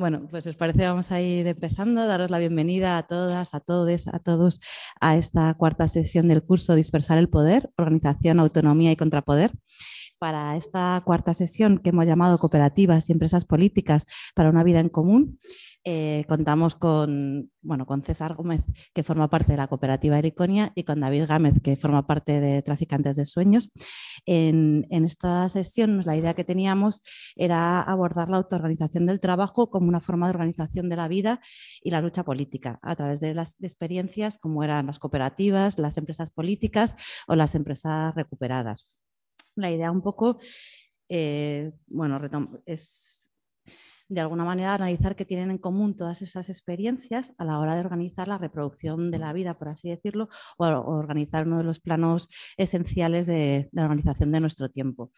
Bueno, pues os parece, vamos a ir empezando. Daros la bienvenida a todas, a todos, a todos a esta cuarta sesión del curso Dispersar el Poder, Organización, Autonomía y Contrapoder. Para esta cuarta sesión que hemos llamado Cooperativas y Empresas Políticas para una vida en común, eh, contamos con, bueno, con César Gómez, que forma parte de la cooperativa Ericonia, y con David Gámez, que forma parte de Traficantes de Sueños. En, esta sesión, la idea que teníamos era abordar la autoorganización del trabajo como una forma de organización de la vida y la lucha política, a través de las experiencias como eran las cooperativas, las empresas políticas o las empresas recuperadas. La idea un poco, eh, bueno, es de alguna manera analizar qué tienen en común todas esas experiencias a la hora de organizar la reproducción de la vida, por así decirlo, o organizar uno de los planos esenciales de, la organización de nuestro tiempo.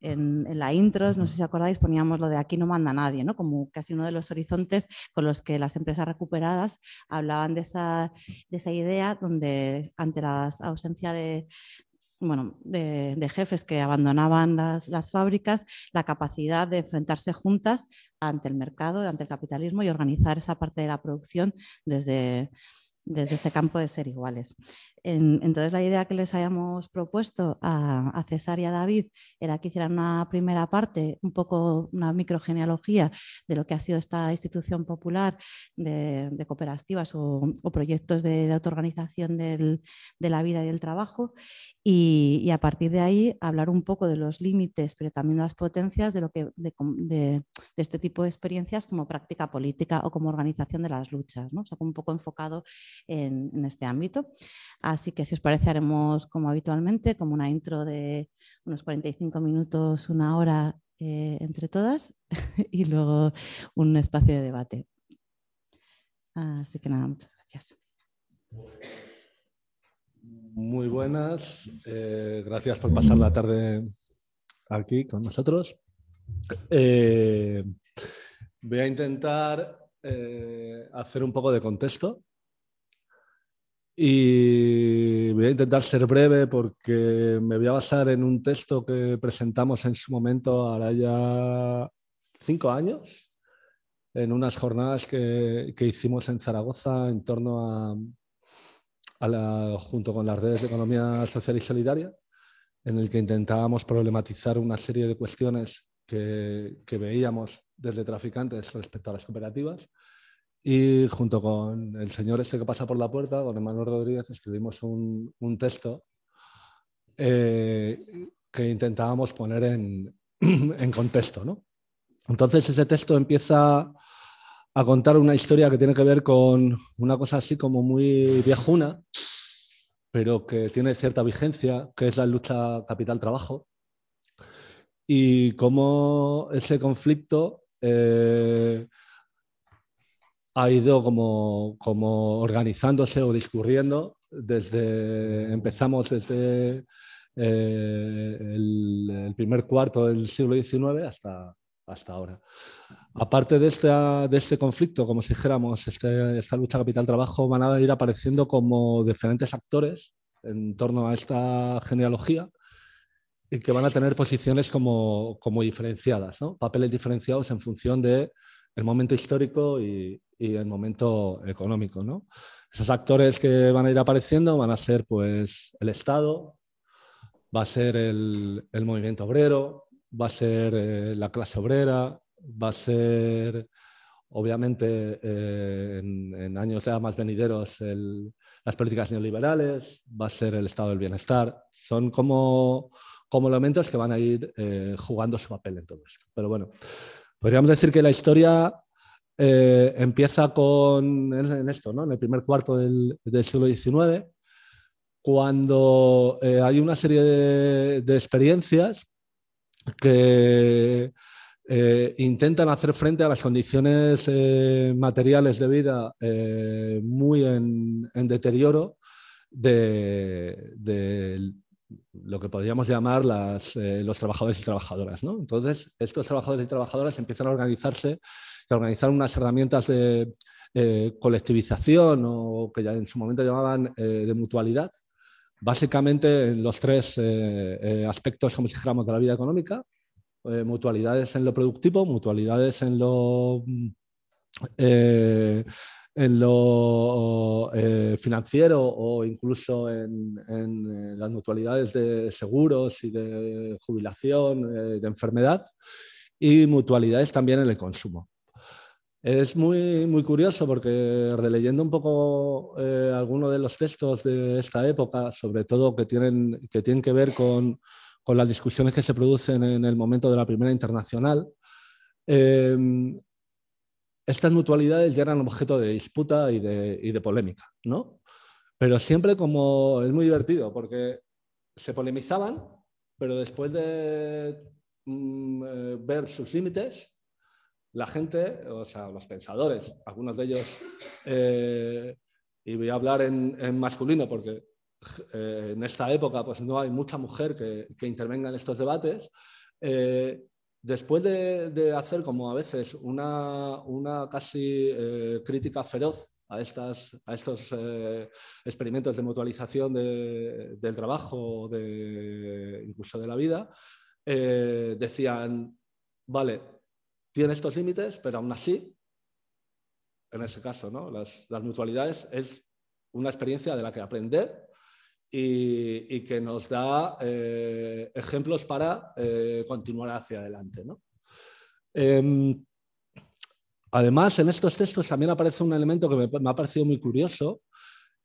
En, la intro, no sé si acordáis, poníamos lo de aquí no manda nadie, ¿no? como casi uno de los horizontes con los que las empresas recuperadas hablaban de esa, de esa idea donde ante la ausencia de, bueno, de, jefes que abandonaban las, las, fábricas, la capacidad de enfrentarse juntas ante el mercado, ante el capitalismo y organizar esa parte de la producción desde, desde ese campo de ser iguales. Entonces la idea que les habíamos propuesto a, César y a David era que hicieran una primera parte, un poco una microgenealogía de lo que ha sido esta institución popular de, cooperativas o, proyectos de, autoorganización de la vida y del trabajo y, a partir de ahí hablar un poco de los límites, pero también de las potencias de, lo que, de, este tipo de experiencias como práctica política o como organización de las luchas, ¿no? o un poco enfocado en, este ámbito. Así que si os parece haremos como habitualmente, como una intro de unos 45 minutos, una hora eh, entre todas y luego un espacio de debate. Así que nada, muchas gracias. Muy buenas, eh, gracias por pasar la tarde aquí con nosotros. Eh, voy a intentar hacer un poco de contexto y voy a intentar ser breve porque me voy a basar en un texto que presentamos en su momento, ahora ya cinco años, en unas jornadas que, que hicimos en Zaragoza en torno a, a la, junto con las redes de economía social y solidaria, en el que intentábamos problematizar una serie de cuestiones que, que veíamos desde traficantes respecto a las cooperativas y junto con el señor este que pasa por la puerta, don Emanuel Rodríguez, escribimos un, un texto eh, que intentábamos poner en, en contexto. ¿no? Entonces ese texto empieza a contar una historia que tiene que ver con una cosa así como muy viejuna, pero que tiene cierta vigencia, que es la lucha capital-trabajo, y cómo ese conflicto eh, ha ido como, como organizándose o discurriendo desde, empezamos desde eh, el, primer cuarto del siglo XIX hasta, hasta ahora. Aparte de, de este conflicto, como si dijéramos, este, esta lucha capital-trabajo, van a ir apareciendo como diferentes actores en torno a esta genealogía y que van a tener posiciones como, como diferenciadas, ¿no? papeles diferenciados en función del el momento histórico y, y el momento económico. ¿no? Esos actores que van a ir apareciendo van a ser pues, el Estado, va a ser el, movimiento obrero, va a ser eh, la clase obrera, va a ser, obviamente, eh, en, años ya más venideros, las políticas neoliberales, va a ser el estado del bienestar. Son como, como elementos que van a ir eh, jugando su papel en todo esto. Pero bueno, podríamos decir que la historia eh, empieza con en esto, ¿no? en el primer cuarto del, siglo XIX, cuando eh, hay una serie de, experiencias que eh, intentan hacer frente a las condiciones materiales de vida muy en, deterioro de, lo que podríamos llamar los trabajadores y trabajadoras. Entonces, estos trabajadores y trabajadoras empiezan a organizarse, a organizar unas herramientas de colectivización o que ya en su momento llamaban de mutualidad, básicamente en los tres aspectos, como si dijéramos, de la vida económica, mutualidades en lo productivo, mutualidades en lo en lo eh, financiero o incluso en, eh, las mutualidades de seguros y de jubilación, eh, de enfermedad y mutualidades también en el consumo. Es muy, muy curioso porque releyendo un poco algunos de los textos de esta época, sobre todo que tienen que, tienen que ver con, con las discusiones que se producen en el momento de la Primera Internacional, estas mutualidades ya eran objeto de disputa y de, polémica, ¿no? Pero siempre como es muy divertido, porque se polemizaban, pero después de mm, eh, ver sus límites, la gente, o sea, los pensadores, algunos de ellos, eh, y voy a hablar en, masculino porque eh, en esta época pues no hay mucha mujer que, que intervenga en estos debates, Después de, hacer como a veces una, casi eh, crítica feroz a, estas, a estos eh, experimentos de mutualización del trabajo, de, incluso de la vida, eh, decían, vale, tiene estos límites, pero aún así, en ese caso, ¿no? las, las mutualidades es una experiencia de la que aprender y, que nos da eh, ejemplos para eh, continuar hacia adelante. Em, además, en estos textos también aparece un elemento que me, ha parecido muy curioso,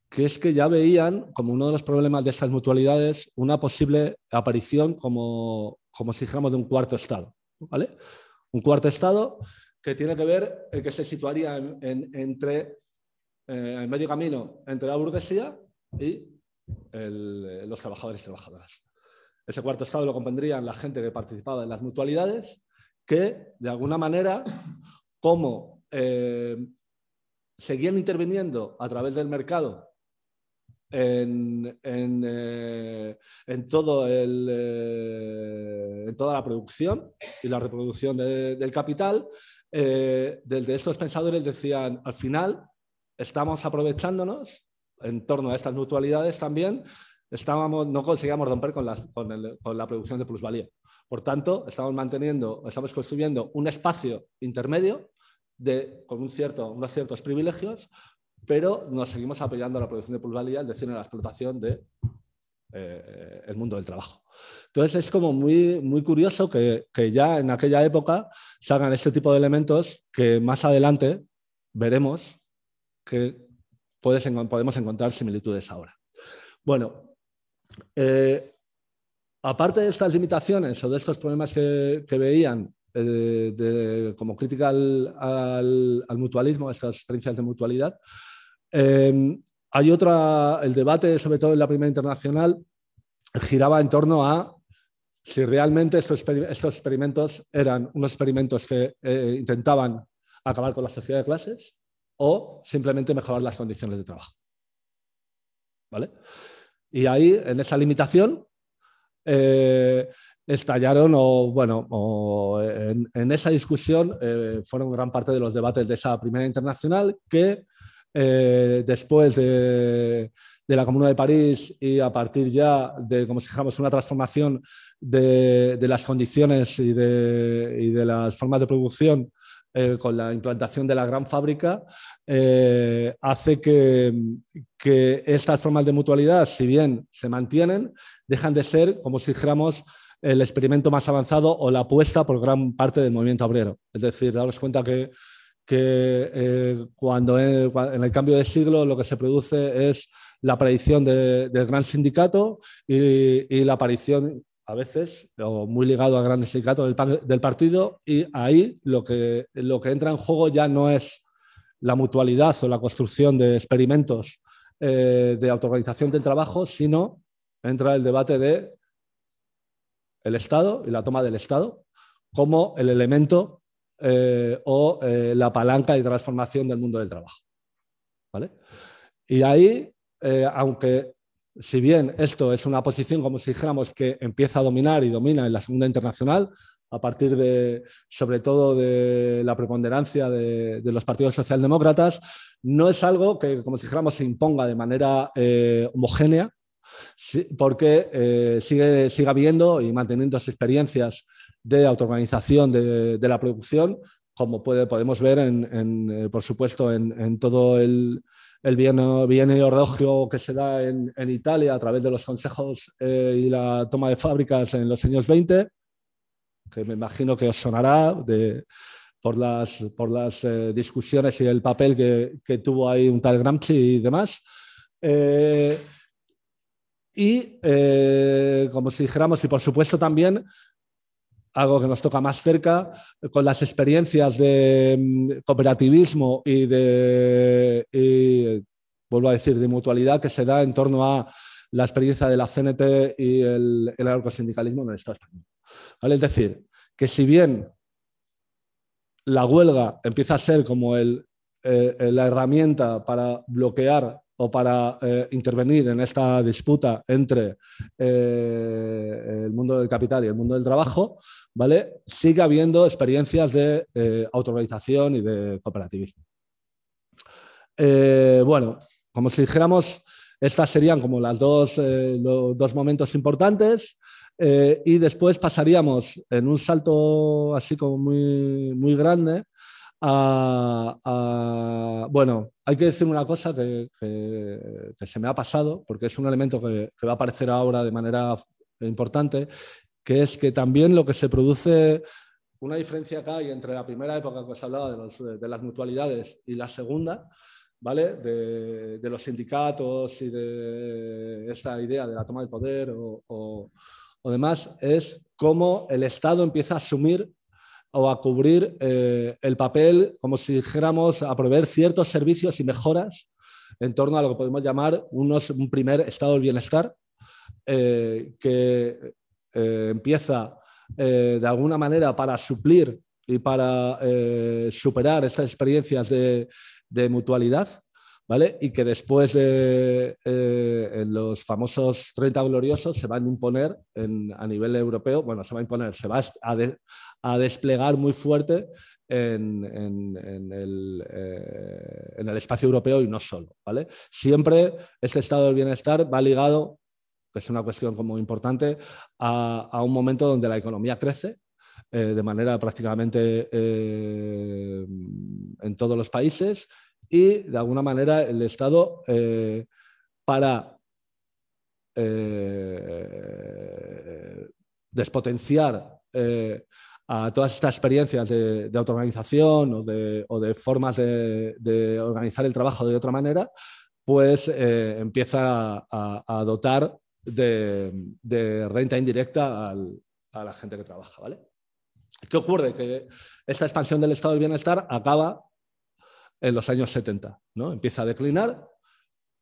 que es que ya veían como uno de los problemas de estas mutualidades una posible aparición como, como si dijéramos de un cuarto estado. ¿vale? Un cuarto estado que tiene que ver, el que se situaría en, entre, eh, medio camino entre la burguesía y los trabajadores y trabajadoras. Ese cuarto estado lo compondrían la gente que participaba en las mutualidades, que de alguna manera, como eh, seguían interviniendo a través del mercado en, eh, todo eh, en toda la producción y la reproducción del capital, desde estos pensadores decían, al final estamos aprovechándonos en torno a estas mutualidades también estábamos, no conseguíamos romper con, la producción de plusvalía. Por tanto, estamos manteniendo, estamos construyendo un espacio intermedio de, con un cierto, unos ciertos privilegios, pero nos seguimos apoyando a la producción de plusvalía, es decir, en la explotación del de, eh, mundo del trabajo. Entonces es como muy, muy curioso que, que, ya en aquella época salgan este tipo de elementos que más adelante veremos que podemos encontrar similitudes ahora. Bueno, eh, aparte de estas limitaciones o de estos problemas que, veían eh, como crítica al, mutualismo, estas experiencias de mutualidad, eh, hay otra, el debate, sobre todo en la primera internacional, giraba en torno a si realmente estos, experimentos eran unos experimentos que intentaban acabar con la sociedad de clases o simplemente mejorar las condiciones de trabajo. ¿Vale? Y ahí, en esa limitación, eh, estallaron o, bueno, en, esa discusión eh, fueron gran parte de los debates de esa primera internacional que eh, después de, la Comuna de París y a partir ya de, como si dijéramos, una transformación de, las condiciones y de, las formas de producción eh, con la implantación de la gran fábrica, eh, hace que, estas formas de mutualidad, si bien se mantienen, dejan de ser, como si dijéramos, el experimento más avanzado o la apuesta por gran parte del movimiento obrero. Es decir, daros cuenta que, eh, cuando en, el cambio de siglo lo que se produce es la aparición del gran sindicato y, la aparición a veces, o muy ligado al gran sindicato del, partido, y ahí lo que, lo que entra en juego ya no es la mutualidad o la construcción de experimentos eh, de autoorganización del trabajo, sino entra el debate de el Estado y la toma del Estado como el elemento eh, o eh, la palanca de transformación del mundo del trabajo. ¿vale? Y ahí, aunque si bien esto es una posición, como si dijéramos, que empieza a dominar y domina en la Segunda Internacional, a partir de, sobre todo, de la preponderancia de, los partidos socialdemócratas, no es algo que, como si dijéramos, se imponga de manera eh, homogénea, porque eh, sigue, habiendo y manteniendo experiencias de autoorganización de, la producción, como podemos ver, en, eh, por supuesto, en, todo el, el bien, ordogio que se da en, Italia a través de los consejos y la toma de fábricas en los años 20, que me imagino que os sonará de, por las, por las eh, discusiones y el papel que, tuvo ahí un tal Gramsci y demás. Eh, y eh, como si dijéramos, y por supuesto también algo que nos toca más cerca, con las experiencias de mm, cooperativismo y de, vuelvo a decir, de mutualidad que se da en torno a la experiencia de la CNT y el, el anarcosindicalismo en el Estado español. Es decir, que si bien la huelga empieza a ser como el, eh, eh, la herramienta para bloquear o para eh, intervenir en esta disputa entre el mundo del capital y el mundo del trabajo, ¿vale? sigue habiendo experiencias de autoorganización y de cooperativismo. bueno, como si dijéramos, estas serían como las dos, los dos momentos importantes. Eh, y después pasaríamos en un salto así como muy, muy grande Bueno, hay que decir una cosa que, que, se me ha pasado, porque es un elemento que, va a aparecer ahora de manera importante, que es que también lo que se produce, una diferencia acá y entre la primera época que os hablaba de, de las mutualidades y la segunda, ¿vale? De, de, los sindicatos y de esta idea de la toma del poder o o demás, es cómo el Estado empieza a asumir o a cubrir eh, el papel, como si dijéramos, a proveer ciertos servicios y mejoras en torno a lo que podemos llamar un primer estado del bienestar, eh, que eh, empieza de alguna manera para suplir y para superar estas experiencias de mutualidad y que después de eh, los famosos 30 gloriosos se van a imponer a nivel europeo, bueno, se va a imponer, se va a, desplegar muy fuerte en, el, eh, en, el, espacio europeo y no solo, ¿vale? Siempre este estado del bienestar va ligado, que es una cuestión como importante, a, un momento donde la economía crece, eh, de manera prácticamente en todos los países y de alguna manera el Estado para eh, despotenciar eh, a todas estas experiencias de, autoorganización o de, formas de, organizar el trabajo de otra manera, pues eh, empieza a, dotar de, renta indirecta a la gente que trabaja. ¿vale? ¿Qué ocurre? Que esta expansión del estado del bienestar acaba en los años 70. ¿no? Empieza a declinar.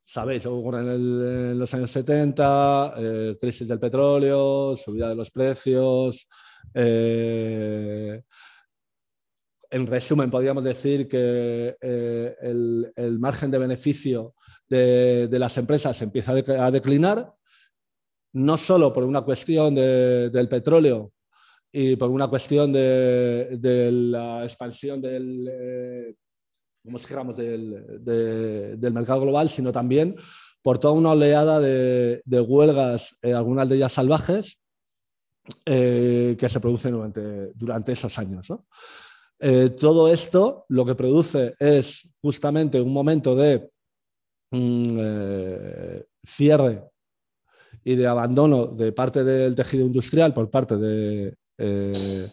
Sabéis lo que ocurre en, los años 70, eh, crisis del petróleo, subida de los precios. Eh, en resumen, podríamos decir que eh, el, margen de beneficio de, las empresas empieza a, declinar, no solo por una cuestión del petróleo y por una cuestión de, de la expansión del, como dijéramos, del, del, mercado global, sino también por toda una oleada de, huelgas, eh, algunas de ellas salvajes, eh, que se producen durante, esos años. Eh, todo esto lo que produce es justamente un momento de mm, cierre y de abandono de parte del tejido industrial por parte de eh,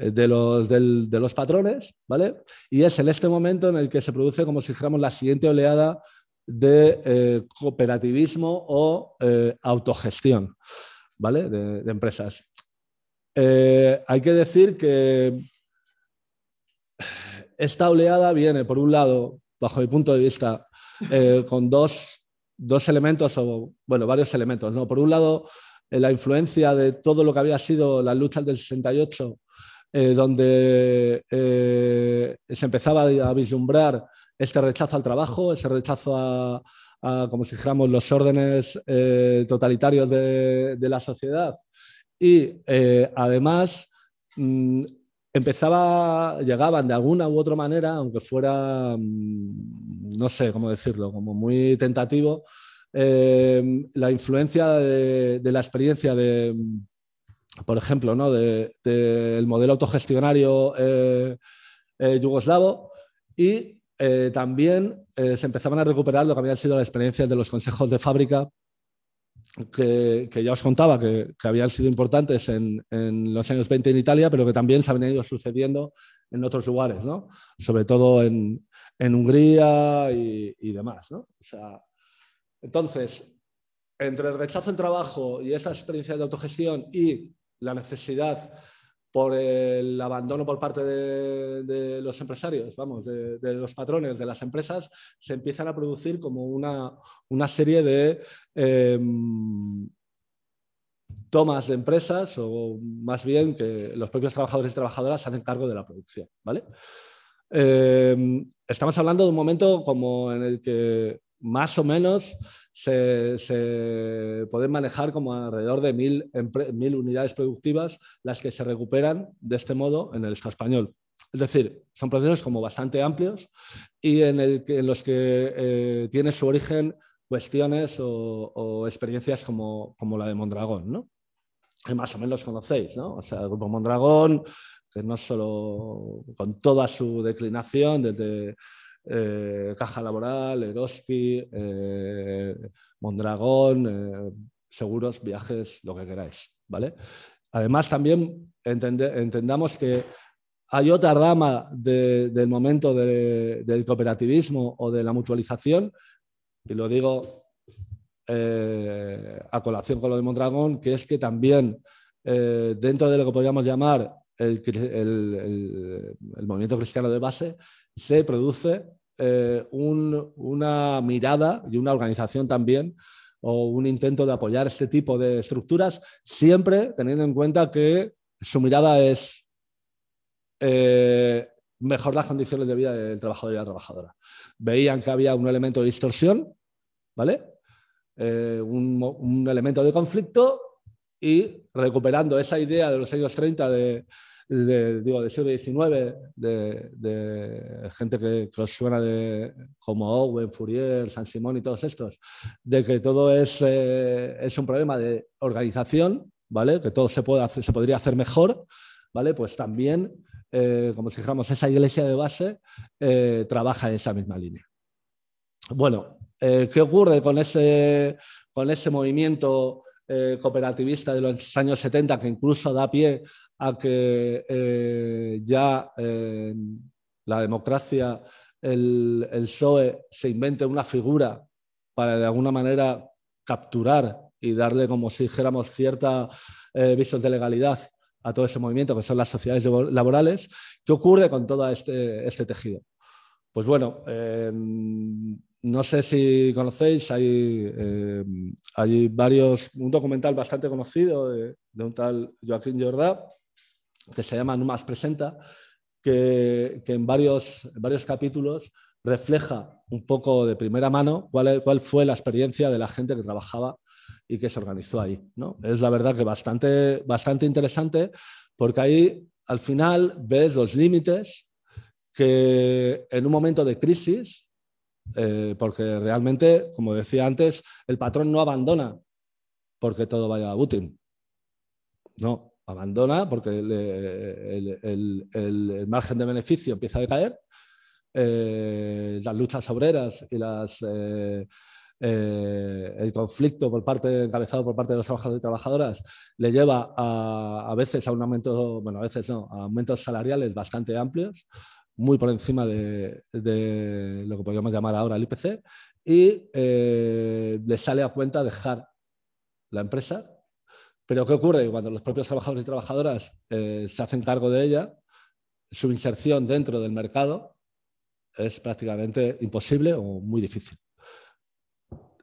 de los, de los patrones, ¿vale? Y es en este momento en el que se produce, como si dijéramos, la siguiente oleada de eh, cooperativismo o eh, autogestión, ¿vale? De, empresas. hay que decir que esta oleada viene, por un lado, bajo mi punto de vista, con dos, dos, elementos, o bueno, varios elementos. ¿no? Por un lado, la influencia de todo lo que había sido las luchas del 68 eh, donde eh, se empezaba a vislumbrar este rechazo al trabajo, ese rechazo a, como si dijéramos, los órdenes eh, totalitarios de, la sociedad. Y además mm, empezaba, llegaban de alguna u otra manera, aunque fuera, mm, no sé cómo decirlo, como muy tentativo, la influencia de, la experiencia de, por ejemplo, ¿no? del modelo autogestionario yugoslavo y eh, también eh, se empezaban a recuperar lo que habían sido las experiencias de los consejos de fábrica, que, ya os contaba que, habían sido importantes en, los años 20 en Italia, pero que también se habían ido sucediendo en otros lugares, ¿no? sobre todo en, Hungría y, demás. entonces, entre el rechazo al trabajo y esa experiencia de autogestión y la necesidad por el abandono por parte de, los empresarios, vamos, de, los patrones de las empresas, se empiezan a producir como una, serie de em, tomas de empresas o más bien que los propios trabajadores y trabajadoras hacen cargo de la producción. ¿vale? Em, estamos hablando de un momento como en el que más o menos se, pueden manejar como alrededor de mil, unidades productivas las que se recuperan de este modo en el Estado español. Es decir, son procesos como bastante amplios y en, los que eh, tiene su origen cuestiones o, experiencias como, como, la de Mondragón, ¿no? que más o menos conocéis. ¿no? O sea, el Grupo Mondragón, que no solo con toda su declinación desde eh, Caja Laboral, Eroski, eh, Mondragón, eh, seguros, viajes, lo que queráis. ¿vale? Además, también entendamos que hay otra rama del momento del cooperativismo o de la mutualización, y lo digo a colación con lo de Mondragón, que es que también dentro de lo que podríamos llamar el, movimiento cristiano de base, se produce eh, una mirada y una organización también o un intento de apoyar este tipo de estructuras, siempre teniendo en cuenta que su mirada es eh, mejorar las condiciones de vida del trabajador y la trabajadora. Veían que había un elemento de distorsión, ¿vale? Eh, un, un, elemento de conflicto y recuperando esa idea de los años 30 de, de, digo, del siglo XIX, de, gente que, os suena de, como Owen, Fourier, San Simón y todos estos, de que todo es, eh, es un problema de organización, ¿vale? que todo se, puede hacer, se podría hacer mejor, ¿vale? pues también, eh, como si dijéramos, esa iglesia de base eh, trabaja en esa misma línea. Bueno, ¿qué ocurre con ese, con ese movimiento cooperativista de los años 70 que incluso da pie a que eh, ya la democracia el, el, PSOE se invente una figura para de alguna manera capturar y darle, como si dijéramos, cierta eh, visión de legalidad a todo ese movimiento que son las sociedades laborales. ¿Qué ocurre con todo este, este tejido? Pues bueno, em, no sé si conocéis, hay, em, hay, varios, un documental bastante conocido de, de un tal Joaquín Jordá, que se llama Numas Presenta, que, en, varios, varios capítulos refleja un poco de primera mano cuál, cuál, fue la experiencia de la gente que trabajaba y que se organizó ahí. ¿no? Es la verdad que bastante, bastante interesante porque ahí al final ves los límites que en un momento de crisis, eh, porque realmente, como decía antes, el patrón no abandona porque todo vaya a Putin. No, abandona porque el, margen de beneficio empieza a decaer, eh, las luchas obreras y las, eh, eh, el conflicto por parte, encabezado por parte de los trabajadores y trabajadoras le lleva a, a veces a un aumento, bueno, a veces no, a aumentos salariales bastante amplios, muy por encima de, de lo que podríamos llamar ahora el IPC, y le sale a cuenta dejar la empresa pero ¿qué ocurre? Cuando los propios trabajadores y trabajadoras eh, se hacen cargo de ella, su inserción dentro del mercado es prácticamente imposible o muy difícil.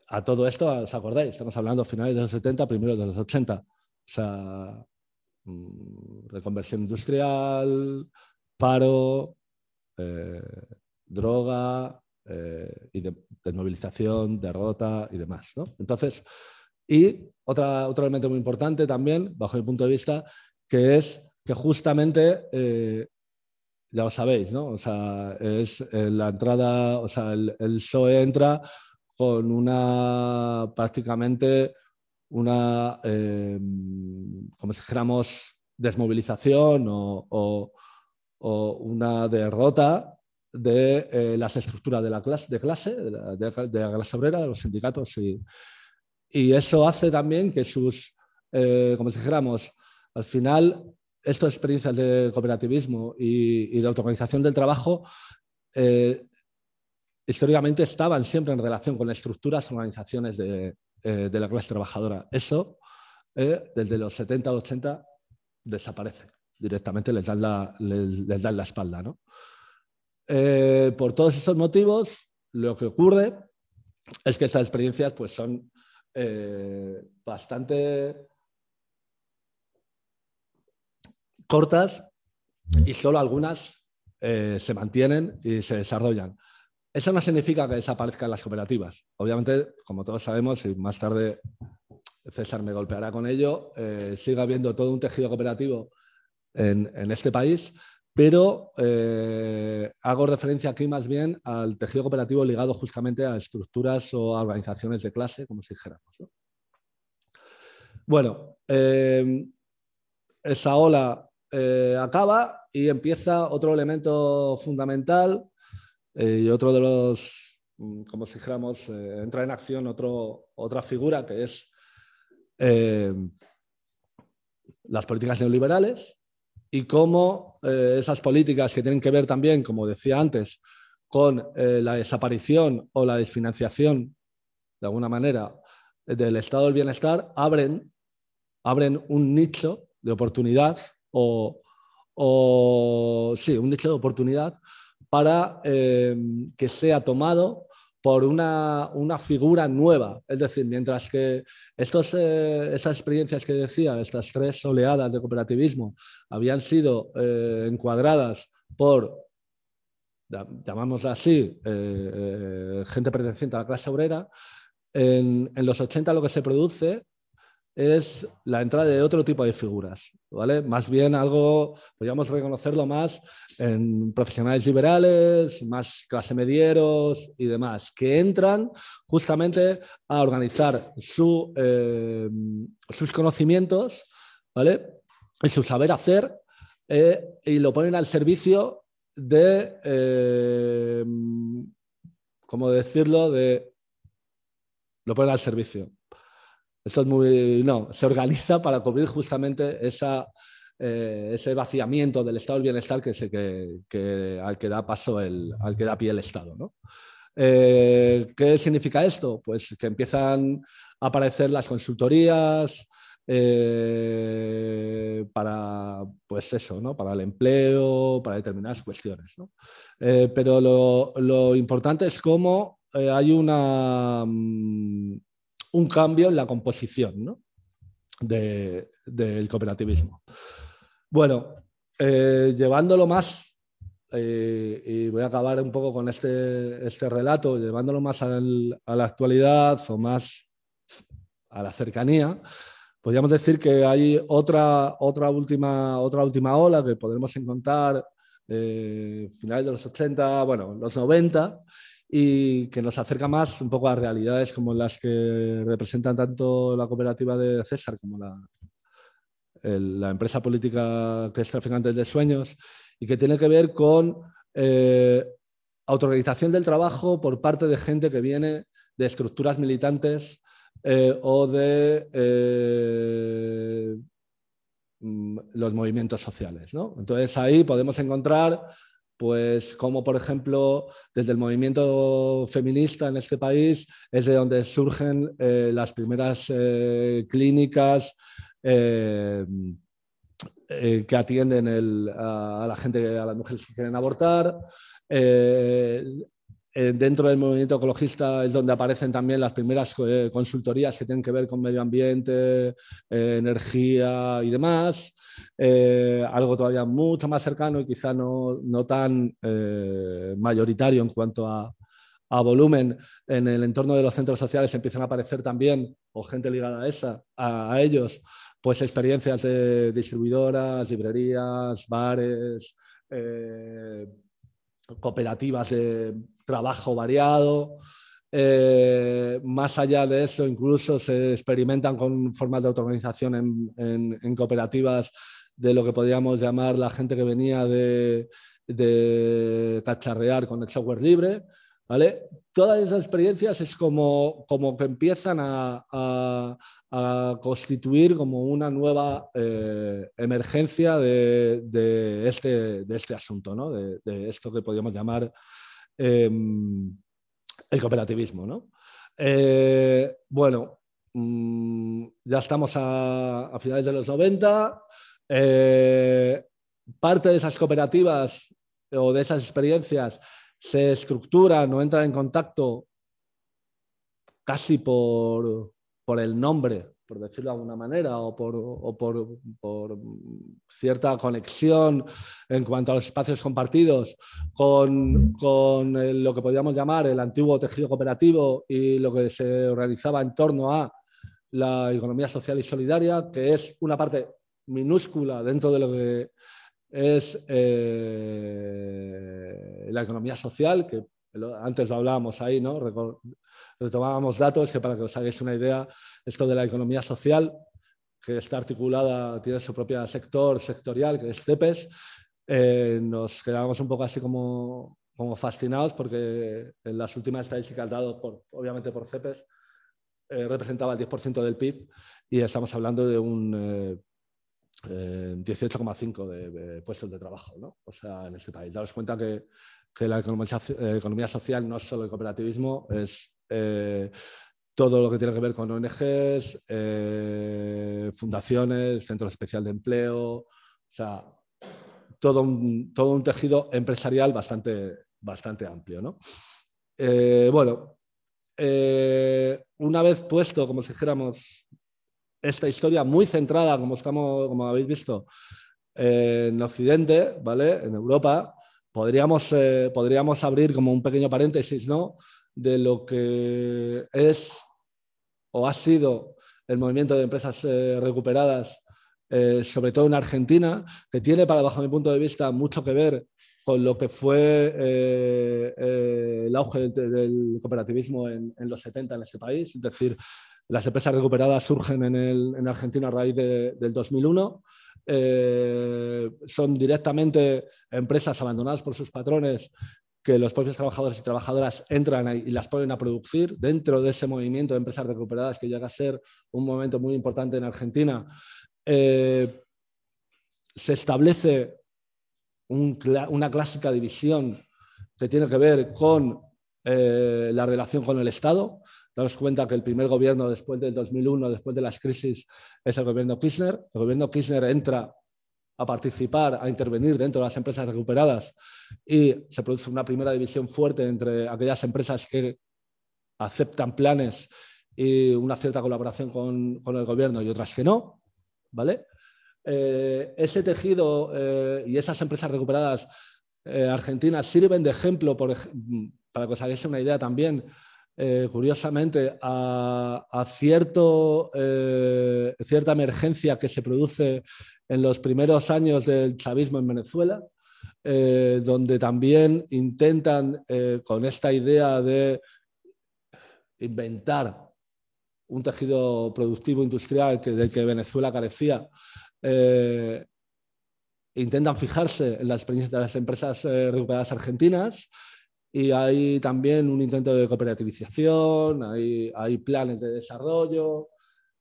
A todo esto, ¿os acordáis? Estamos hablando finales de los 70, primeros de los 80. O sea, mm, reconversión industrial, paro, eh, droga, y de desmovilización, derrota y demás. Entonces, y otra, otro elemento muy importante también, bajo mi punto de vista, que es que justamente, ya lo sabéis, ¿no? Es la entrada, o sea, el, el PSOE entra con una prácticamente una, eh, como desmovilización o, una derrota de eh, las estructuras de la clase, de, clase de, la, clase obrera, de los sindicatos. Y, y eso hace también que sus, eh, como si dijéramos, al final, estas experiencias de cooperativismo y, de autoorganización del trabajo históricamente estaban siempre en relación con estructuras, organizaciones de, eh, de la clase trabajadora. Eso, eh, desde los 70 o 80, desaparece. Directamente les dan la, les, dan la espalda. ¿no? Eh, por todos estos motivos, lo que ocurre es que estas experiencias pues, son bastante cortas y solo algunas se mantienen y se desarrollan. Eso no significa que desaparezcan las cooperativas. Obviamente, como todos sabemos, y más tarde César me golpeará con ello, eh, sigue habiendo todo un tejido cooperativo en, este país, pero eh, hago referencia aquí más bien al tejido cooperativo ligado justamente a estructuras o a organizaciones de clase, como si dijéramos. Bueno, eh, esa ola acaba y empieza otro elemento fundamental eh, y otro de los, mm, como si dijéramos, eh, entra en acción otro, otra figura que es eh, las políticas neoliberales y cómo esas políticas que tienen que ver también, como decía antes, con la desaparición o la desfinanciación, de alguna manera, del estado del bienestar, abren, abren un nicho de oportunidad o, sí, un nicho de oportunidad para em, que sea tomado por una, figura nueva. Es decir, mientras que eh, estas experiencias que decía, estas tres oleadas de cooperativismo, habían sido eh, encuadradas por, llamámosla así, eh, gente perteneciente a la clase obrera, en, en, los 80 lo que se produce es la entrada de otro tipo de figuras, ¿vale? Más bien algo, podríamos reconocerlo más en profesionales liberales, más clase medieros y demás, que entran justamente a organizar eh, sus conocimientos, ¿vale? Y su saber hacer eh, y lo ponen al servicio de, eh, ¿cómo decirlo?, de... Lo ponen al servicio esto es muy. No, se organiza para cubrir justamente esa, eh, ese vaciamiento del estado del bienestar que, se, que, al que da paso el, al que da pie el Estado. ¿no? Eh, ¿Qué significa esto? Pues que empiezan a aparecer las consultorías eh, para, pues eso, ¿no? para el empleo, para determinadas cuestiones. ¿no? pero lo, lo, importante es cómo hay una, mm, un cambio en la composición del cooperativismo. Bueno, eh, llevándolo más, eh, y voy a acabar un poco con este, este relato, llevándolo más a la actualidad o más a la cercanía, podríamos decir que hay otra, otra, última, otra última ola que podremos encontrar eh, finales de los 80, bueno, los 90, y que nos acerca más un poco a realidades como las que representan tanto la cooperativa de César como la, empresa política que es Traficantes de Sueños y que tiene que ver con eh, del trabajo por parte de gente que viene de estructuras militantes eh, o de eh, mm, los movimientos sociales. ¿no? Entonces ahí podemos encontrar pues como por ejemplo desde el movimiento feminista en este país es de donde surgen eh, las primeras eh, clínicas eh, que atienden a, la gente, a las mujeres que quieren abortar. Dentro del movimiento ecologista es donde aparecen también las primeras consultorías que tienen que ver con medio ambiente, energía y demás. Eh, algo todavía mucho más cercano y quizá no, no tan eh, mayoritario en cuanto a, volumen en el entorno de los centros sociales empiezan a aparecer también, o gente ligada a, esa, a, ellos, pues experiencias de distribuidoras, librerías, bares, eh, cooperativas de trabajo variado. Eh, más allá de eso, incluso se experimentan con formas de autoorganización en, en, cooperativas de lo que podríamos llamar la gente que venía de, de cacharrear con el software libre. ¿vale? Todas esas experiencias es como, como que empiezan a, a, constituir como una nueva eh, emergencia este, de este asunto, ¿no? de, de, esto que podríamos llamar em, el cooperativismo. ¿no? Eh, bueno, mm, ya estamos a, a, finales de los 90. Eh, parte de esas cooperativas o de esas experiencias se estructuran o entran en contacto casi por, por el nombre, por decirlo de alguna manera, o, por, cierta conexión en cuanto a los espacios compartidos con, con lo que podríamos llamar el antiguo tejido cooperativo y lo que se organizaba en torno a la economía social y solidaria, que es una parte minúscula dentro de lo que es eh, la economía social, que antes lo hablábamos ahí, ¿no? Retomábamos datos que para que os hagáis una idea, esto de la economía social, que está articulada, tiene su propio sector sectorial, que es CEPES, eh, nos quedábamos un poco así como, como fascinados porque en las últimas estadísticas dadas, por, obviamente por CEPES, eh, representaba el 10% del PIB y estamos hablando de un 18,5 eh, de, puestos de trabajo, ¿no? O sea, en este país. Daros cuenta que, que la economía, eh, economía, social no es solo el cooperativismo, es eh, todo lo que tiene que ver con ONGs, fundaciones, centros especial de empleo, o sea, todo un, todo un tejido empresarial bastante, bastante amplio, ¿no? bueno, una vez puesto, como si dijéramos, esta historia muy centrada, como, estamos, como habéis visto, en Occidente, ¿vale? en Europa, podríamos, eh, podríamos abrir como un pequeño paréntesis ¿no? De lo que es o ha sido el movimiento de empresas eh, recuperadas, eh, sobre todo en Argentina, que tiene, para bajo mi punto de vista, mucho que ver con lo que fue el auge del, cooperativismo en, los 70 en este país, es decir, las empresas recuperadas surgen en, Argentina a raíz del 2001. Eh, son directamente empresas abandonadas por sus patrones que los propios trabajadores y trabajadoras entran y las ponen a producir dentro de ese movimiento de empresas recuperadas que llega a ser un momento muy importante en Argentina. Eh, se establece una clásica división que tiene que ver con eh, la relación con el Estado. Daros cuenta que el primer gobierno después del 2001, después de las crisis, es el gobierno Kirchner. El gobierno Kirchner entra a participar, a intervenir dentro de las empresas recuperadas y se produce una primera división fuerte entre aquellas empresas que aceptan planes y una cierta colaboración con, con el gobierno y otras que no. ¿vale? Eh, ese tejido eh, y esas empresas recuperadas eh, argentinas sirven de ejemplo, para que os hagáis una idea también, curiosamente, a, cierto, cierta emergencia que se produce en los primeros años del chavismo en Venezuela, eh, donde también intentan, con esta idea de inventar un tejido productivo industrial que, del que Venezuela carecía, intentan fijarse en la experiencia de las empresas recuperadas argentinas y hay también un intento de cooperativización, hay, hay planes de desarrollo,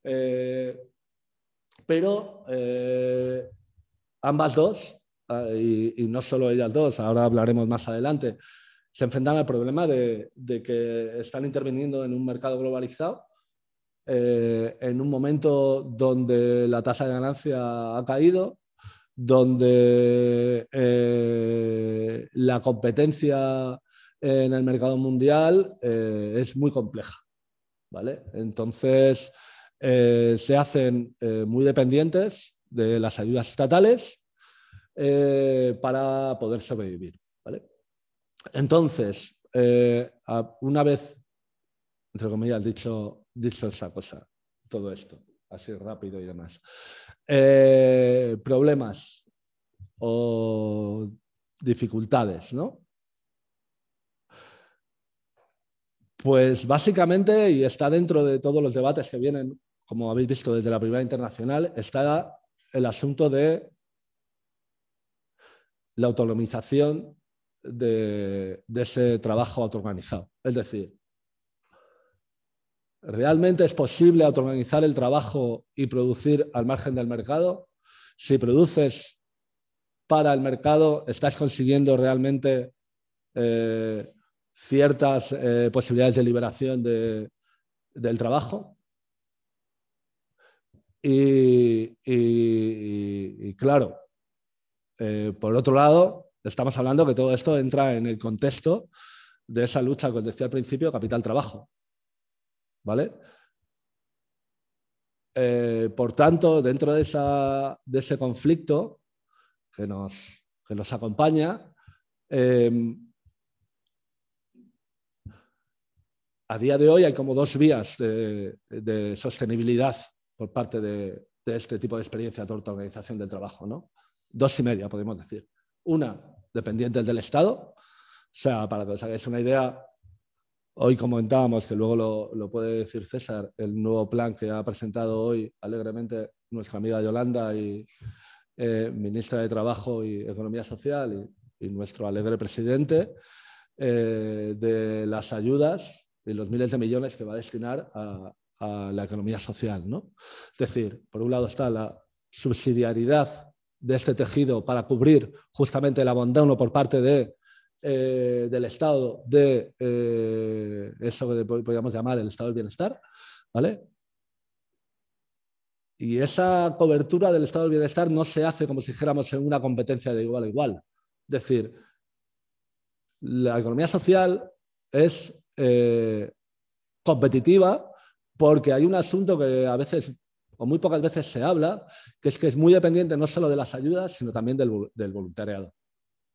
eh, pero eh, ambas dos, ah, y, no solo ellas dos, ahora hablaremos más adelante, se enfrentan al problema de, de que están interviniendo en un mercado globalizado, eh, en un momento donde la tasa de ganancia ha caído, donde la competencia en el mercado mundial eh, es muy compleja. ¿vale? Entonces, eh, se hacen eh, muy dependientes de las ayudas estatales para poder sobrevivir. ¿vale? Entonces, eh, una vez, entre comillas, dicho, dicho esta cosa, todo esto, así rápido y demás, eh, problemas o dificultades, ¿no? Pues básicamente, y está dentro de todos los debates que vienen, como habéis visto desde la primera internacional, está el asunto de la autonomización de, ese trabajo autoorganizado. Es decir, ¿realmente es posible autoorganizar el trabajo y producir al margen del mercado? Si produces para el mercado, ¿estás consiguiendo realmente eh, ciertas eh, posibilidades de liberación del trabajo? Y, claro, eh, por otro lado, estamos hablando que todo esto entra en el contexto de esa lucha que os decía al principio, capital-trabajo. ¿Vale? Eh, por tanto, dentro de, ese conflicto que nos, nos acompaña, eh, a día de hoy hay como dos vías de, sostenibilidad por parte de, este tipo de experiencia de autoorganización del trabajo. ¿no? Dos y media, podemos decir. Una, dependientes del Estado. O sea, para que os hagáis una idea, hoy comentábamos, que luego lo, puede decir César, el nuevo plan que ha presentado hoy alegremente nuestra amiga Yolanda y eh, ministra de Trabajo y Economía Social y, nuestro alegre presidente, eh, de las ayudas y los miles de millones que va a destinar a, a la economía social. ¿no? Es decir, por un lado está la subsidiariedad de este tejido para cubrir justamente el abandono por parte de, eh, del Estado de eh, eso que podríamos llamar el estado del bienestar, ¿vale? Y esa cobertura del estado del bienestar no se hace como si dijéramos en una competencia de igual a igual. Es decir, la economía social es eh, competitiva porque hay un asunto que a veces o muy pocas veces se habla, que es que es muy dependiente no solo de las ayudas, sino también del, voluntariado.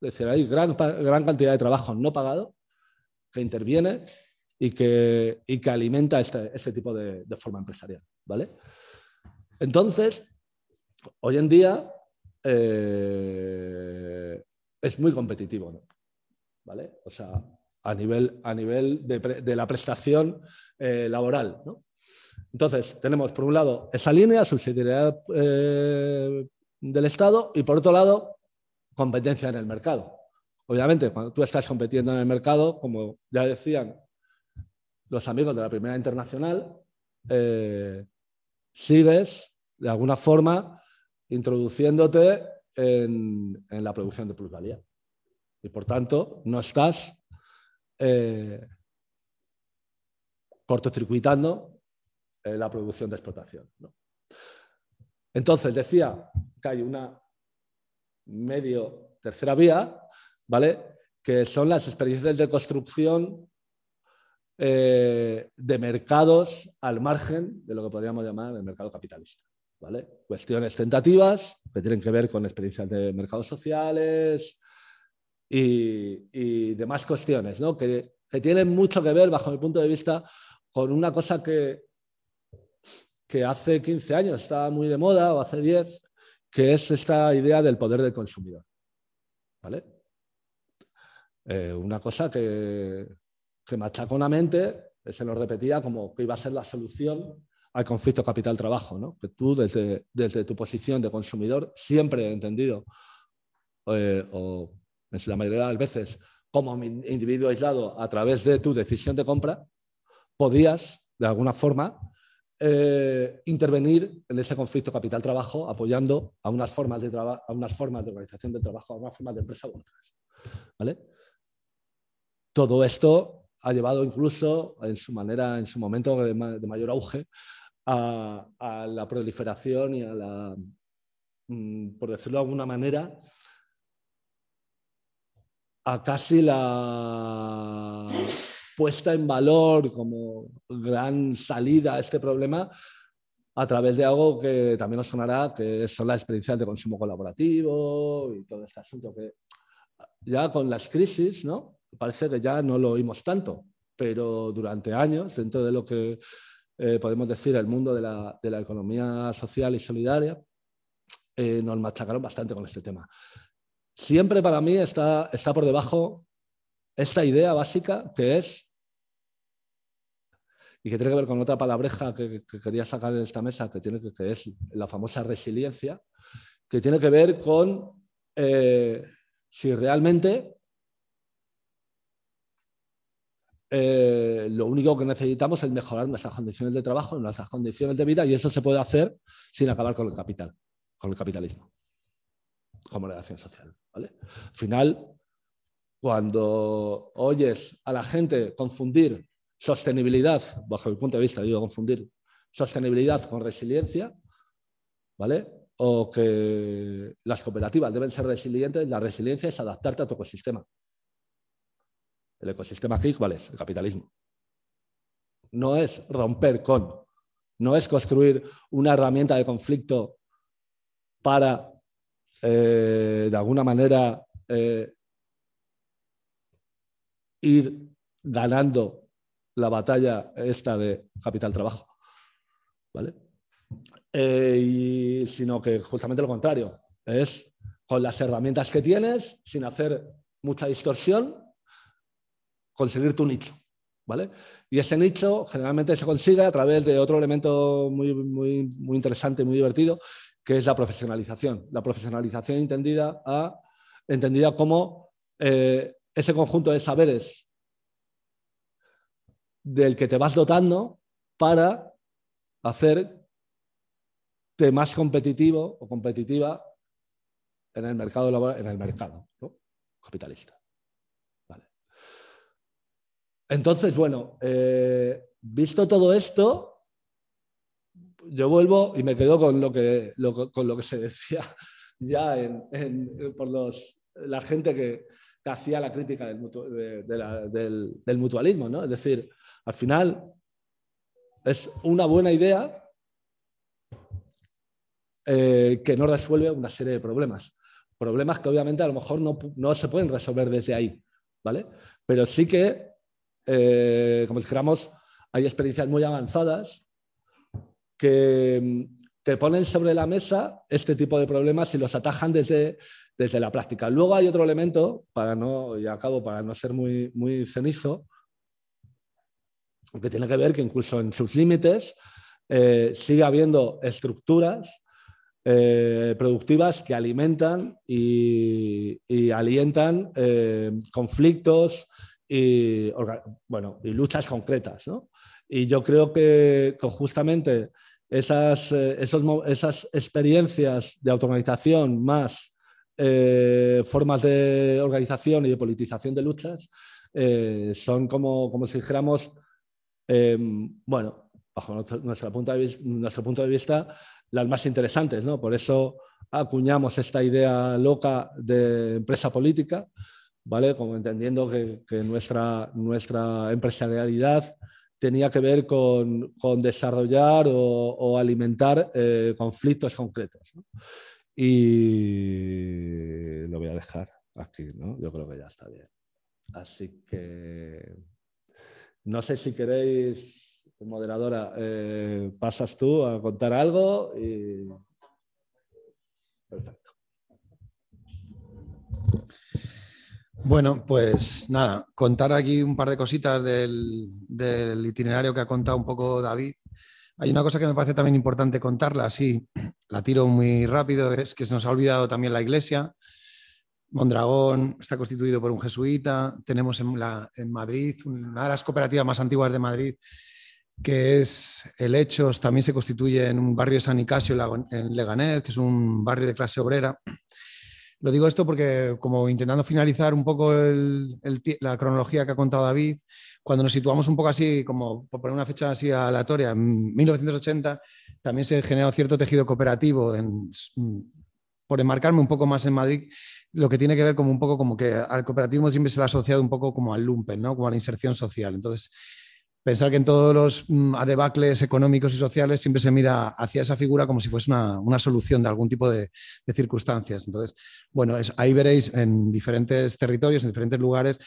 Es decir, hay gran, gran, cantidad de trabajo no pagado que interviene y que, y que alimenta este, este tipo de, forma empresarial. ¿vale? Entonces, hoy en día eh, es muy competitivo. ¿Vale? O sea, a nivel, a nivel de, la prestación eh, laboral. ¿no? Entonces, tenemos por un lado esa línea, subsidiariedad eh, del Estado, y por otro lado, competencia en el mercado. Obviamente, cuando tú estás compitiendo en el mercado, como ya decían los amigos de la Primera Internacional, eh, sigues de alguna forma introduciéndote en, la producción de plusvalía. Y por tanto, no estás eh, cortocircuitando eh, la producción de explotación. Entonces, decía que hay una medio tercera vía, ¿vale? que son las experiencias de construcción eh, de mercados al margen de lo que podríamos llamar el mercado capitalista. ¿vale? Cuestiones tentativas que tienen que ver con experiencias de mercados sociales y, demás cuestiones ¿no? que, que tienen mucho que ver, bajo mi punto de vista, con una cosa que que hace 15 años estaba muy de moda, o hace 10, que es esta idea del poder del consumidor. ¿Vale? Eh, una cosa que, que machaconamente se nos repetía como que iba a ser la solución al conflicto capital-trabajo, ¿no? que tú desde, desde, tu posición de consumidor siempre he entendido, eh, o la mayoría de las veces como individuo aislado a través de tu decisión de compra, podías de alguna forma eh, intervenir en ese conflicto capital-trabajo apoyando a unas, formas de a unas formas de organización del trabajo, a unas formas de empresa u otras. ¿vale? Todo esto ha llevado incluso en su manera, en su momento de, mayor auge, a, la proliferación y a la, mm, por decirlo de alguna manera, a casi la puesta en valor como gran salida a este problema a través de algo que también os sonará, que son las experiencias de consumo colaborativo y todo este asunto que ya con las crisis, ¿no? parece que ya no lo oímos tanto, pero durante años, dentro de lo que eh, podemos decir el mundo de la, de la economía social y solidaria, eh, nos machacaron bastante con este tema. Siempre para mí está, está por debajo esta idea básica que es, y que tiene que ver con otra palabreja que, quería sacar en esta mesa, que, tiene que, es la famosa resiliencia, que tiene que ver con eh, si realmente eh, lo único que necesitamos es mejorar nuestras condiciones de trabajo, nuestras condiciones de vida, y eso se puede hacer sin acabar con el capital, con el capitalismo, como relación social. ¿vale? Al final, cuando oyes a la gente confundir sostenibilidad, bajo mi punto de vista, digo confundir sostenibilidad con resiliencia, ¿vale? O que las cooperativas deben ser resilientes, la resiliencia es adaptarte a tu ecosistema. El ecosistema aquí, ¿cuál es? El capitalismo. No es romper con, no es construir una herramienta de conflicto para, eh, de alguna manera, eh, ir ganando la batalla esta de capital-trabajo. ¿Vale? Eh, sino que justamente lo contrario, es con las herramientas que tienes, sin hacer mucha distorsión, conseguir tu nicho. ¿vale? Y ese nicho generalmente se consigue a través de otro elemento muy, muy, muy interesante, muy divertido, que es la profesionalización. La profesionalización entendida, a, entendida como eh, ese conjunto de saberes del que te vas dotando para hacerte más competitivo o competitiva en el mercado en el mercado capitalista. Entonces, bueno, eh, visto todo esto, yo vuelvo y me quedo con lo que, con lo que se decía ya por la gente que, hacía la crítica del, del, mutualismo. ¿no? Es decir, al final es una buena idea eh, que no resuelve una serie de problemas. Problemas que obviamente a lo mejor no, no se pueden resolver desde ahí, ¿vale? Pero sí que eh, como dijéramos, hay experiencias muy avanzadas que mm, te ponen sobre la mesa este tipo de problemas y los atajan desde, desde la práctica. Luego hay otro elemento, para no, y acabo para no ser muy, muy cenizo, que tiene que ver que incluso en sus límites eh, sigue habiendo estructuras eh, productivas que alimentan y, alientan conflictos, y, bueno, y luchas concretas. ¿no? Y yo creo que, justamente esas, eh, esas experiencias de autoorganización más eh, formas de organización y de politización de luchas eh, son como, como si dijéramos, bueno, bajo nuestro, punto de vista, nuestro punto de vista, las más interesantes. ¿no? Por eso acuñamos esta idea loca de empresa política, ¿vale? Como entendiendo que, nuestra, nuestra empresarialidad tenía que ver con, desarrollar o, alimentar eh, conflictos concretos. Y lo voy a dejar aquí, ¿no? Yo creo que ya está bien. Así que no sé si queréis, moderadora, eh, pasas tú a contar algo. Perfecto. Bueno, pues nada, contar aquí un par de cositas del, itinerario que ha contado un poco David. Hay una cosa que me parece también importante contarla, así la tiro muy rápido, es que se nos ha olvidado también la iglesia. Mondragón está constituido por un jesuita. Tenemos en, Madrid, una de las cooperativas más antiguas de Madrid, que es el Hechos, también se constituye en un barrio de San Nicasio, en Leganés, que es un barrio de clase obrera. Lo digo esto porque, como intentando finalizar un poco la cronología que ha contado David, cuando nos situamos un poco así, como por poner una fecha así aleatoria, en 1980 también se generó cierto tejido cooperativo, por enmarcarme un poco más en Madrid, lo que tiene que ver como un poco como que al cooperativismo siempre se le ha asociado un poco como al lumpen, ¿no? como a la inserción social. Entonces, pensar que en todos los mm, adebacles económicos y sociales siempre se mira hacia esa figura como si fuese una, solución de algún tipo de, circunstancias. Entonces, bueno, ahí veréis en diferentes territorios, en diferentes lugares,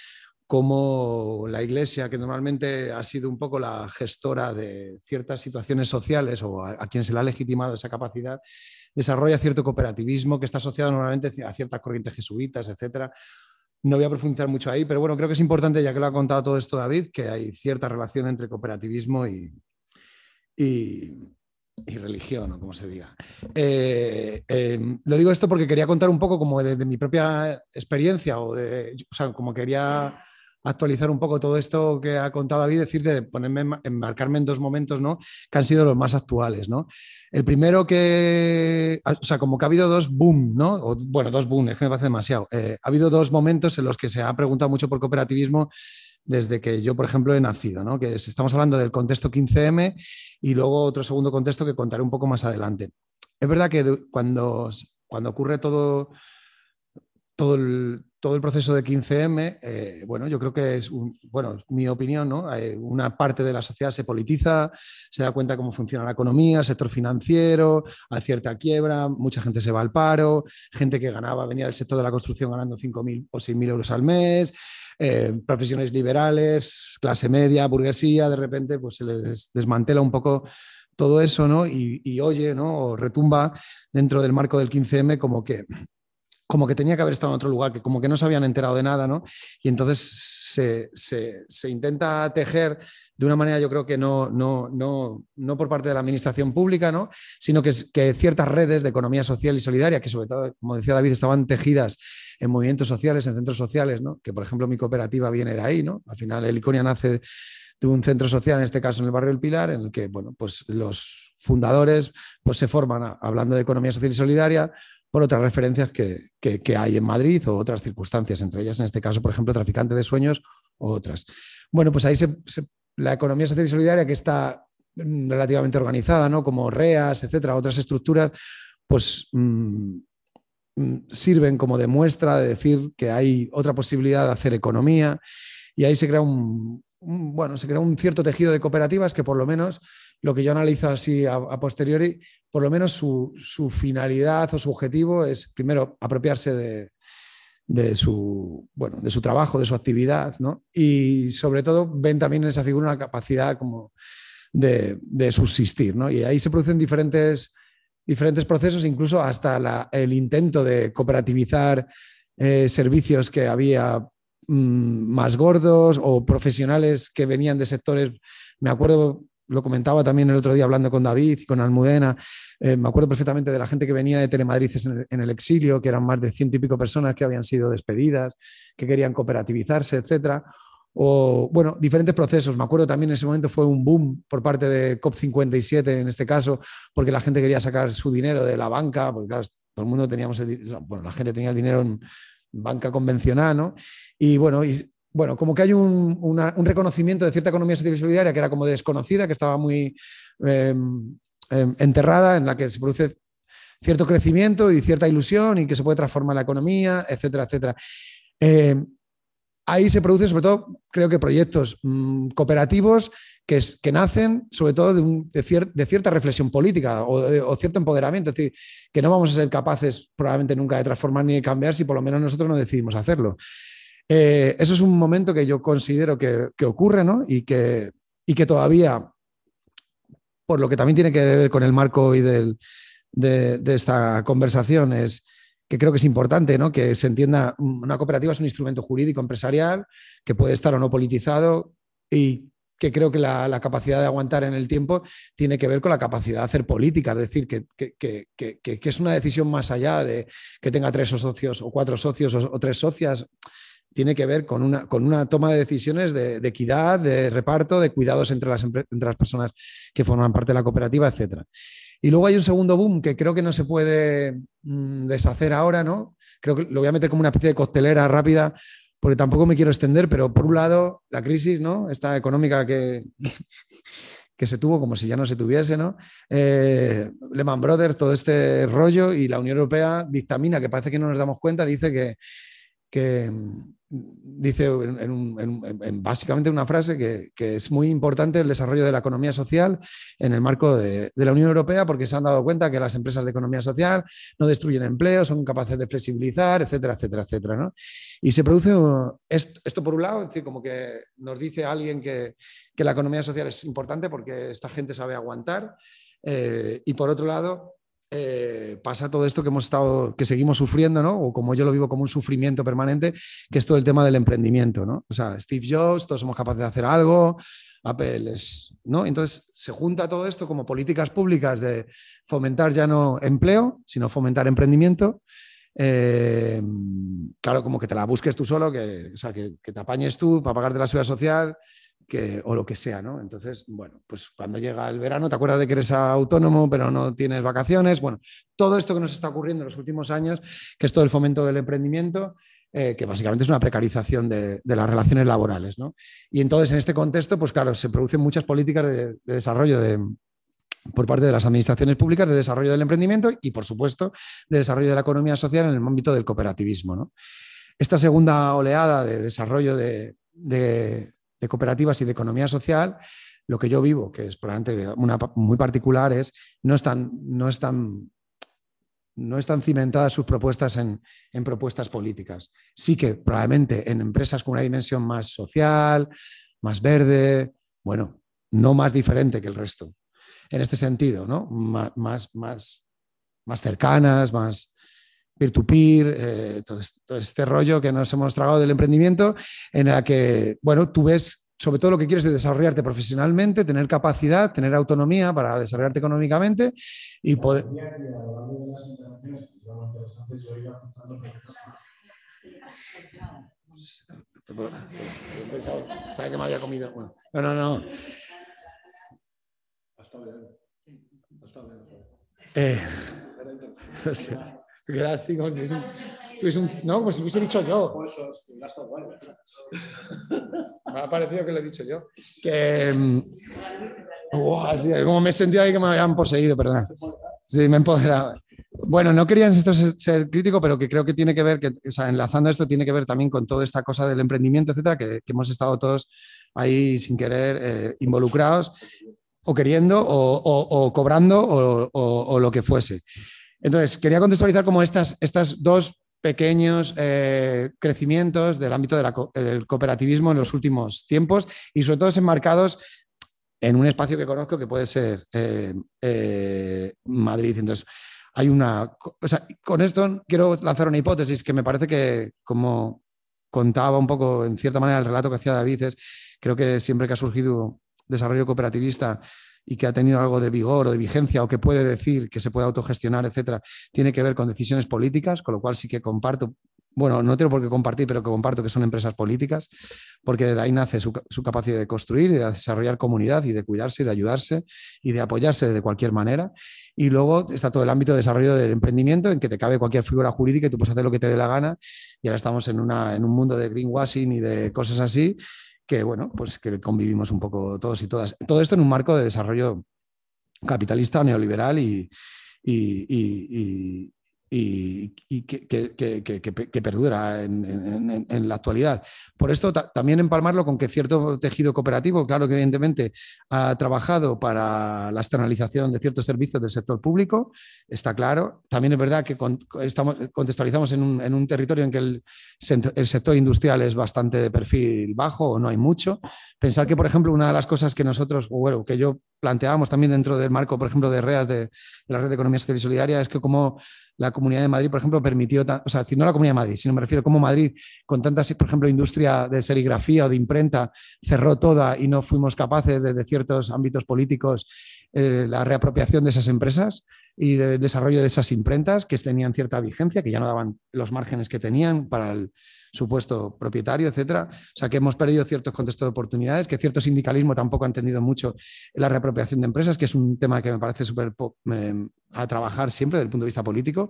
cómo la Iglesia, que normalmente ha sido un poco la gestora de ciertas situaciones sociales o a, a, quien se le ha legitimado esa capacidad, desarrolla cierto cooperativismo que está asociado normalmente a ciertas corrientes jesuitas, etcétera. No voy a profundizar mucho ahí, pero bueno, creo que es importante, ya que lo ha contado todo esto David, que hay cierta relación entre cooperativismo y, y, religión, o como se diga. Eh, eh, lo digo esto porque quería contar un poco como de, de mi propia experiencia, o, de, o sea, como quería actualizar un poco todo esto que ha contado David, decir de ponerme, enmarcarme en dos momentos, ¿no? Que han sido los más actuales, ¿no? El primero que, o sea, como que ha habido dos boom, ¿no? O, bueno, dos boom, es que me parece demasiado. Eh, ha habido dos momentos en los que se ha preguntado mucho por cooperativismo desde que yo, por ejemplo, he nacido, ¿no? Que estamos hablando del contexto 15M y luego otro segundo contexto que contaré un poco más adelante. Es verdad que cuando, cuando ocurre todo, todo el, todo el proceso de 15M, eh, bueno, yo creo que es, bueno, mi opinión, ¿no? Eh, una parte de la sociedad se politiza, se da cuenta cómo funciona la economía, el sector financiero, hay cierta quiebra, mucha gente se va al paro, gente que ganaba, venía del sector de la construcción ganando 5.000 o 6.000 euros al mes, eh, profesiones liberales, clase media, burguesía, de repente pues se les desmantela un poco todo eso, ¿no? Y, y oye, ¿no? O retumba dentro del marco del 15M como que como que tenía que haber estado en otro lugar, que como que no se habían enterado de nada, ¿no? Y entonces se, se, intenta tejer de una manera, yo creo que no, no, no, no por parte de la administración pública, ¿no? Sino que, que ciertas redes de economía social y solidaria, que sobre todo, como decía David, estaban tejidas en movimientos sociales, en centros sociales, ¿no? Que por ejemplo mi cooperativa viene de ahí, ¿no? Al final el Iconia nace de un centro social, en este caso en el barrio El Pilar, en el que, bueno, pues los fundadores pues se forman hablando de economía social y solidaria, por otras referencias que, que, hay en Madrid o otras circunstancias, entre ellas en este caso, por ejemplo, traficante de sueños o otras. Bueno, pues ahí la economía social y solidaria que está relativamente organizada, ¿no? Como REAS, etcétera, otras estructuras, pues mmm, sirven como de muestra de decir que hay otra posibilidad de hacer economía y ahí se crea un, un, bueno, se crea un cierto tejido de cooperativas que por lo menos lo que yo analizo así a, posteriori, por lo menos su, su, finalidad o su objetivo es primero apropiarse de, de, su, bueno, de su trabajo, de su actividad, ¿no? Y sobre todo ven también en esa figura una capacidad como de, de subsistir, ¿no? Y ahí se producen diferentes, diferentes procesos, incluso hasta el intento de cooperativizar eh, servicios que había mmm, más gordos o profesionales que venían de sectores, me acuerdo lo comentaba también el otro día hablando con David y con Almudena, eh, me acuerdo perfectamente de la gente que venía de Telemadrid en el, exilio, que eran más de ciento y pico personas que habían sido despedidas, que querían cooperativizarse, etcétera. O, bueno, diferentes procesos. Me acuerdo también en ese momento fue un boom por parte de COP57 en este caso, porque la gente quería sacar su dinero de la banca, porque claro, todo el mundo teníamos bueno, la gente tenía el dinero en banca convencional, ¿no? Y bueno, y bueno, como que hay un, reconocimiento de cierta economía social y solidaria que era como desconocida, que estaba muy eh, eh, enterrada, en la que se produce cierto crecimiento y cierta ilusión y que se puede transformar la economía, etcétera, etcétera. Eh, ahí se producen sobre todo, creo que proyectos mmm, cooperativos que, nacen sobre todo de, cierta reflexión política o, o, cierto empoderamiento, es decir, que no vamos a ser capaces probablemente nunca de transformar ni de cambiar si por lo menos nosotros no decidimos hacerlo. Eh, eso es un momento que yo considero que, ocurre ¿no? y, que, y que todavía, por lo que también tiene que ver con el marco hoy del, de, esta conversación, es que creo que es importante ¿no? que se entienda, una cooperativa es un instrumento jurídico empresarial que puede estar o no politizado y que creo que la, capacidad de aguantar en el tiempo tiene que ver con la capacidad de hacer política, es decir, que, que, que, que es una decisión más allá de que tenga tres socios o cuatro socios o tres socias tiene que ver con una, con una toma de decisiones de, equidad, de reparto, de cuidados entre las, entre las personas que forman parte de la cooperativa, etc. Y luego hay un segundo boom que creo que no se puede mmm, deshacer ahora, ¿no? Creo que lo voy a meter como una especie de costelera rápida, porque tampoco me quiero extender, pero por un lado, la crisis, ¿no? Esta económica que, que se tuvo como si ya no se tuviese, ¿no? Eh, Lehman Brothers, todo este rollo y la Unión Europea dictamina, que parece que no nos damos cuenta, dice que dice en, básicamente una frase que, es muy importante el desarrollo de la economía social en el marco de, la Unión Europea porque se han dado cuenta que las empresas de economía social no destruyen empleo, son capaces de flexibilizar, etcétera, etcétera, etcétera. Y se produce esto, por un lado, es decir, como que nos dice alguien que, la economía social es importante porque esta gente sabe aguantar. Eh, y por otro lado, eh, pasa todo esto que hemos estado, que seguimos sufriendo, ¿no? O como yo lo vivo como un sufrimiento permanente, que es todo el tema del emprendimiento, ¿no? O sea, Steve Jobs, todos somos capaces de hacer algo, Apple es, ¿no? Entonces se junta todo esto como políticas públicas de fomentar ya no empleo, sino fomentar emprendimiento. Eh, claro, como que te la busques tú solo, que, o sea, que, que te apañes tú para pagarte la seguridad social, o lo que sea, ¿no? Entonces, bueno, pues cuando llega el verano te acuerdas de que eres autónomo, pero no tienes vacaciones. Bueno, todo esto que nos está ocurriendo en los últimos años, que es todo el fomento del emprendimiento, eh, que básicamente es una precarización de, las relaciones laborales, ¿no? Y entonces, en este contexto, pues claro, se producen muchas políticas de, desarrollo de, por parte de las administraciones públicas de desarrollo del emprendimiento y, por supuesto, de desarrollo de la economía social en el ámbito del cooperativismo. ¿no? Esta segunda oleada de desarrollo de, de cooperativas y de economía social, lo que yo vivo, que es probablemente una muy particular, es no están, no están, no están cimentadas sus propuestas en, propuestas políticas. Sí que probablemente en empresas con una dimensión más social, más verde, bueno, no más diferente que el resto. En este sentido, ¿no? Más, más, más, cercanas, más, peer-to-peer, eh, todo, este, rollo que nos hemos tragado del emprendimiento, en la que, bueno, tú ves sobre todo lo que quieres es desarrollarte profesionalmente, tener capacidad, tener autonomía para desarrollarte económicamente y poder... ¿Sabe que me había comido? Bueno, no, no, no. Hasta bien. Como si un, si hubiese dicho yo. me ha parecido que lo he dicho yo. Mm, como me he sentido ahí que me habían poseído, perdona. Sí, me he empoderado. Bueno, no quería esto ser crítico, pero que creo que tiene que ver, que, o enlazando esto, tiene que ver también con toda esta cosa del emprendimiento, etcétera, que, hemos estado todos ahí sin querer eh, involucrados, o queriendo, o, o cobrando, o, lo que fuese. Entonces, quería contextualizar como estas, estas dos pequeños eh, crecimientos del ámbito del cooperativismo en los últimos tiempos y sobre todo enmarcados en un espacio que conozco que puede ser eh, eh, Madrid. Entonces, hay una... O sea, con esto quiero lanzar una hipótesis que me parece que, como contaba un poco en cierta manera el relato que hacía David, es creo que siempre que ha surgido desarrollo cooperativista y que ha tenido algo de vigor o de vigencia o que puede decir que se puede autogestionar, etcétera, tiene que ver con decisiones políticas, con lo cual sí que comparto, bueno, no tengo por qué compartir, pero que comparto que son empresas políticas, porque de ahí nace su, capacidad de construir y de desarrollar comunidad y de cuidarse y de ayudarse y de apoyarse de cualquier manera. Y luego está todo el ámbito de desarrollo del emprendimiento en que te cabe cualquier figura jurídica y tú puedes hacer lo que te dé la gana. Y ahora estamos en, una, en un mundo de greenwashing y de cosas así que bueno, pues que convivimos un poco todos y todas. Todo esto en un marco de desarrollo capitalista, neoliberal y, y, y, que, perdura en, la actualidad. Por esto también empalmarlo con que cierto tejido cooperativo, claro que evidentemente ha trabajado para la externalización de ciertos servicios del sector público, está claro. También es verdad que estamos, contextualizamos en un, territorio en que el, el, sector industrial es bastante de perfil bajo o no hay mucho. Pensar que, por ejemplo, una de las cosas que nosotros, bueno, que yo planteábamos también dentro del marco, por ejemplo, de REAS, de, la Red de Economía Social y Solidaria, es que como la Comunidad de Madrid, por ejemplo, permitió, o sea, no la Comunidad de Madrid, sino me refiero como Madrid, con tantas, por ejemplo, industria de serigrafía o de imprenta, cerró toda y no fuimos capaces desde ciertos ámbitos políticos eh, la reapropiación de esas empresas y de desarrollo de esas imprentas que tenían cierta vigencia, que ya no daban los márgenes que tenían para el supuesto propietario, etcétera. O sea, que hemos perdido ciertos contextos de oportunidades, que cierto sindicalismo tampoco ha entendido mucho la reapropiación de empresas, que es un tema que me parece súper a trabajar siempre desde el punto de vista político.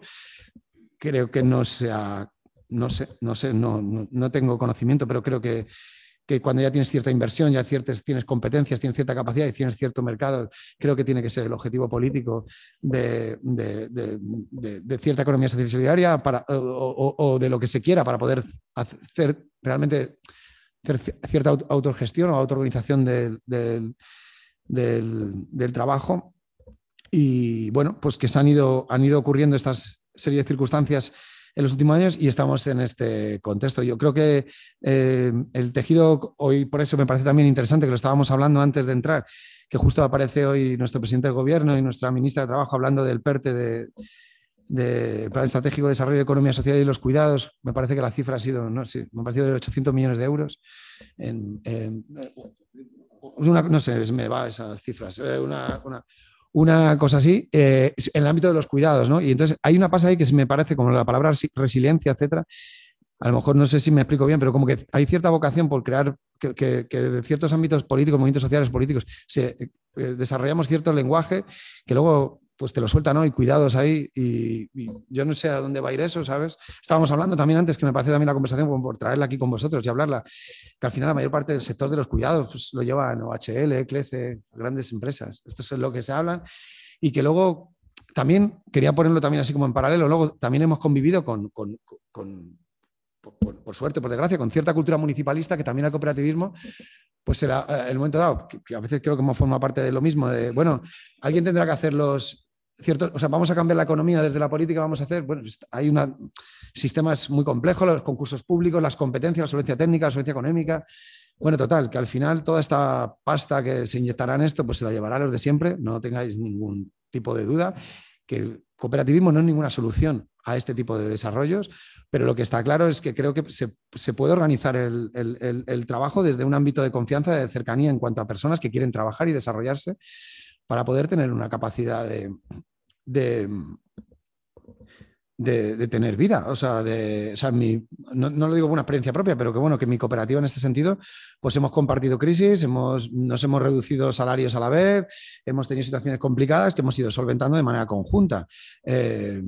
Creo que no sea, no sé, no sé, no, no, tengo conocimiento, pero creo que que cuando ya tienes cierta inversión, ya ciertas, tienes competencias, tienes cierta capacidad y tienes cierto mercado, creo que tiene que ser el objetivo político de, cierta economía social y solidaria o, de lo que se quiera para poder hacer realmente cierta autogestión o autoorganización del, del, trabajo. Y bueno, pues que se han ido, han ido ocurriendo estas serie de circunstancias en los últimos años y estamos en este contexto. Yo creo que eh, el tejido, hoy por eso me parece también interesante que lo estábamos hablando antes de entrar, que justo aparece hoy nuestro presidente del gobierno y nuestra ministra de Trabajo hablando del PERTE de, Plan Estratégico de Desarrollo de Economía Social y los Cuidados. Me parece que la cifra ha sido, no, sí, me ha parecido de 800 millones de euros. En, no sé, me va esas cifras. Eh, una, una cosa así, eh, en el ámbito de los cuidados, ¿no? Y entonces hay una pasa ahí que me parece como la palabra resiliencia, etcétera. A lo mejor no sé si me explico bien, pero como que hay cierta vocación por crear que, de ciertos ámbitos políticos, movimientos sociales políticos, se, eh, desarrollamos cierto lenguaje que luego pues te lo suelta, ¿no? Y cuidados ahí. Y, yo no sé a dónde va a ir eso, ¿sabes? Estábamos hablando también antes, que me parece también la conversación por traerla aquí con vosotros y hablarla, que al final la mayor parte del sector de los cuidados pues, lo llevan OHL, CLECE, grandes empresas. Esto es lo que se hablan. Y que luego también, quería ponerlo también así como en paralelo, luego también hemos convivido con, con, por, suerte, por desgracia, con cierta cultura municipalista que también el cooperativismo, pues el, el momento dado, que, que, a veces creo que forma parte de lo mismo, de, bueno, alguien tendrá que hacer los, cierto, o sea, vamos a cambiar la economía desde la política, vamos a hacer, bueno, hay una, sistemas muy complejos, los concursos públicos, las competencias, la solvencia técnica, la solvencia económica. Bueno, total, que al final toda esta pasta que se inyectará en esto, pues se la llevará a los de siempre, no tengáis ningún tipo de duda, que el cooperativismo no es ninguna solución a este tipo de desarrollos, pero lo que está claro es que creo que se, puede organizar el, el, trabajo desde un ámbito de confianza, de cercanía en cuanto a personas que quieren trabajar y desarrollarse para poder tener una capacidad de, de, tener vida. O sea, de, no, lo digo por una experiencia propia, pero que bueno, que mi cooperativa en este sentido, pues hemos compartido crisis, hemos, nos hemos reducido salarios a la vez, hemos tenido situaciones complicadas que hemos ido solventando de manera conjunta. Eh,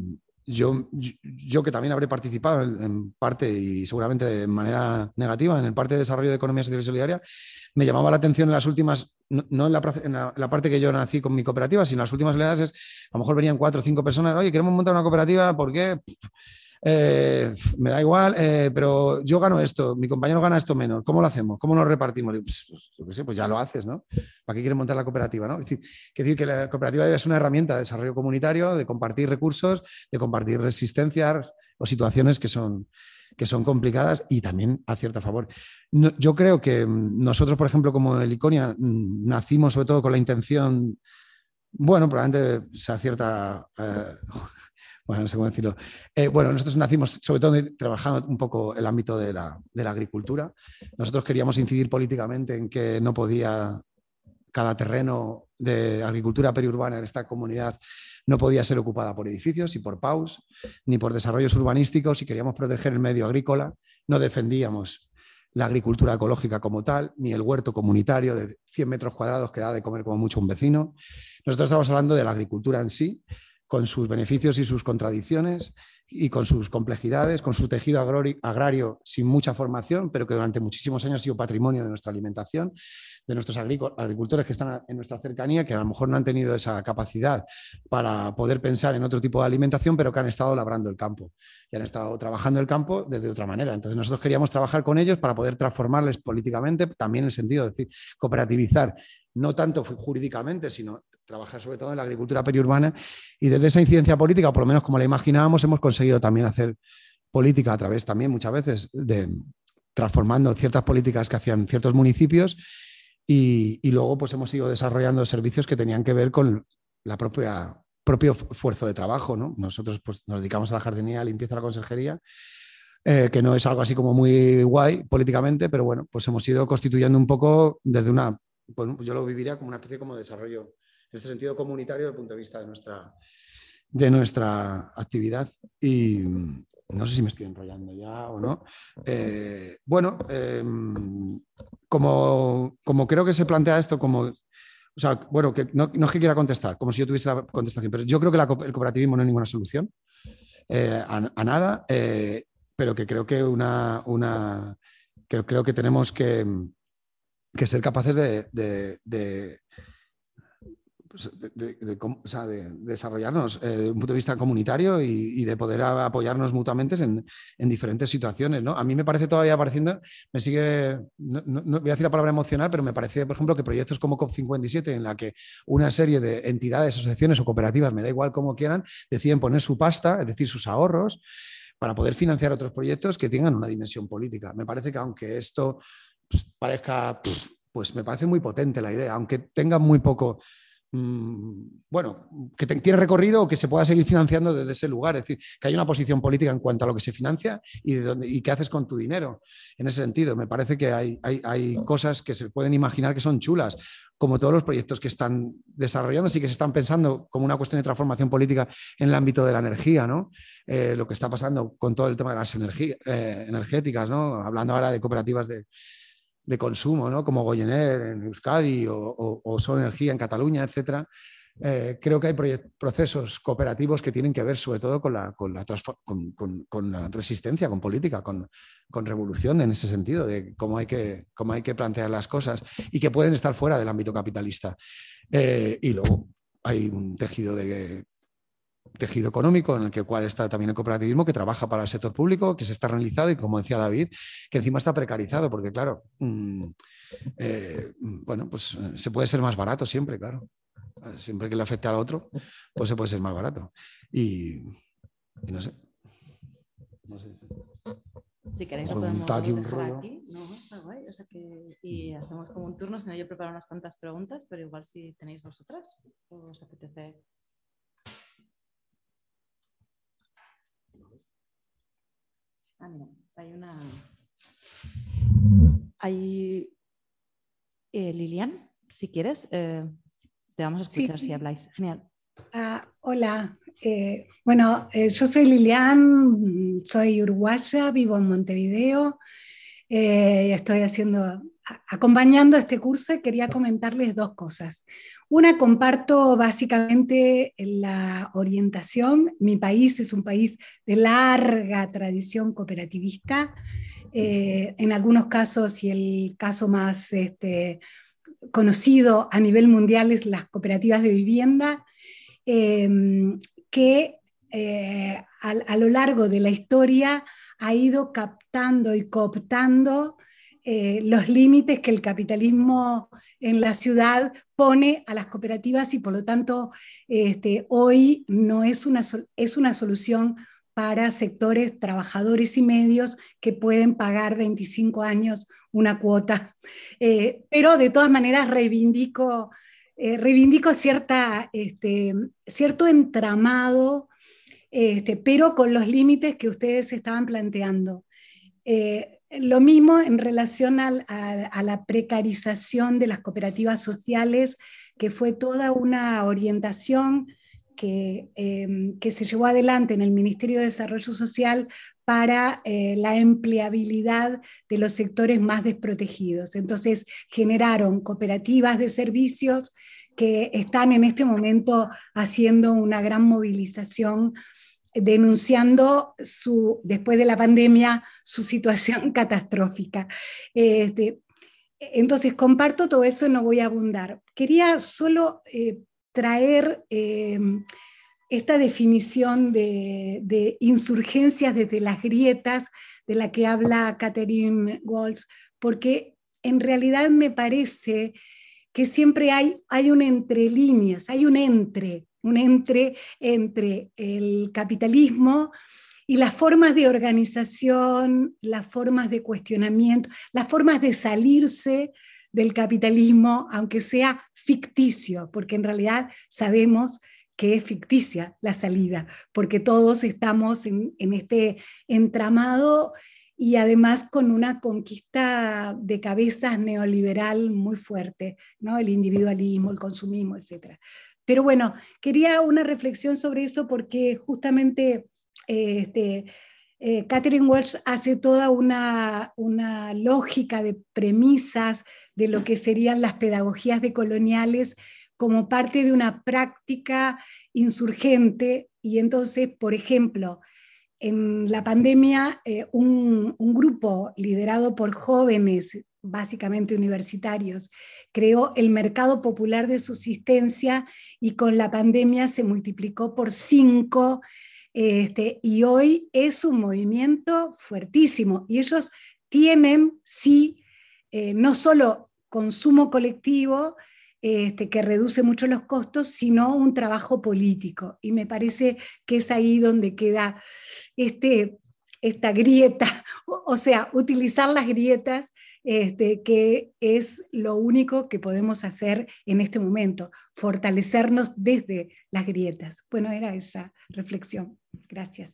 yo, yo, que también habré participado en, parte y seguramente de manera negativa en el parte de desarrollo de economía social y solidaria, me llamaba la atención en las últimas, no, en, la, parte que yo nací con mi cooperativa, sino en las últimas edades, a lo mejor venían cuatro o cinco personas, oye, queremos montar una cooperativa, ¿por qué? Eh, me da igual, eh, pero yo gano esto, mi compañero gana esto menos, ¿cómo lo hacemos? ¿Cómo nos repartimos? Pues, pues, pues, ya lo haces, ¿no? ¿Para qué quieres montar la cooperativa? ¿no? Es decir, que la cooperativa debe ser una herramienta de desarrollo comunitario, de compartir recursos, de compartir resistencias o situaciones que son, que son complicadas y también a cierto favor. yo creo que mm, nosotros, por ejemplo, como el Iconia, mm, nacimos sobre todo con la intención, bueno, probablemente se acierta... Eh, bueno, no sé cómo decirlo. Eh, bueno, nosotros nacimos sobre todo trabajando un poco el ámbito de la, agricultura. Nosotros queríamos incidir políticamente en que no podía cada terreno de agricultura periurbana en esta comunidad no podía ser ocupada por edificios y por PAUS, ni por desarrollos urbanísticos y queríamos proteger el medio agrícola. No defendíamos la agricultura ecológica como tal, ni el huerto comunitario de 100 metros cuadrados que da de comer como mucho un vecino. Nosotros estamos hablando de la agricultura en sí con sus beneficios y sus contradicciones y con sus complejidades, con su tejido agrario sin mucha formación, pero que durante muchísimos años ha sido patrimonio de nuestra alimentación, de nuestros agricultores que están en nuestra cercanía, que a lo mejor no han tenido esa capacidad para poder pensar en otro tipo de alimentación, pero que han estado labrando el campo y han estado trabajando el campo desde otra manera. Entonces nosotros queríamos trabajar con ellos para poder transformarles políticamente, también en el sentido de decir, cooperativizar, no tanto jurídicamente, sino trabajar sobre todo en la agricultura periurbana y desde esa incidencia política, por lo menos como la imaginábamos, hemos conseguido también hacer política a través también muchas veces de transformando ciertas políticas que hacían ciertos municipios y, luego pues hemos ido desarrollando servicios que tenían que ver con la propia propio esfuerzo de trabajo. ¿no? Nosotros pues, nos dedicamos a la jardinería, la limpieza, a la conserjería, eh, que no es algo así como muy guay políticamente, pero bueno, pues hemos ido constituyendo un poco desde una, bueno, yo lo viviría como una especie como de desarrollo este sentido comunitario desde el punto de vista de nuestra, de nuestra actividad. Y no sé si me estoy enrollando ya o no. Eh, bueno, em, como, como creo que se plantea esto como o sea, bueno, que no, no, es que quiera contestar, como si yo tuviese la contestación, pero yo creo que el cooperativismo no es ninguna solución eh, a, nada, eh, pero que creo que una, una creo, que tenemos que, ser capaces de, desarrollarnos eh, desde un punto de vista comunitario y, de poder apoyarnos mutuamente en, diferentes situaciones. ¿no? A mí me parece todavía pareciendo, me sigue, no, voy a decir la palabra emocional, pero me parece, por ejemplo, que proyectos como COP57, en la que una serie de entidades, asociaciones o cooperativas, me da igual como quieran, deciden poner su pasta, es decir, sus ahorros, para poder financiar otros proyectos que tengan una dimensión política. Me parece que aunque esto pues, parezca, pues me parece muy potente la idea, aunque tenga muy poco bueno, que tiene recorrido o que se pueda seguir financiando desde ese lugar. Es decir, que hay una posición política en cuanto a lo que se financia y, de dónde, y qué haces con tu dinero. En ese sentido, me parece que hay, hay, cosas que se pueden imaginar que son chulas, como todos los proyectos que están desarrollándose y que se están pensando como una cuestión de transformación política en el ámbito de la energía, ¿no? Eh, lo que está pasando con todo el tema de las energías eh, energéticas, ¿no? Hablando ahora de cooperativas de, de consumo, ¿no? como Goyener en Euskadi o, o, Energía en Cataluña, etc. Eh, creo que hay procesos cooperativos que tienen que ver sobre todo con la, resistencia, con política, con, revolución en ese sentido, de cómo hay, que, cómo hay que plantear las cosas y que pueden estar fuera del ámbito capitalista. Eh, y luego hay un tejido de tejido económico en el que cual está también el cooperativismo que trabaja para el sector público, que se está realizado y como decía David, que encima está precarizado, porque claro, mm, eh, bueno, pues eh, se puede ser más barato siempre, claro. Siempre que le afecte al otro, pues se puede ser más barato. Y, no sé. Si queréis lo podemos dejar aquí. No, está guay. O sea que, y hacemos como un turno, si no yo preparo unas cuantas preguntas, pero igual si tenéis vosotras, os apetece Ah, mira, hay una. Hay. Eh, Lilian, si quieres, eh, te vamos a escuchar si habláis. Genial. Ah, hola, eh, bueno, yo soy Lilian, soy uruguaya, vivo en Montevideo, estoy haciendo, acompañando este curso y quería comentarles dos cosas. Una, comparto básicamente la orientación. Mi país es un país de larga tradición cooperativista. Eh, en algunos casos, y el caso más este, conocido a nivel mundial es las cooperativas de vivienda, em, que eh, a, lo largo de la historia ha ido captando y cooptando eh, los límites que el capitalismo en la ciudad pone a las cooperativas y por lo tanto este, hoy no es una, es una solución para sectores trabajadores y medios que pueden pagar 25 años una cuota. Eh, pero de todas maneras reivindico, eh, reivindico cierta, este, cierto entramado, este, pero con los límites que ustedes estaban planteando. Lo mismo en relación a, la precarización de las cooperativas sociales, que fue toda una orientación que, em, se llevó adelante en el Ministerio de Desarrollo Social para eh, la empleabilidad de los sectores más desprotegidos. Entonces generaron cooperativas de servicios que están en este momento haciendo una gran movilización denunciando su, después de la pandemia su situación catastrófica. Este, entonces, comparto todo eso, no voy a abundar. Quería solo eh, traer eh, esta definición de, de, insurgencias desde las grietas de la que habla Catherine Walsh, porque en realidad me parece que siempre hay, hay un entre líneas, hay un entre un entre entre el capitalismo y las formas de organización, las formas de cuestionamiento, las formas de salirse del capitalismo, aunque sea ficticio, porque en realidad sabemos que es ficticia la salida, porque todos estamos en, este entramado y además con una conquista de cabezas neoliberal muy fuerte, ¿no? el individualismo, el consumismo, etc. Pero bueno, quería una reflexión sobre eso porque justamente eh, este, eh, Catherine Walsh hace toda una, una lógica de premisas de lo que serían las pedagogías decoloniales como parte de una práctica insurgente. Y entonces, por ejemplo, en la pandemia eh, un, grupo liderado por jóvenes, básicamente universitarios, creó el mercado popular de subsistencia y con la pandemia se multiplicó por cinco este, y hoy es un movimiento fuertísimo y ellos tienen, sí, eh, no solo consumo colectivo, este, que reduce mucho los costos, sino un trabajo político. Y me parece que es ahí donde queda este, esta grieta, o sea, utilizar las grietas, este, que es lo único que podemos hacer en este momento, fortalecernos desde las grietas. Bueno, era esa reflexión. Gracias.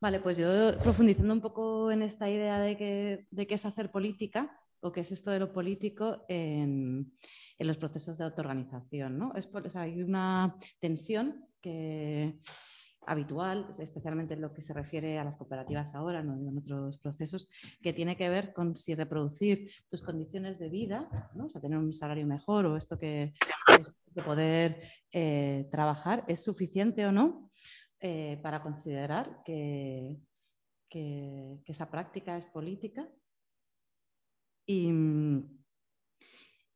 Vale, pues yo profundizando un poco en esta idea de, que, de qué es hacer política o qué es esto de lo político en, los procesos de autoorganización. ¿no? Es hay una tensión que, habitual, especialmente en lo que se refiere a las cooperativas ahora, no en otros procesos, que tiene que ver con si reproducir tus condiciones de vida, ¿no? o sea, tener un salario mejor o esto que, de poder eh, trabajar es suficiente o no eh, para considerar que, que, esa práctica es política y,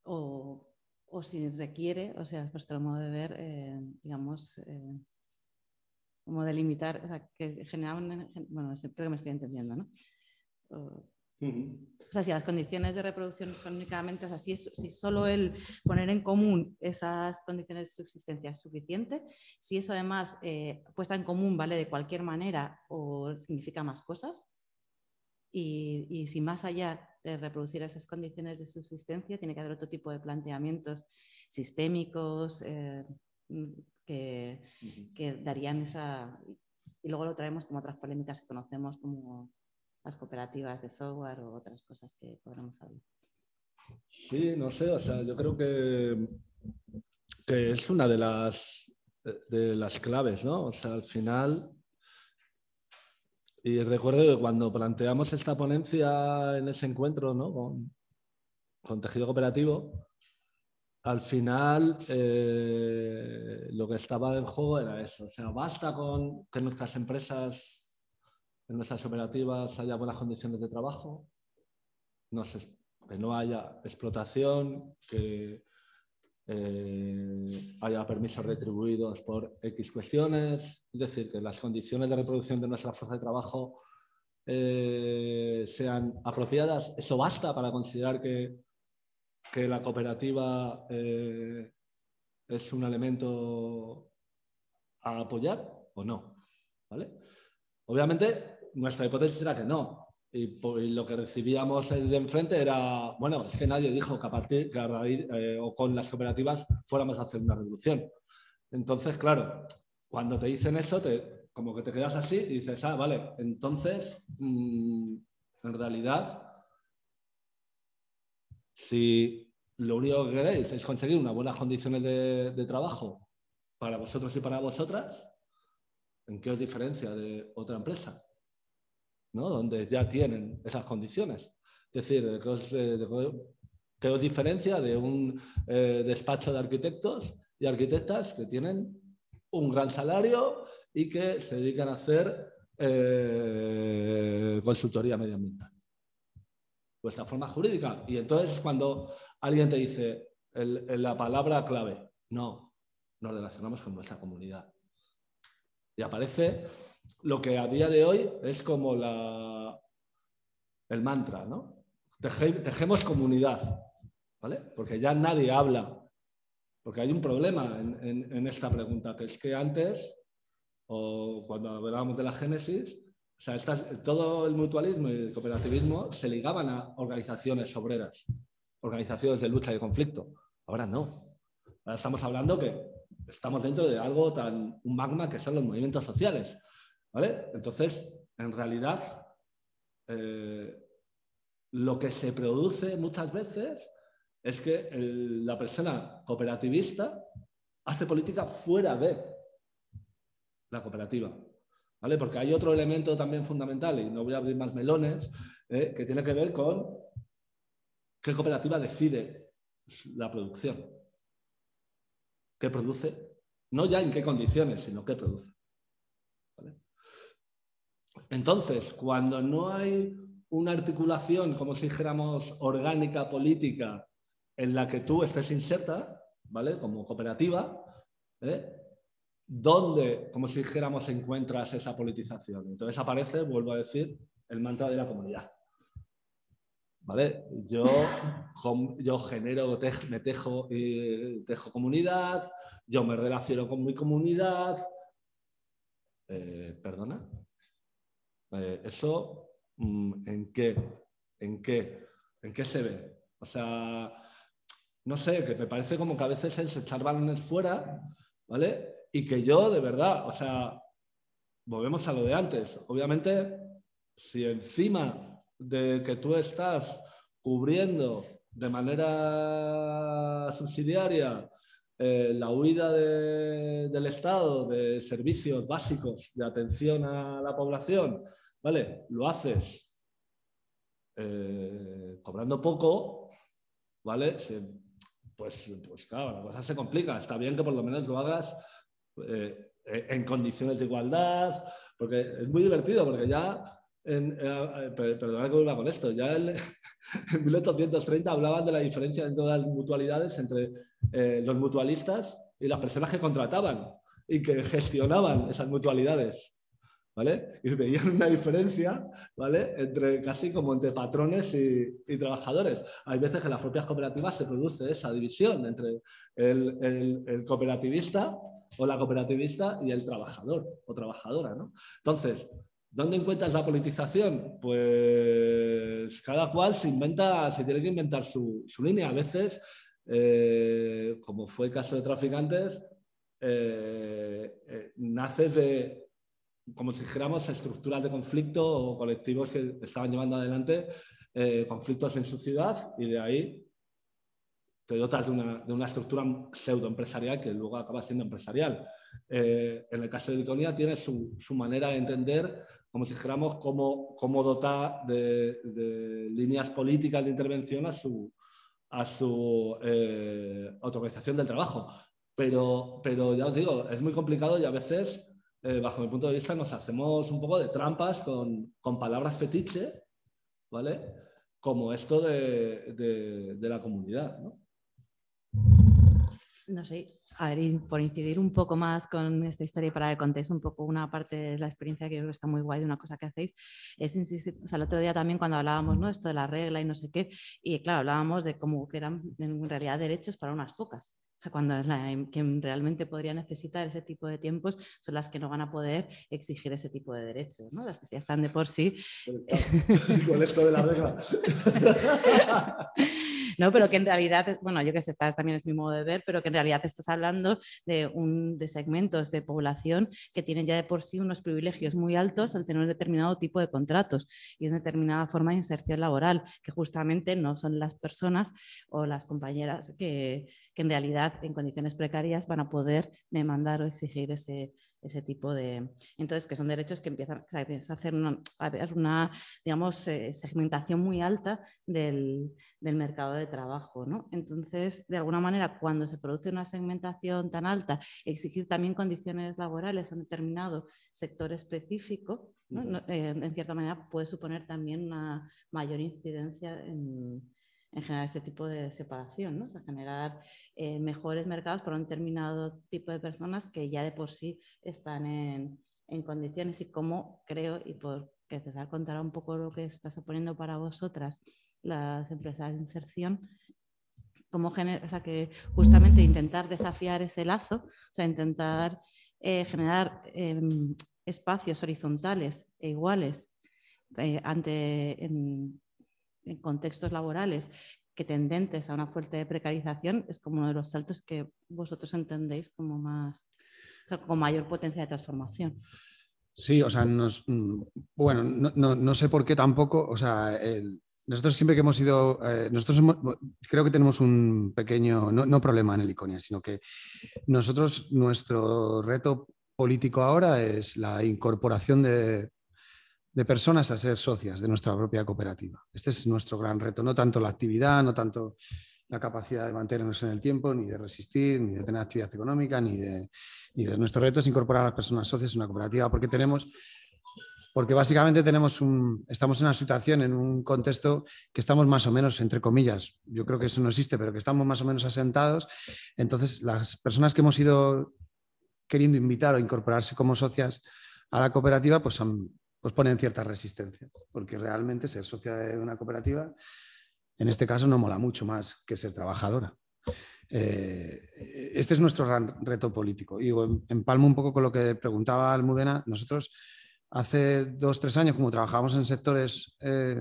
o, o, si requiere, o sea, vuestro modo de ver, eh, digamos, como delimitar, o sea, que generaban, bueno, creo que me estoy entendiendo, ¿no? Sea, si las condiciones de reproducción son únicamente, o sea, si, si, solo el poner en común esas condiciones de subsistencia es suficiente, si eso además eh, puesta en común vale de cualquier manera o significa más cosas, y, y, si más allá de reproducir esas condiciones de subsistencia, tiene que haber otro tipo de planteamientos sistémicos, eh, que, darían esa... Y luego lo traemos como otras polémicas que conocemos, como las cooperativas de software o otras cosas que podremos hablar. Sí, no sé, o sea, yo creo que, que es una de las, de las claves, ¿no? O sea, al final, y recuerdo que cuando planteamos esta ponencia en ese encuentro, ¿no? Con, tejido cooperativo, al final eh, lo que estaba en juego era eso. O sea, basta con que nuestras empresas, en nuestras operativas haya buenas condiciones de trabajo, que no haya explotación, que eh, haya permisos retribuidos por X cuestiones, es decir, que las condiciones de reproducción de nuestra fuerza de trabajo eh, sean apropiadas. Eso basta para considerar que que la cooperativa eh, es un elemento a apoyar o no. ¿vale? Obviamente, nuestra hipótesis era que no. Y, lo que recibíamos de enfrente era, bueno, es que nadie dijo que a partir que a raíz, eh, o con las cooperativas fuéramos a hacer una revolución. Entonces, claro, cuando te dicen eso, te, como que te quedas así y dices, ah, vale, entonces, mm, en realidad, si lo único que queréis es conseguir unas buenas condiciones de, trabajo para vosotros y para vosotras, ¿en qué os diferencia de otra empresa? ¿no? Donde ya tienen esas condiciones. Es decir, ¿qué os, eh, diferencia de un eh, despacho de arquitectos y arquitectas que tienen un gran salario y que se dedican a hacer eh, consultoría medioambiental? vuestra forma jurídica. Y entonces cuando alguien te dice la palabra clave, no, nos relacionamos con nuestra comunidad. Y aparece lo que a día de hoy es como la, el mantra, ¿no? tejemos comunidad, ¿vale? Porque ya nadie habla, porque hay un problema en, esta pregunta, que es que antes, o cuando hablábamos de la génesis, o sea, todo el mutualismo y el cooperativismo se ligaban a organizaciones obreras, organizaciones de lucha y conflicto. Ahora no. Ahora estamos hablando que estamos dentro de algo tan, un magma que son los movimientos sociales. ¿vale? Entonces, en realidad, eh, lo que se produce muchas veces es que la persona cooperativista hace política fuera de la cooperativa. ¿Vale? Porque hay otro elemento también fundamental, y no voy a abrir más melones, eh, que tiene que ver con qué cooperativa decide la producción. ¿Qué produce? No ya en qué condiciones, sino qué produce. Entonces, cuando no hay una articulación, como si dijéramos, orgánica, política, en la que tú estés inserta, ¿vale? Como cooperativa, ¿eh? ¿dónde, como si dijéramos, encuentras esa politización? Entonces aparece, vuelvo a decir, el mantra de la comunidad. ¿Vale? Yo, yo genero, me tejo, y tejo comunidad, yo me relaciono con mi comunidad. Eh, ¿Perdona? Eh, ¿Eso mm, en qué? ¿En qué? ¿En qué se ve? O sea, no sé, que me parece como que a veces es echar balones fuera, ¿vale? Y que yo, de verdad, o sea, volvemos a lo de antes. Obviamente, si encima de que tú estás cubriendo de manera subsidiaria eh, la huida del Estado de servicios básicos de atención a la población, ¿vale? Lo haces eh, cobrando poco, ¿vale? pues, pues claro, la cosa se complica. Está bien que por lo menos lo hagas eh, en condiciones de igualdad, porque es muy divertido, porque ya, en, eh, perdonad que vuelva con esto, ya en, 1830 hablaban de la diferencia entre las mutualidades entre eh, los mutualistas y las personas que contrataban y que gestionaban esas mutualidades. ¿vale? Y veían una diferencia, ¿vale? Entre casi como entre patrones y, trabajadores. Hay veces que en las propias cooperativas se produce esa división entre el, cooperativista o la cooperativista y el trabajador o trabajadora, ¿no? Entonces, ¿dónde encuentras la politización? Pues cada cual se inventa, se tiene que inventar su, línea. A veces, eh, como fue el caso de traficantes, eh, eh, naces de, como si dijéramos, estructuras de conflicto o colectivos que estaban llevando adelante eh, conflictos en su ciudad y de ahí te dotas de una, de una estructura pseudoempresarial que luego acaba siendo empresarial. Eh, en el caso de Iconia tiene su, su, manera de entender, como si dijéramos, cómo, cómo dotar de, de, líneas políticas de intervención a su, a su eh, autorización del trabajo. Pero, pero ya os digo, es muy complicado y a veces eh, bajo mi punto de vista, nos hacemos un poco de trampas con, palabras fetiche, ¿vale? Como esto de, la comunidad, ¿no? No sé, a ver, por incidir un poco más con esta historia y para que contéis un poco una parte de la experiencia que creo que está muy guay de una cosa que hacéis, es insistir, o sea, el otro día también cuando hablábamos, ¿no? Esto de la regla y no sé qué, y claro, hablábamos de cómo que eran en realidad derechos para unas pocas cuando quien realmente podría necesitar ese tipo de tiempos son las que no van a poder exigir ese tipo de derechos, ¿no? las que ya están de por sí. Con esto de la regla. ¿no? Pero que en realidad, bueno, yo que sé, también es mi modo de ver, pero que en realidad estás hablando de, un, de segmentos de población que tienen ya de por sí unos privilegios muy altos al tener un determinado tipo de contratos y una determinada forma de inserción laboral, que justamente no son las personas o las compañeras que, que en realidad en condiciones precarias van a poder demandar o exigir ese, ese tipo de... Entonces, que son derechos que empiezan a hacer una, a ver una digamos, eh, segmentación muy alta del, del, mercado de trabajo. ¿no? Entonces, de alguna manera, cuando se produce una segmentación tan alta, exigir también condiciones laborales a un determinado sector específico, eh, en cierta manera puede suponer también una mayor incidencia en en generar este tipo de separación, ¿no? o sea, generar eh, mejores mercados para un determinado tipo de personas que ya de por sí están en, en condiciones y cómo creo, y por que César contará un poco lo que está suponiendo para vosotras las empresas de inserción, cómo genera, o sea, que justamente intentar desafiar ese lazo, o sea, intentar eh, generar em, espacios horizontales e iguales eh, ante, en, en contextos laborales que tendentes a una fuerte precarización es como uno de los saltos que vosotros entendéis como más con mayor potencia de transformación. Sí, o sea, bueno, no, sé por qué tampoco, o sea, nosotros siempre que hemos ido, eh, nosotros creo que tenemos un pequeño, no, problema en el Iconia, sino que nosotros, nuestro reto político ahora es la incorporación de, de personas a ser socias de nuestra propia cooperativa. Este es nuestro gran reto, no tanto la actividad, no tanto la capacidad de mantenernos en el tiempo, ni de resistir, ni de tener actividad económica, ni de, de nuestro reto es incorporar a las personas socias en una cooperativa, porque tenemos, porque básicamente tenemos un, estamos en una situación, en un contexto que estamos más o menos, entre comillas, yo creo que eso no existe, pero que estamos más o menos asentados. Entonces, las personas que hemos ido queriendo invitar o incorporarse como socias a la cooperativa, pues, pues ponen cierta resistencia, porque realmente ser socia de una cooperativa en este caso no mola mucho más que ser trabajadora. Eh, este es nuestro gran reto político. Y empalmo un poco con lo que preguntaba Almudena. Nosotros hace dos, tres años, como trabajábamos en sectores eh,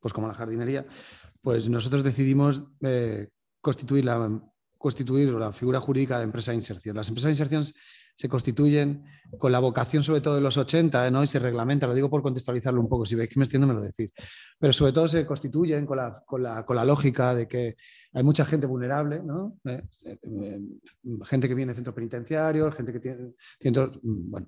pues como la jardinería, pues nosotros decidimos eh, constituir, la, constituir la figura jurídica de empresa de inserción. Las empresas de inserción se constituyen con la vocación sobre todo de los 80 ¿no? y se reglamenta, lo digo por contextualizarlo un poco, si veis que me extiendo me lo decís, pero sobre todo se constituyen con la, con la, con la lógica de que hay mucha gente vulnerable, ¿no? Eh, eh, gente que viene de centros penitenciarios, gente que tiene,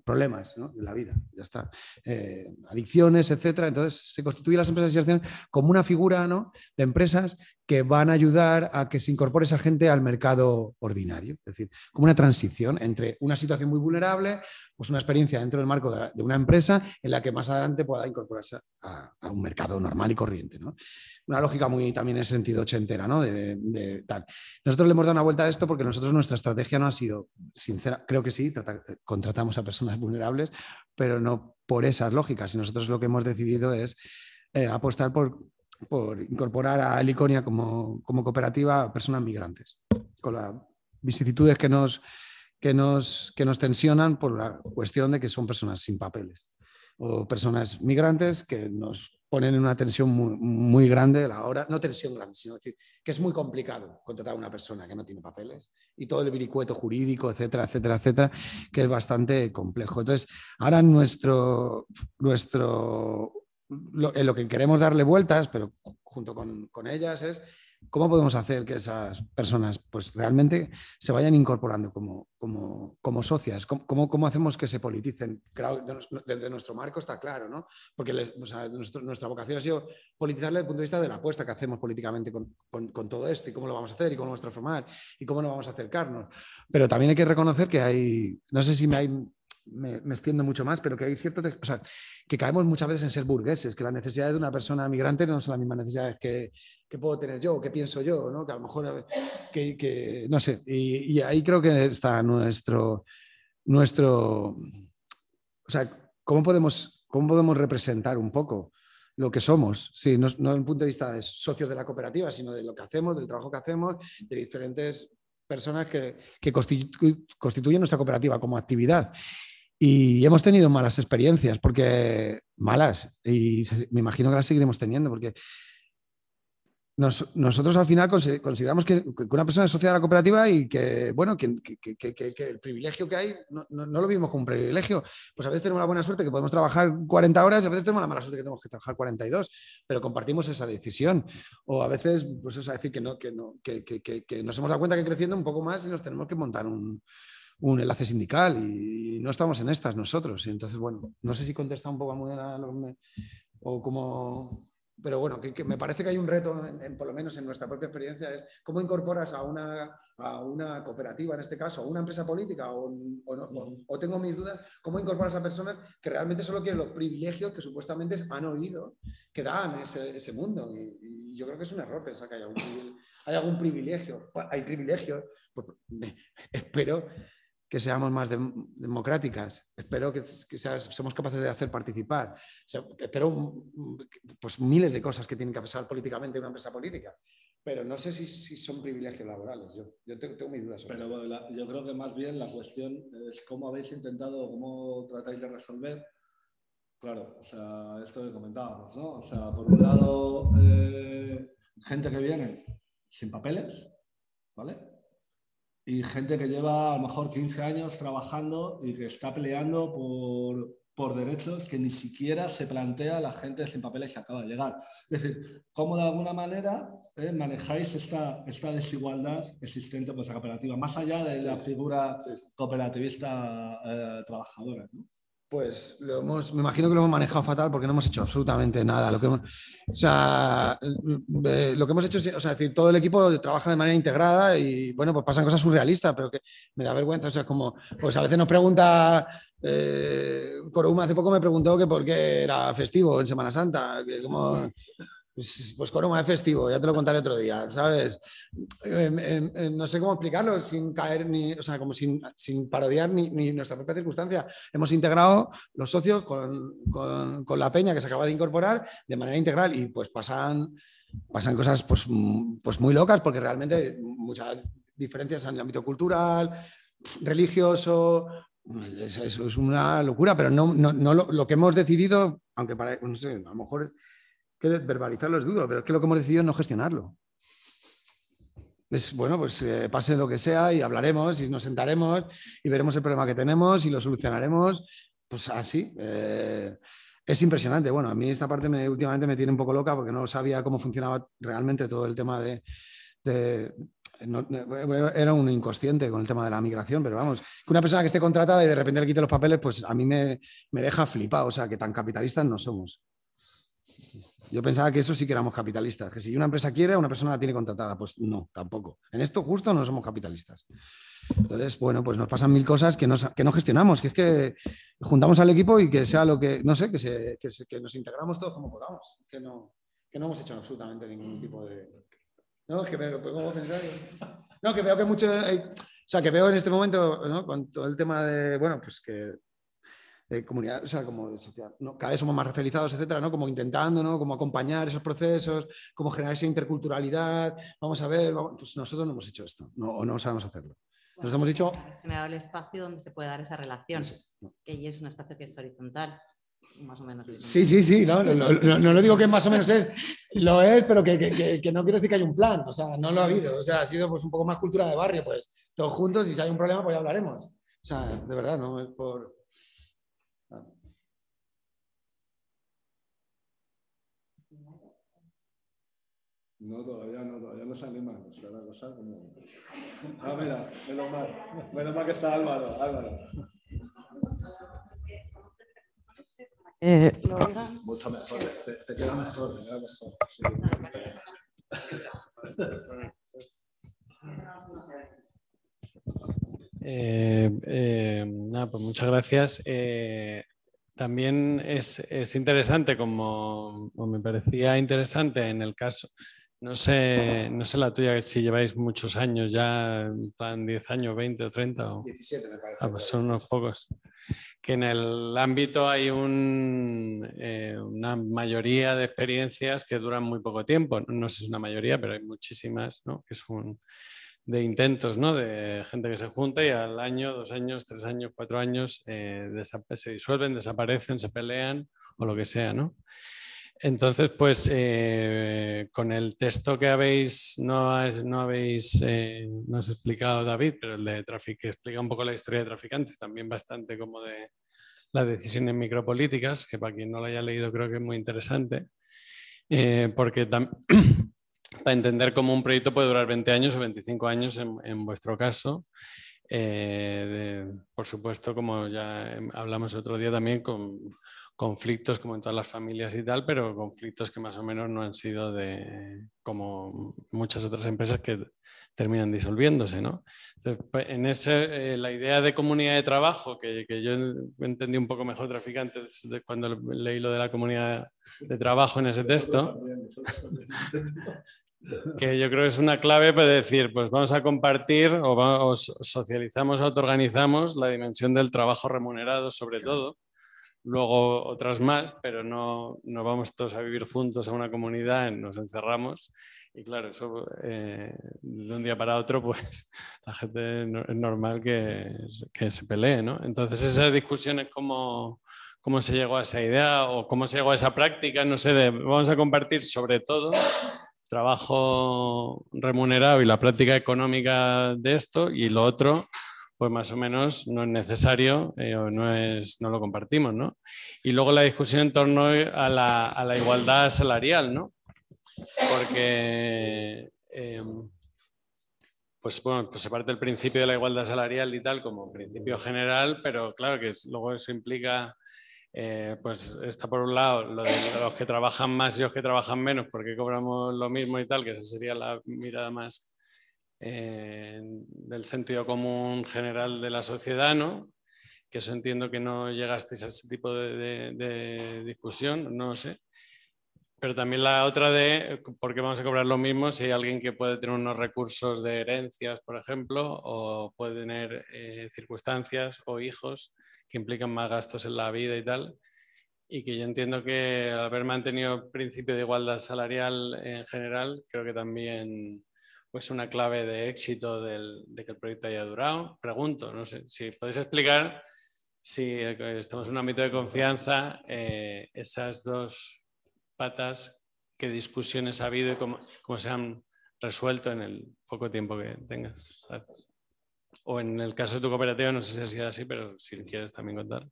problemas ¿no? la vida, ya está, eh, adicciones, etcétera. Entonces se constituyen las empresas de inserción como una figura ¿no? de empresas que van a ayudar a que se incorpore esa gente al mercado ordinario, es decir, como una transición entre una situación muy vulnerable, pues una experiencia dentro del marco de, una empresa en la que más adelante pueda incorporarse a, un mercado normal y corriente. Una lógica muy también en sentido ochentera, ¿no? De, tal. Nosotros le hemos dado una vuelta a esto porque nosotros nuestra estrategia no ha sido sincera, creo que sí, contratamos a personas vulnerables, pero no por esas lógicas. Y nosotros lo que hemos decidido es eh, apostar por por incorporar a Heliconia como, como cooperativa a personas migrantes, con las vicisitudes que nos, que, nos, que nos tensionan por la cuestión de que son personas sin papeles o personas migrantes que nos ponen en una tensión muy, grande a la hora, no tensión grande, sino decir que es muy complicado contratar a una persona que no tiene papeles y todo el viricueto jurídico, etcétera, etcétera, etcétera, que es bastante complejo. Entonces, ahora nuestro, nuestro lo, en lo que queremos darle vueltas, pero junto con, ellas, es cómo podemos hacer que esas personas pues, realmente se vayan incorporando como, como, como socias, ¿Cómo, cómo, hacemos que se politicen. Desde nuestro marco está claro, ¿no? porque nuestra vocación ha sido politizarle desde el punto de vista de la apuesta que hacemos políticamente con, con, con, todo esto y cómo lo vamos a hacer y cómo lo vamos a transformar y cómo nos vamos a acercarnos. Pero también hay que reconocer que hay, no sé si me hay me, extiendo mucho más, pero que hay cierto, o sea, que caemos muchas veces en ser burgueses, que las necesidades de una persona migrante no son las mismas necesidades que, que puedo tener yo, que pienso yo, ¿no? que a lo mejor, que, que no sé, y, y, ahí creo que está nuestro, nuestro, o sea, ¿cómo podemos, cómo podemos representar un poco? lo que somos, sí, no, no desde el punto de vista de socios de la cooperativa, sino de lo que hacemos, del trabajo que hacemos, de diferentes personas que, que constituyen nuestra cooperativa como actividad. Y hemos tenido malas experiencias, porque malas, y me imagino que las seguiremos teniendo, porque nosotros al final consideramos que, una persona es socia de la cooperativa y que, bueno, que, el privilegio que hay no, lo vimos como un privilegio. Pues a veces tenemos la buena suerte que podemos trabajar 40 horas y a veces tenemos la mala suerte que tenemos que trabajar 42, pero compartimos esa decisión. O a veces, pues es decir que, no, que, no, que, nos hemos dado cuenta que creciendo un poco más y nos tenemos que montar un, un enlace sindical y, no estamos en estas nosotros. Y entonces, bueno, no sé si contesta un poco a Mudena o como... Pero bueno, que, me parece que hay un reto, en, por lo menos en nuestra propia experiencia, es cómo incorporas a una, a una cooperativa, en este caso, a una empresa política, o, o, tengo mis dudas, cómo incorporas a personas que realmente solo quieren los privilegios que supuestamente han oído que dan ese, mundo. Y, yo creo que es un error pensar que hay algún, hay algún privilegio. hay privilegios, pues, espero que seamos más democráticas. Espero que, seamos capaces de hacer participar. espero pues, miles de cosas que tienen que pasar políticamente en una empresa política. Pero no sé si, son privilegios laborales. Yo, tengo, mis dudas. Pero yo creo que más bien la cuestión es cómo habéis intentado, cómo tratáis de resolver. Claro, o sea, esto que comentábamos, ¿no? O sea, por un lado, eh, gente que viene sin papeles, ¿vale? Y gente que lleva a lo mejor 15 años trabajando y que está peleando por, por derechos que ni siquiera se plantea la gente sin papeles que acaba de llegar. Es decir, cómo de alguna manera eh, manejáis esta, esta desigualdad existente en vuestra cooperativa, más allá de la figura cooperativista eh, trabajadora. ¿no? Pues lo hemos, me imagino que lo hemos manejado fatal porque no hemos hecho absolutamente nada. Lo que hemos, o sea, eh, lo que hemos hecho es, o sea, decir, todo el equipo trabaja de manera integrada y bueno, pues pasan cosas surrealistas, pero que me da vergüenza. O sea, como, pues a veces nos pregunta, eh, hace poco me preguntó que por qué era festivo en Semana Santa, pues, pues con un festivo, ya te lo contaré otro día, ¿sabes? Em, em, em, no sé cómo explicarlo sin caer ni, o sea, como sin, sin parodiar ni, ni, nuestra propia circunstancia. Hemos integrado los socios con, con, con, la peña que se acaba de incorporar de manera integral y pues pasan, pasan cosas pues, pues muy locas porque realmente muchas diferencias en el ámbito cultural, religioso, eso es, una locura, pero no, no, no lo, lo, que hemos decidido, aunque para, no sé, a lo mejor que verbalizarlo es duro, pero es que lo que hemos decidido es no gestionarlo. Es bueno, pues eh, pase lo que sea y hablaremos y nos sentaremos y veremos el problema que tenemos y lo solucionaremos. Pues así. Eh, es impresionante. Bueno, a mí esta parte me, últimamente me tiene un poco loca porque no sabía cómo funcionaba realmente todo el tema de. era un inconsciente con el tema de la migración, pero vamos, que una persona que esté contratada y de repente le quite los papeles, pues a mí me, me deja flipado. O sea, que tan capitalistas no somos. Yo pensaba que eso sí que éramos capitalistas, que si una empresa quiere, una persona la tiene contratada. Pues no, tampoco. En esto justo no somos capitalistas. Entonces, bueno, pues nos pasan mil cosas que, que no gestionamos, que es que juntamos al equipo y que sea lo que, no sé, que, se, que, nos integramos todos como podamos, que no, que no hemos hecho absolutamente ningún tipo de... No, es que veo, ¿cómo pensar? No, que veo que mucho... o sea, que veo en este momento, ¿no? con todo el tema de, bueno, pues que de comunidad, o sea, como de sociedad, ¿no? cada vez somos más racializados, etcétera, ¿no? Como intentando, ¿no? Como acompañar esos procesos, como generar esa interculturalidad. Vamos a ver, pues nosotros no hemos hecho esto, no, o no sabemos hacerlo. Nos hemos dicho... generado el espacio donde se puede dar esa relación, que es un espacio que es horizontal. Más o menos. Sí, sí, sí, no, no, no, no, lo digo que más o menos es, lo es, pero que, que, que, no quiero decir que hay un plan, o sea, no lo ha habido, o sea, ha sido pues un poco más cultura de barrio, pues todos juntos y si hay un problema, pues ya hablaremos. O sea, de verdad, no es por, No, todavía no, todavía no se animan. Está la cosa como... Ah, mira, menos mal. Menos mal que está Álvaro. Álvaro. Eh, Mucho mejor, te, te, queda mejor, te queda mejor. Sí. Eh, eh, nada, pues muchas gracias. Eh, también es, es interesante, como, como, me parecía interesante en el caso, no sé, no sé la tuya, si lleváis muchos años ya, plan 10 años, 20 o 30. O... 17 me parece. Ah, pues son unos pocos. Que en el ámbito hay un, eh, una mayoría de experiencias que duran muy poco tiempo. No sé si es una mayoría, pero hay muchísimas, ¿no? Que son de intentos, ¿no? De gente que se junta y al año, dos años, tres años, cuatro años eh, se disuelven, desaparecen, se pelean o lo que sea, ¿no? Entonces, pues eh, con el texto que habéis, no, no habéis, eh, no has explicado David, pero el de tráfico, que explica un poco la historia de traficantes, también bastante como de las decisiones micropolíticas, que para quien no lo haya leído creo que es muy interesante, eh, porque para entender cómo un proyecto puede durar 20 años o 25 años en, vuestro caso, eh, por supuesto, como ya hablamos otro día también, con conflictos como en todas las familias y tal, pero conflictos que más o menos no han sido de como muchas otras empresas que terminan disolviéndose, ¿no? Entonces, pues, en ese, eh, la idea de comunidad de trabajo, que, que, yo entendí un poco mejor traficantes de cuando leí lo de la comunidad de trabajo en ese texto, que yo creo que es una clave para decir, pues vamos a compartir o, o socializamos, autoorganizamos la dimensión del trabajo remunerado sobre todo luego otras más, pero no, no, vamos todos a vivir juntos a una comunidad, nos encerramos y claro, eso eh, de un día para otro, pues la gente es normal que, que se pelee, ¿no? Entonces esas discusiones cómo, cómo se llegó a esa idea o cómo se llegó a esa práctica, no sé, de, vamos a compartir sobre todo trabajo remunerado y la práctica económica de esto y lo otro pues más o menos no es necesario eh, o no, es, no lo compartimos, ¿no? Y luego la discusión en torno a la, a la igualdad salarial, ¿no? Porque, em, pues bueno, pues se parte del principio de la igualdad salarial y tal como principio general, pero claro que luego eso implica eh, pues está por un lado los que trabajan más y los que trabajan menos, porque cobramos lo mismo y tal, que esa sería la mirada más del sentido común general de la sociedad, ¿no? Que eso entiendo que no llegasteis a ese tipo de, discusión, no sé. Pero también la otra de por qué vamos a cobrar lo mismo si hay alguien que puede tener unos recursos de herencias, por ejemplo, o puede tener eh, circunstancias o hijos que implican más gastos en la vida y tal. Y que yo entiendo que al haber mantenido el principio de igualdad salarial en general, creo que también pues una clave de éxito del, de que el proyecto haya durado. Pregunto, no sé, si podéis explicar si estamos en un ámbito de confianza, eh, esas dos patas, qué discusiones ha habido y cómo, cómo, se han resuelto en el poco tiempo que tengas. O en el caso de tu cooperativa, no sé si ha sido así, pero si quieres también contar.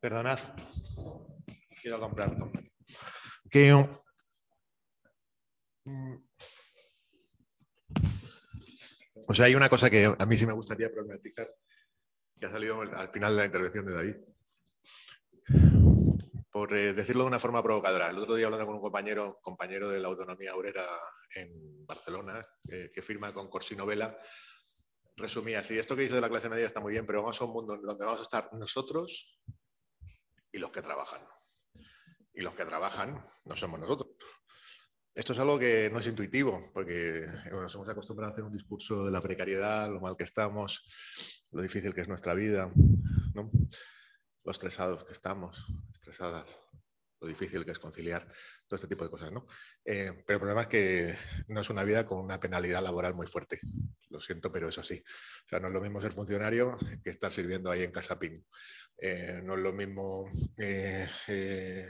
Perdonad, quiero comprar. Que, o sea, hay una cosa que a mí sí me gustaría problematizar, que ha salido al final de la intervención de David. Por eh, decirlo de una forma provocadora, el otro día hablando con un compañero, compañero de la autonomía obrera en Barcelona, eh, que firma con Corsino Vela, resumía así, esto que dice de la clase media está muy bien, pero vamos a un mundo donde vamos a estar nosotros y los que trabajan. Y los que trabajan no somos nosotros. Esto es algo que no es intuitivo, porque nos hemos acostumbrado a hacer un discurso de la precariedad, lo mal que estamos, lo difícil que es nuestra vida, ¿no? Estresados que estamos, estresadas lo difícil que es conciliar todo este tipo de cosas, ¿no? Eh, pero el problema es que no es una vida con una penalidad laboral muy fuerte. Lo siento, pero es así. O sea, no es lo mismo ser funcionario que estar sirviendo ahí en Casa Pin. Eh, no es lo mismo eh,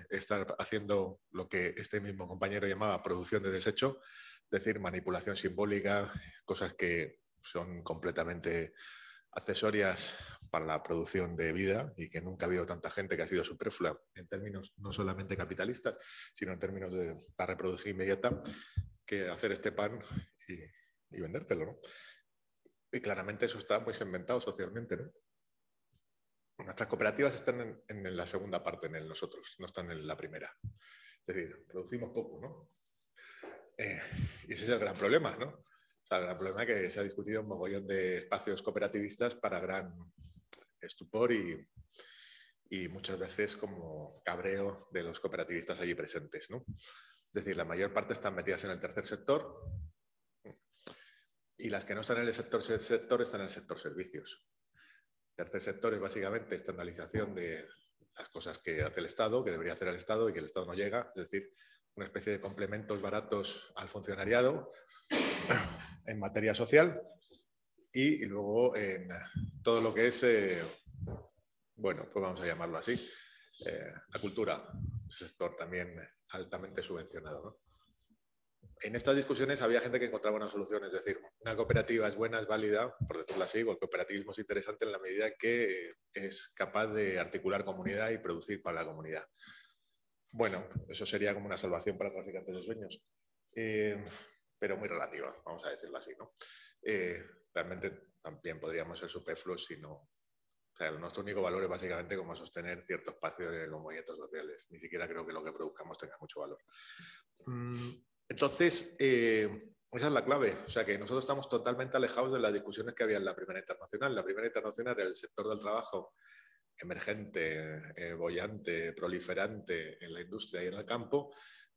estar haciendo lo que este mismo compañero llamaba producción de desecho, es decir, manipulación simbólica, cosas que son completamente accesorias para la producción de vida y que nunca ha habido tanta gente que ha sido superflua en términos no solamente capitalistas, sino en términos de la reproducción inmediata, que hacer este pan y, vendértelo. ¿no? Y claramente eso está muy segmentado socialmente. ¿no? Nuestras cooperativas están en, la segunda parte, en nosotros, no están en la primera. Es decir, producimos poco, ¿no? Eh, y ese es el gran problema, ¿no? Sea, el gran problema es que se ha discutido un mogollón de espacios cooperativistas para gran estupor y, y muchas veces como cabreo de los cooperativistas allí presentes. ¿no? Es decir, la mayor parte están metidas en el tercer sector y las que no están en el sector sector están en el sector servicios. El tercer sector es básicamente externalización de las cosas que hace el Estado, que debería hacer el Estado y que el Estado no llega, es decir, una especie de complementos baratos al funcionariado en materia social y, luego en todo lo que es, eh, bueno, pues vamos a llamarlo así, eh, la cultura, sector también altamente subvencionado. En estas discusiones había gente que encontraba una solución, es decir, una cooperativa es buena, es válida, por decirlo así, o el cooperativismo es interesante en la medida que es capaz de articular comunidad y producir para la comunidad. Bueno, eso sería como una salvación para traficantes de sueños, eh, pero muy relativa, vamos a decirlo así. ¿no? Eh, realmente también podríamos ser superfluos si no. O sea, nuestro único valor es básicamente como sostener cierto espacio de los movimientos sociales. Ni siquiera creo que lo que produzcamos tenga mucho valor. Mm, entonces, eh, esa es la clave. O sea, que nosotros estamos totalmente alejados de las discusiones que había en la primera internacional. La primera internacional era el sector del trabajo emergente, eh, bollante, proliferante en la industria y en el campo,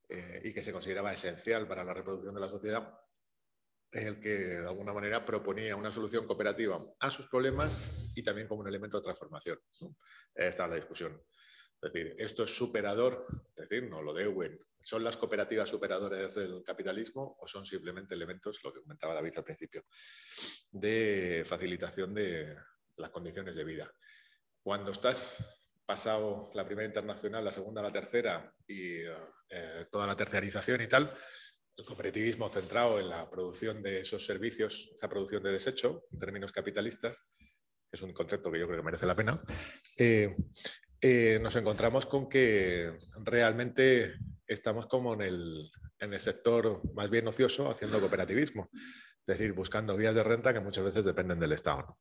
eh, y que se consideraba esencial para la reproducción de la sociedad, el que de alguna manera proponía una solución cooperativa a sus problemas y también como un elemento de transformación. ¿no? Esta es la discusión. Es decir, esto es superador, es decir, no lo de Ewen, ¿son las cooperativas superadoras del capitalismo o son simplemente elementos, lo que comentaba David al principio, de facilitación de las condiciones de vida? Cuando estás pasado la primera internacional, la segunda, la tercera y eh, toda la terciarización y tal, el cooperativismo centrado en la producción de esos servicios, esa producción de desecho, en términos capitalistas, que es un concepto que yo creo que merece la pena, eh, eh, nos encontramos con que realmente estamos como en el, en el sector más bien ocioso haciendo cooperativismo, es decir, buscando vías de renta que muchas veces dependen del Estado.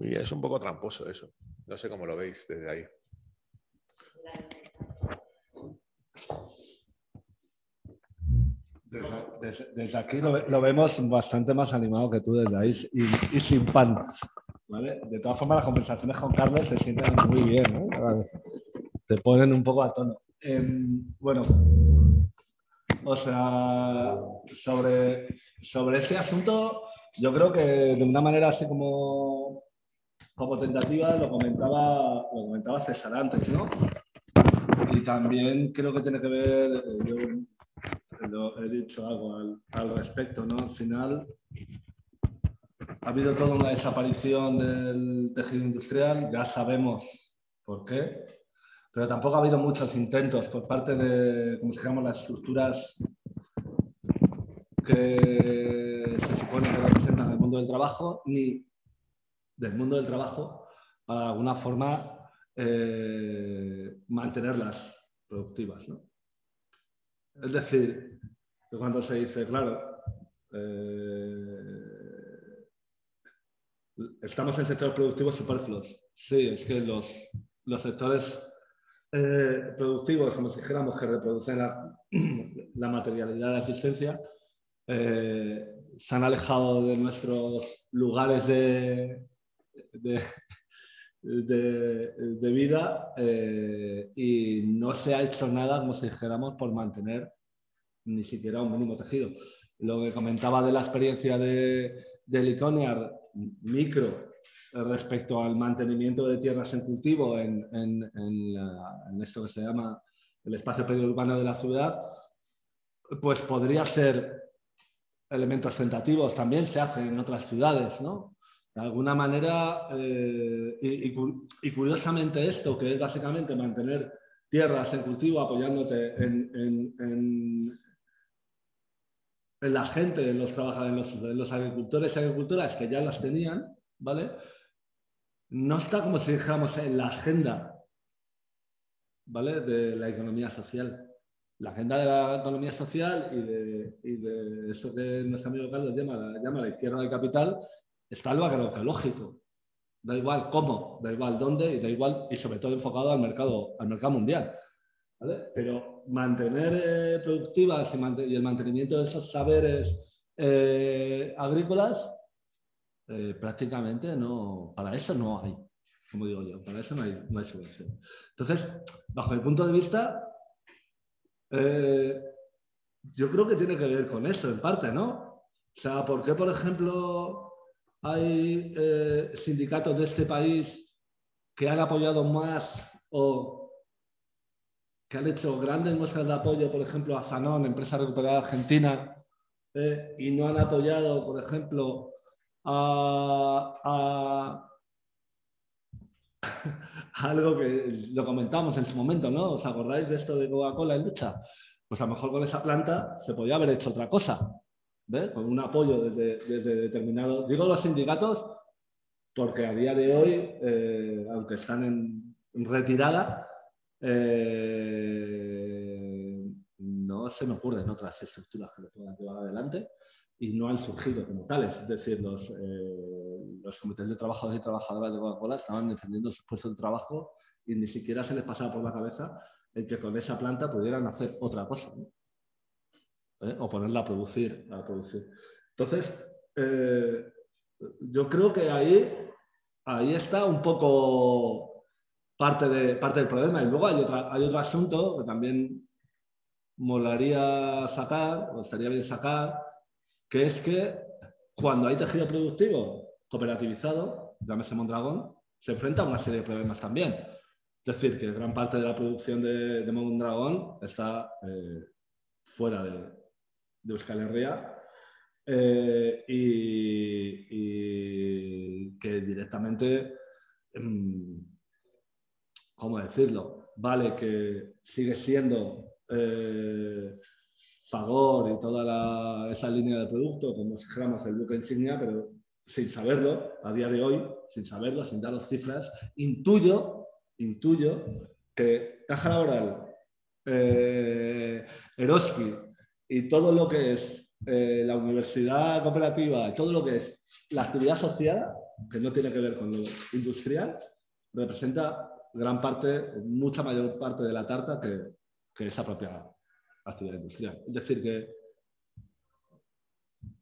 Es un poco tramposo eso. No sé cómo lo veis desde ahí. Desde, aquí lo, vemos bastante más animado que tú desde ahí y, sin pan. De todas formas, las conversaciones con Carlos se sienten muy bien. Te ponen un poco a tono. Em, bueno, o sea, sobre, sobre este asunto, yo creo que de una manera así como, como tentativa lo comentaba, lo comentaba César antes, ¿no? Y también creo que tiene que ver, yo he dicho algo al, respecto, ¿no? Al final ha habido toda una desaparición del tejido industrial, ya sabemos por qué, pero tampoco ha habido muchos intentos por parte de, como se llaman, las estructuras que del trabajo, ni del mundo del trabajo, para alguna forma eh, mantenerlas productivas. Es decir, cuando se dice, claro, eh, estamos en sectores productivos superfluos. Sí, es que los, los sectores eh, productivos, como si dijéramos, que reproducen la, materialidad de la existencia, se han alejado de nuestros lugares de, de, de, vida eh, y no se ha hecho nada, como si dijéramos, por mantener ni siquiera un mínimo tejido. Lo que comentaba de la experiencia de, de Liconiar, micro, respecto al mantenimiento de tierras en cultivo en, en, en, esto que se llama el espacio periurbano de la ciudad, pues podría ser elementos tentativos, también se hacen en otras ciudades, ¿no? De alguna manera, eh, y, curiosamente esto, que es básicamente mantener tierras en cultivo apoyándote en, en, la gente, en los trabajadores, en los, agricultores y agricultoras que ya las tenían, ¿vale? No está como si dijéramos en la agenda, ¿vale? De la economía social la agenda de la economía social y de, y de esto que nuestro amigo Carlos llama, llama la izquierda del capital, está lo agroecológico. Da igual cómo, da igual dónde y da igual, y sobre todo enfocado al mercado, al mercado mundial. Pero mantener eh, productivas y, el mantenimiento de esos saberes eh, agrícolas, eh, prácticamente no, para eso no hay, como digo yo, para eso no hay, no hay solución. Entonces, bajo el punto de vista, eh, yo creo que tiene que ver con eso, en parte, ¿no? O sea, ¿por qué, por ejemplo, hay eh, sindicatos de este país que han apoyado más o que han hecho grandes muestras de apoyo, por ejemplo, a Zanón, empresa recuperada argentina, eh, y no han apoyado, por ejemplo, a algo que lo comentamos en su momento, ¿no? ¿Os acordáis de esto de Coca-Cola en lucha? Pues a lo mejor con esa planta se podía haber hecho otra cosa, ¿ves? Con un apoyo desde, desde determinado... Digo los sindicatos porque a día de hoy, eh, aunque están en retirada, eh, no se me ocurren otras estructuras que lo puedan llevar adelante y no han surgido como tales. Es decir, los, eh, los comités de trabajadores y trabajadoras de Coca-Cola estaban defendiendo sus puestos de trabajo y ni siquiera se les pasaba por la cabeza el que con esa planta pudieran hacer otra cosa ¿Eh? o ponerla a producir, a producir. Entonces, eh, yo creo que ahí, ahí está un poco parte, de, parte del problema. Y luego hay, otra, hay otro asunto que también molaría sacar, o estaría bien sacar, que es que cuando hay tejido productivo cooperativizado, llámese Mondragón, se enfrenta a una serie de problemas también. Es decir, que gran parte de la producción de, de Mondragón está eh, fuera de, Euskal Herria eh, y, y que directamente, mm, ¿cómo decirlo? Vale que sigue siendo eh, Fagor y toda esa línea de producto, como si dijéramos el buque insignia, pero sin saberlo, a día de hoy, sin saberlo, sin daros cifras, intuyo, intuyo que Caja Laboral, eh, Eroski y todo lo que es eh, la universidad cooperativa, todo lo que es la actividad asociada, que no tiene que ver con lo industrial, representa gran parte, mucha mayor parte de la tarta que, que esa propia actividad industrial. Es decir, que,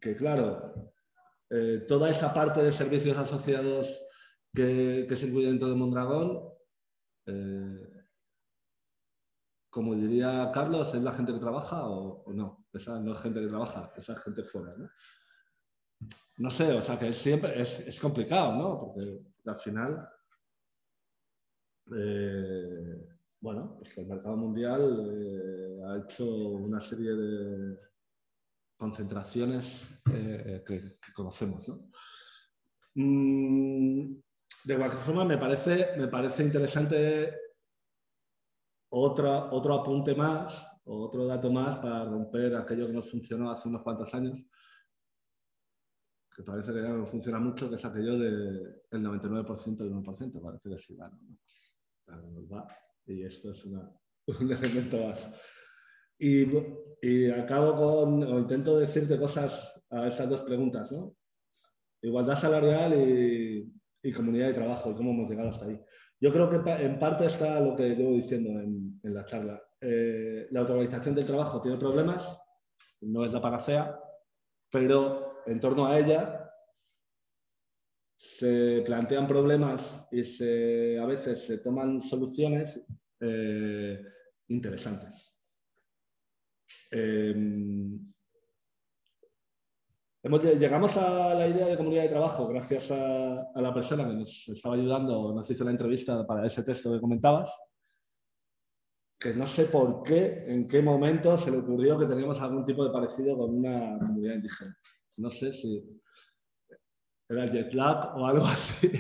que claro, eh, toda esa parte de servicios asociados que, se incluye dentro de Mondragón, eh, como diría Carlos, ¿es la gente que trabaja o, no? Esa no es gente que trabaja, esa es gente fuera. ¿no? Sé, o sea que siempre es, es complicado, ¿no? Porque al final, eh, bueno, pues el mercado mundial eh, ha hecho una serie de concentraciones eh, que, conocemos, ¿no? Mm, de cualquier forma, me parece, me parece interesante otra, otro apunte más, otro dato más para romper aquello que nos funcionó hace unos cuantos años, que parece que ya no funciona mucho, que es aquello del 99% del 1%, parece que sí, bueno, ¿no? Va, y esto es un elemento más. Y, y acabo con, o intento decirte cosas a esas dos preguntas, ¿no? Igualdad salarial y, comunidad de trabajo, y cómo hemos llegado hasta ahí. Yo creo que en parte está lo que llevo diciendo en, en la charla. Eh, la automatización del trabajo tiene problemas, no es la panacea, pero en torno a ella se plantean problemas y se, a veces se toman soluciones eh, interesantes. Eh, hemos, llegamos a la idea de comunidad de trabajo gracias a, a la persona que nos estaba ayudando, nos hizo la entrevista para ese texto que comentabas, que no sé por qué, en qué momento se le ocurrió que teníamos algún tipo de parecido con una comunidad indígena. No sé si era jet lag o algo así,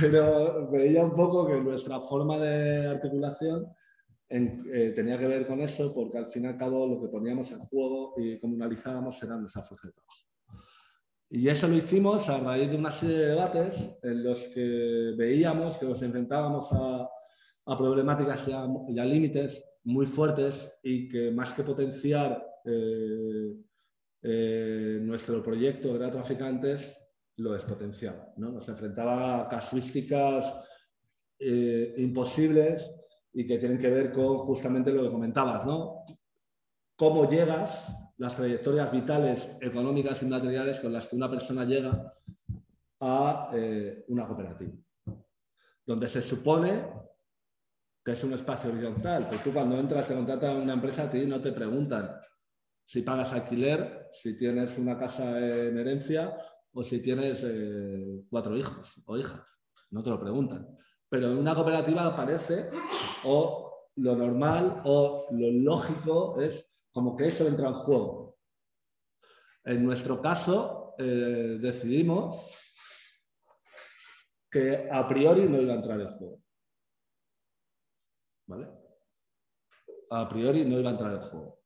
pero veía un poco que nuestra forma de articulación en- eh, tenía que ver con eso, porque al fin y al cabo lo que poníamos en juego y comunalizábamos era nuestra fuerza de trabajo. Y eso lo hicimos a raíz de una serie de debates en los que veíamos que nos enfrentábamos a, a problemáticas y a, y a límites muy fuertes y que más que potenciar eh, eh, nuestro proyecto de traficantes, lo despotenciaba. ¿no? Nos enfrentaba a casuísticas eh, imposibles y que tienen que ver con justamente lo que comentabas, ¿no? Cómo llegas, las trayectorias vitales, económicas y materiales con las que una persona llega a eh, una cooperativa, donde se supone que es un espacio horizontal, porque tú cuando entras te contratan una empresa, a ti no te preguntan si pagas alquiler, si tienes una casa en herencia o si tienes eh, cuatro hijos o hijas. No te lo preguntan. Pero en una cooperativa aparece o lo normal o lo lógico es como que eso entra en juego. En nuestro caso, eh, decidimos que a priori no iba a entrar en juego. ¿Vale? A priori no iba a entrar en juego.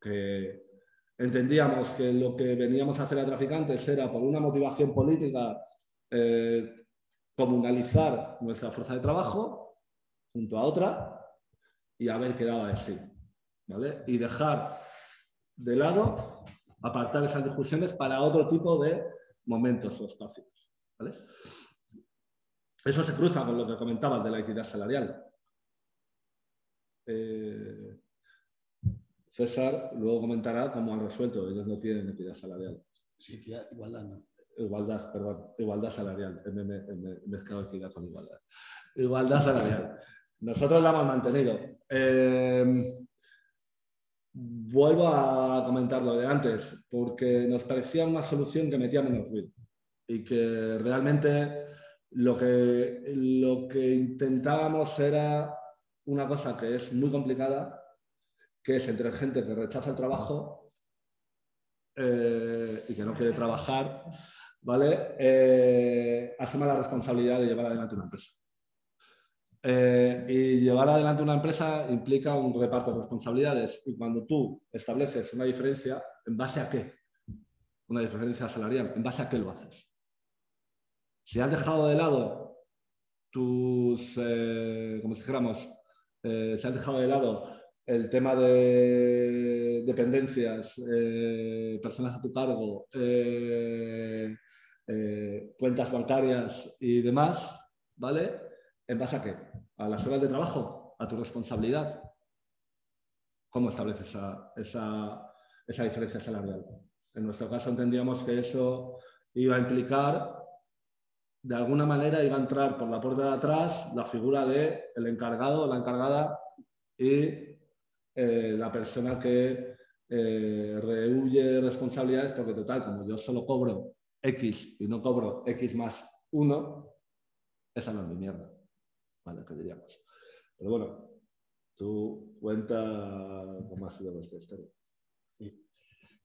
Que entendíamos que lo que veníamos a hacer a traficantes era por una motivación política eh, comunalizar nuestra fuerza de trabajo junto a otra y haber quedado así. ¿vale? Y dejar de lado, apartar esas discusiones para otro tipo de momentos o espacios. ¿vale? Eso se cruza con lo que comentabas de la equidad salarial. Eh, César luego comentará cómo han resuelto, ellos no tienen equidad salarial. Sí, tía, igualdad no. Igualdad, perdón, igualdad salarial. Me he me, me, mezclado equidad con igualdad. Igualdad salarial. Nosotros la hemos mantenido. Eh, vuelvo a comentar lo de antes, porque nos parecía una solución que metía menos ruido y que realmente lo que, lo que intentábamos era una cosa que es muy complicada, que es entre gente que rechaza el trabajo eh, y que no quiere trabajar, ¿vale? Eh, asume la responsabilidad de llevar adelante una empresa. Eh, y llevar adelante una empresa implica un reparto de responsabilidades. Y cuando tú estableces una diferencia, ¿en base a qué? Una diferencia salarial, ¿en base a qué lo haces? Si has dejado de lado tus, eh, como si dijéramos, si has dejado de lado el tema de dependencias, eh, personas a tu cargo, cuentas bancarias y demás, ¿vale? ¿En base a qué? ¿A las horas de trabajo? ¿A tu responsabilidad? ¿Cómo estableces esa, esa, esa diferencia salarial? En nuestro caso entendíamos que eso iba a implicar de alguna manera iba a entrar por la puerta de atrás la figura de el encargado o la encargada y eh, la persona que eh, rehuye responsabilidades porque total, como yo solo cobro X y no cobro X más 1, esa no es mi mierda. Vale, que diríamos. Pero bueno, tú cuenta cómo ha sido nuestra historia. Sí.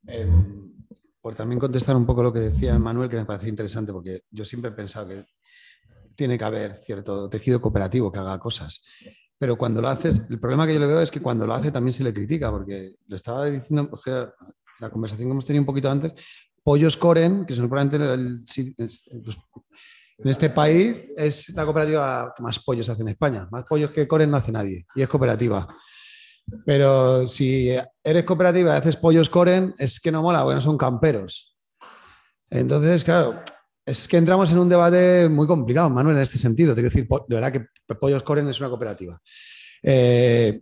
Em, por también contestar un poco lo que decía Manuel, que me parece interesante, porque yo siempre he pensado que tiene que haber cierto tejido cooperativo que haga cosas. Pero cuando lo haces, el problema que yo le veo es que cuando lo hace también se le critica, porque le estaba diciendo, la conversación que hemos tenido un poquito antes, Pollos Coren, que son probablemente pues, en este país es la cooperativa que más pollos hace en España. Más pollos que Coren no hace nadie y es cooperativa. Pero si eres cooperativa y haces pollos coren, es que no mola, bueno, son camperos. Entonces, claro, es que entramos en un debate muy complicado, Manuel, en este sentido. Te quiero decir, de verdad que Pollos Coren es una cooperativa. Eh,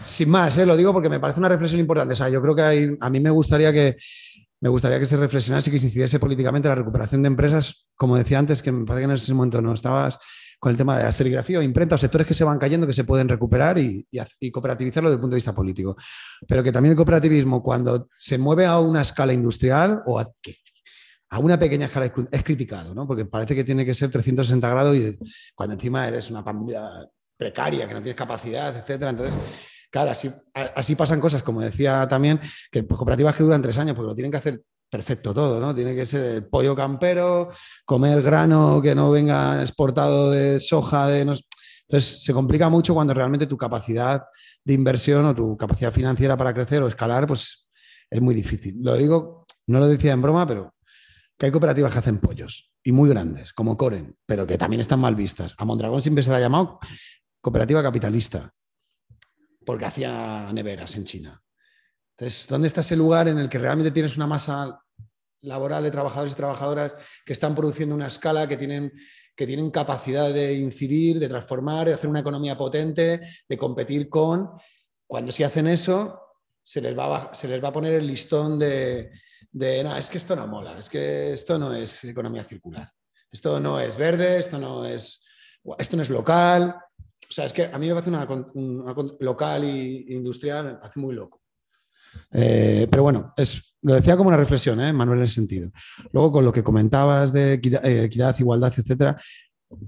sin más, eh, lo digo porque me parece una reflexión importante. O sea, yo creo que a mí me gustaría que, me gustaría que se reflexionase y que se incidiese políticamente la recuperación de empresas, como decía antes, que me parece que en ese momento no estabas con el tema de la serigrafía o imprenta o sectores que se van cayendo que se pueden recuperar y, cooperativizarlo desde el punto de vista político. Pero que también el cooperativismo, cuando se mueve a una escala industrial o a, una pequeña escala, es criticado, ¿no? porque parece que tiene que ser 360 grados y cuando encima eres una familia precaria, que no tienes capacidad, etcétera. Entonces, claro, así, así pasan cosas, como decía también, que pues, cooperativas que duran tres años, porque lo tienen que hacer perfecto todo, ¿no? Tiene que ser el pollo campero, comer grano que no venga exportado de soja, de... Entonces, se complica mucho cuando realmente tu capacidad de inversión o tu capacidad financiera para crecer o escalar, pues es muy difícil. Lo digo, no lo decía en broma, pero que hay cooperativas que hacen pollos y muy grandes, como Coren, pero que también están mal vistas. A Mondragón siempre se la ha llamado cooperativa capitalista, porque hacía neveras en China. Entonces, ¿dónde está ese lugar en el que realmente tienes una masa laboral de trabajadores y trabajadoras que están produciendo una escala, que tienen, que tienen capacidad de incidir, de transformar, de hacer una economía potente, de competir con... Cuando si hacen eso, se les va se les va a poner el listón de, de, no, es que esto no mola, es que esto no es economía circular, esto no es verde, esto no es, esto no es local. O sea, es que a mí me parece una, local e industrial, me parece muy loco. Eh, pero bueno, es, lo decía como una reflexión, ¿eh, Manuel, en ese sentido. Luego, con lo que comentabas de eh, equidad, igualdad, etcétera,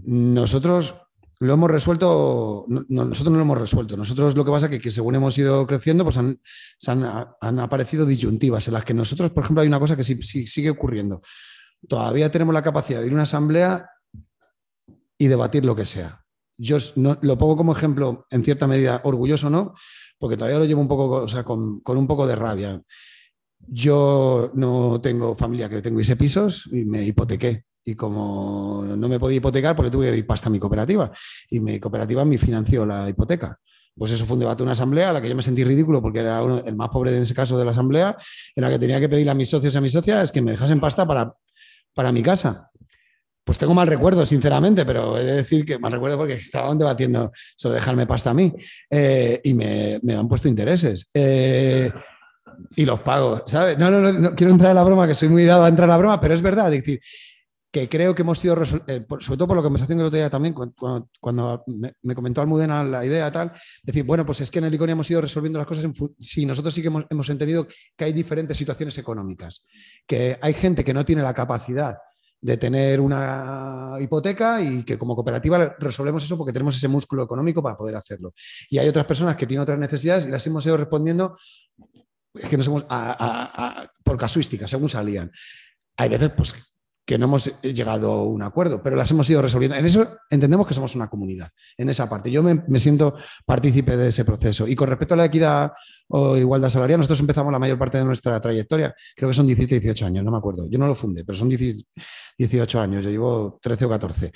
nosotros lo hemos resuelto, nosotros no lo hemos resuelto. Nosotros lo que pasa es que, según hemos ido creciendo, pues han, han, aparecido disyuntivas en las que nosotros, por ejemplo, hay una cosa que sí, sigue ocurriendo. Todavía tenemos la capacidad de ir a una asamblea y debatir lo que sea. Yo lo pongo como ejemplo, en cierta medida, orgulloso, ¿no? porque todavía lo llevo un poco, o sea, con, un poco de rabia. Yo no tengo familia que tengo ese pisos y me hipotequé. Y como no me podía hipotecar, porque tuve que ir pasta a mi cooperativa. Y mi cooperativa me financió la hipoteca. Pues eso fue un debate, una asamblea a la que yo me sentí ridículo porque era el más pobre en ese caso de la asamblea, en la que tenía que pedirle a mis socios y a mis socias que me dejasen pasta para, para mi casa. Pues tengo mal recuerdo, sinceramente, pero he de decir que mal recuerdo porque estaban debatiendo sobre dejarme pasta a mí eh, y me, han puesto intereses. Eh, y los pago, ¿sabes? No, no, no, quiero entrar en la broma, que soy muy dado a entrar en la broma, pero es verdad, es decir, que creo que hemos sido, eh, sobre todo por la conversación que el otro día también, cuando, me, comentó Almudena la idea tal, decir, bueno, pues es que en el ICONI hemos ido resolviendo las cosas, si nosotros sí que hemos, hemos entendido que hay diferentes situaciones económicas, que hay gente que no tiene la capacidad de tener una hipoteca y que como cooperativa resolvemos eso porque tenemos ese músculo económico para poder hacerlo. Y hay otras personas que tienen otras necesidades y las hemos ido respondiendo es que no somos por casuística, según salían. Hay veces pues, que no hemos llegado a un acuerdo, pero las hemos ido resolviendo. En eso entendemos que somos una comunidad, en esa parte. Yo me, siento partícipe de ese proceso. Y con respecto a la equidad o igualdad salarial, nosotros empezamos la mayor parte de nuestra trayectoria, creo que son 17, 18 años, no me acuerdo. Yo no lo fundé, pero son 18 años, yo llevo 13 o 14.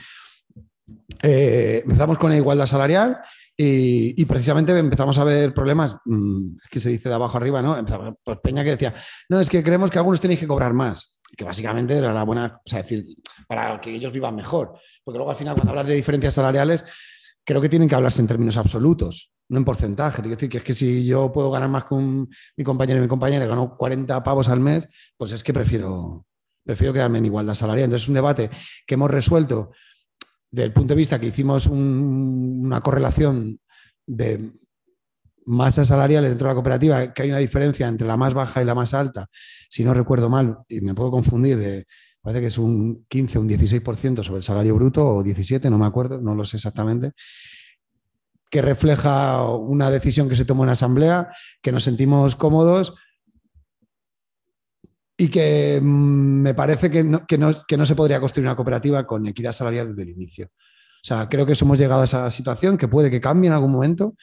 Eh, empezamos con la igualdad salarial y, precisamente empezamos a ver problemas, mm, que se dice de abajo arriba, ¿no? Pues Peña que decía, no, es que creemos que algunos tenéis que cobrar más que básicamente era la buena, o sea, decir, para que ellos vivan mejor. Porque luego al final, cuando hablas de diferencias salariales, creo que tienen que hablarse en términos absolutos, no en porcentaje. Quiero decir que es que si yo puedo ganar más con mi compañero y mi compañera, gano 40 pavos al mes, pues es que prefiero, prefiero quedarme en igualdad salarial. Entonces es un debate que hemos resuelto desde el punto de vista que hicimos una correlación de masas salariales dentro de la cooperativa, que hay una diferencia entre la más baja y la más alta, si no recuerdo mal, y me puedo confundir, de, parece que es un 15 o un 16% sobre el salario bruto, o 17, no me acuerdo, no lo sé exactamente, que refleja una decisión que se tomó en asamblea, que nos sentimos cómodos y que mm, me parece que no, que no se podría construir una cooperativa con equidad salarial desde el inicio. O sea, creo que hemos llegado a esa situación que puede que cambie en algún momento,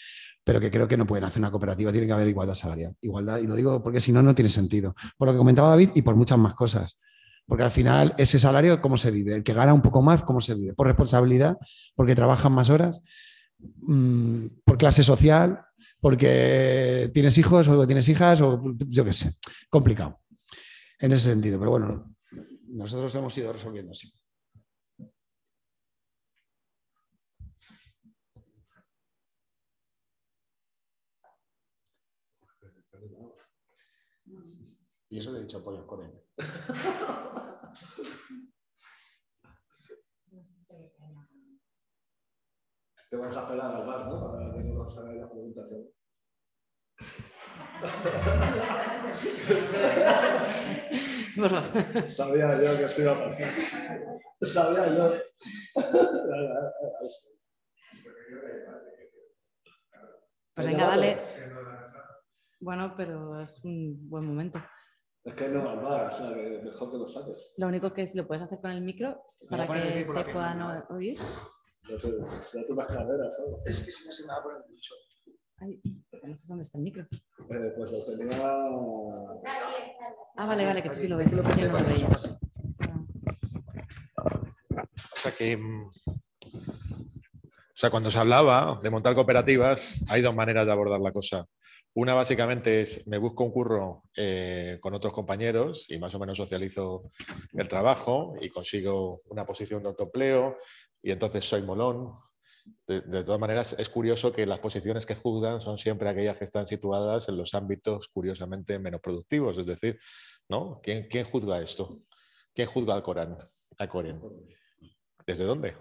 pero que creo que no pueden hacer una cooperativa, tiene que haber igualdad salarial. Igualdad, y lo digo porque si no, no tiene sentido. Por lo que comentaba David y por muchas más cosas. Porque al final, ese salario, ¿cómo se vive? El que gana un poco más, ¿cómo se vive? ¿Por responsabilidad? ¿Porque trabajan más horas? Mm, ¿Por clase social? ¿Porque tienes hijos o tienes hijas? O yo qué sé. Complicado. En ese sentido. Pero bueno, nosotros hemos ido resolviendo así. Y eso le he dicho pollo con él. Te vas a pelar al bar, ¿no? Para que no salga la preguntación. Sabía yo que esto iba a pasar. Sabía yo. Pues venga, dale. Bueno, pero es un buen momento. Es que no va al bar, o sea, que mejor que lo saques. Lo único que es, lo puedes hacer con el micro para que te puedan oír. No sé, ya tú las caderas, ¿sabes? Es que si no se me va a poner mucho. Ay, no sé dónde está el micro. Eh, pues lo tenía. Ah, vale, vale, que tú sí lo ves. Yo no lo veía. O sea que. Mm, o sea, cuando se hablaba de montar cooperativas, hay dos maneras de abordar la cosa. Una básicamente es, me busco un curro eh, con otros compañeros y más o menos socializo el trabajo y consigo una posición de autoempleo y entonces soy molón. De, todas maneras, es curioso que las posiciones que juzgan son siempre aquellas que están situadas en los ámbitos curiosamente menos productivos. Es decir, ¿no? ¿Quién, quién juzga esto? ¿Quién juzga al Corán? Al Corán? ¿Desde dónde?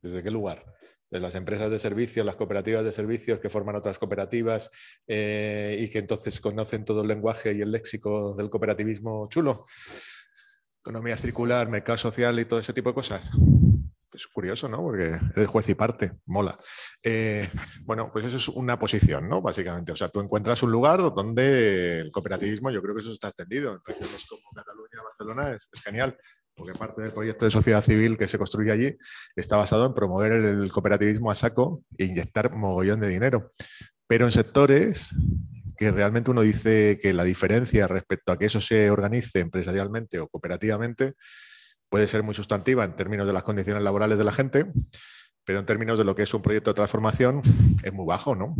¿Desde qué lugar? De las empresas de servicios, las cooperativas de servicios que forman otras cooperativas eh, y que entonces conocen todo el lenguaje y el léxico del cooperativismo chulo. Economía circular, mercado social y todo ese tipo de cosas. Es curioso, ¿no? Porque eres juez y parte, mola. Eh, bueno, pues eso es una posición, ¿no? Básicamente. O sea, tú encuentras un lugar donde el cooperativismo, yo creo que eso está extendido. En regiones como Cataluña, Barcelona, es genial porque parte del proyecto de sociedad civil que se construye allí está basado en promover el cooperativismo a saco e inyectar mogollón de dinero. Pero en sectores que realmente uno dice que la diferencia respecto a que eso se organice empresarialmente o cooperativamente puede ser muy sustantiva en términos de las condiciones laborales de la gente, pero en términos de lo que es un proyecto de transformación es muy bajo, ¿no?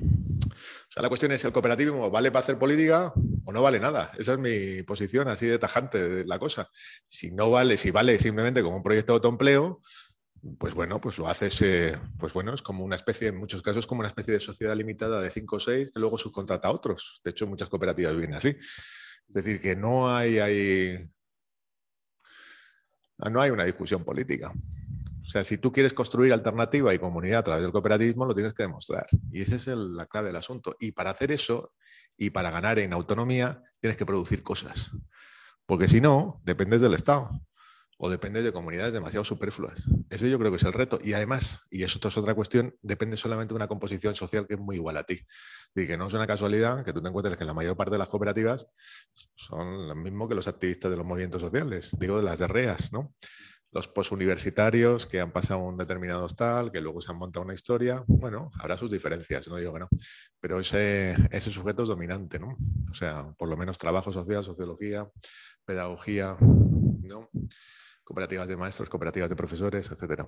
O sea, la cuestión es, ¿el cooperativismo vale para hacer política o no vale nada? Esa es mi posición así de tajante de la cosa. Si no vale, si vale simplemente como un proyecto de autoempleo, pues bueno, pues lo haces, eh, pues bueno, es como una especie, en muchos casos, como una especie de sociedad limitada de cinco o seis que luego subcontrata a otros. De hecho, muchas cooperativas vienen así. Es decir, que no hay, no hay una discusión política. O sea, si tú quieres construir alternativa y comunidad a través del cooperativismo, lo tienes que demostrar. Y esa es la clave del asunto. Y para hacer eso y para ganar en autonomía, tienes que producir cosas. Porque si no, dependes del Estado. o depende de comunidades demasiado superfluas. Ese yo creo que es el reto. Y además, y eso es otra cuestión, depende solamente de una composición social que es muy igual a ti. Y que no es una casualidad que tú te encuentres que la mayor parte de las cooperativas son lo mismo que los activistas de los movimientos sociales, digo de las de REAS, ¿no? Los posuniversitarios que han pasado un determinado tal, que luego se han montado una historia, bueno, habrá sus diferencias, no digo que no, pero ese, ese sujeto es dominante, ¿no? O sea, por lo menos trabajo social, sociología, pedagogía, ¿no? cooperativas de maestros, cooperativas de profesores, etc.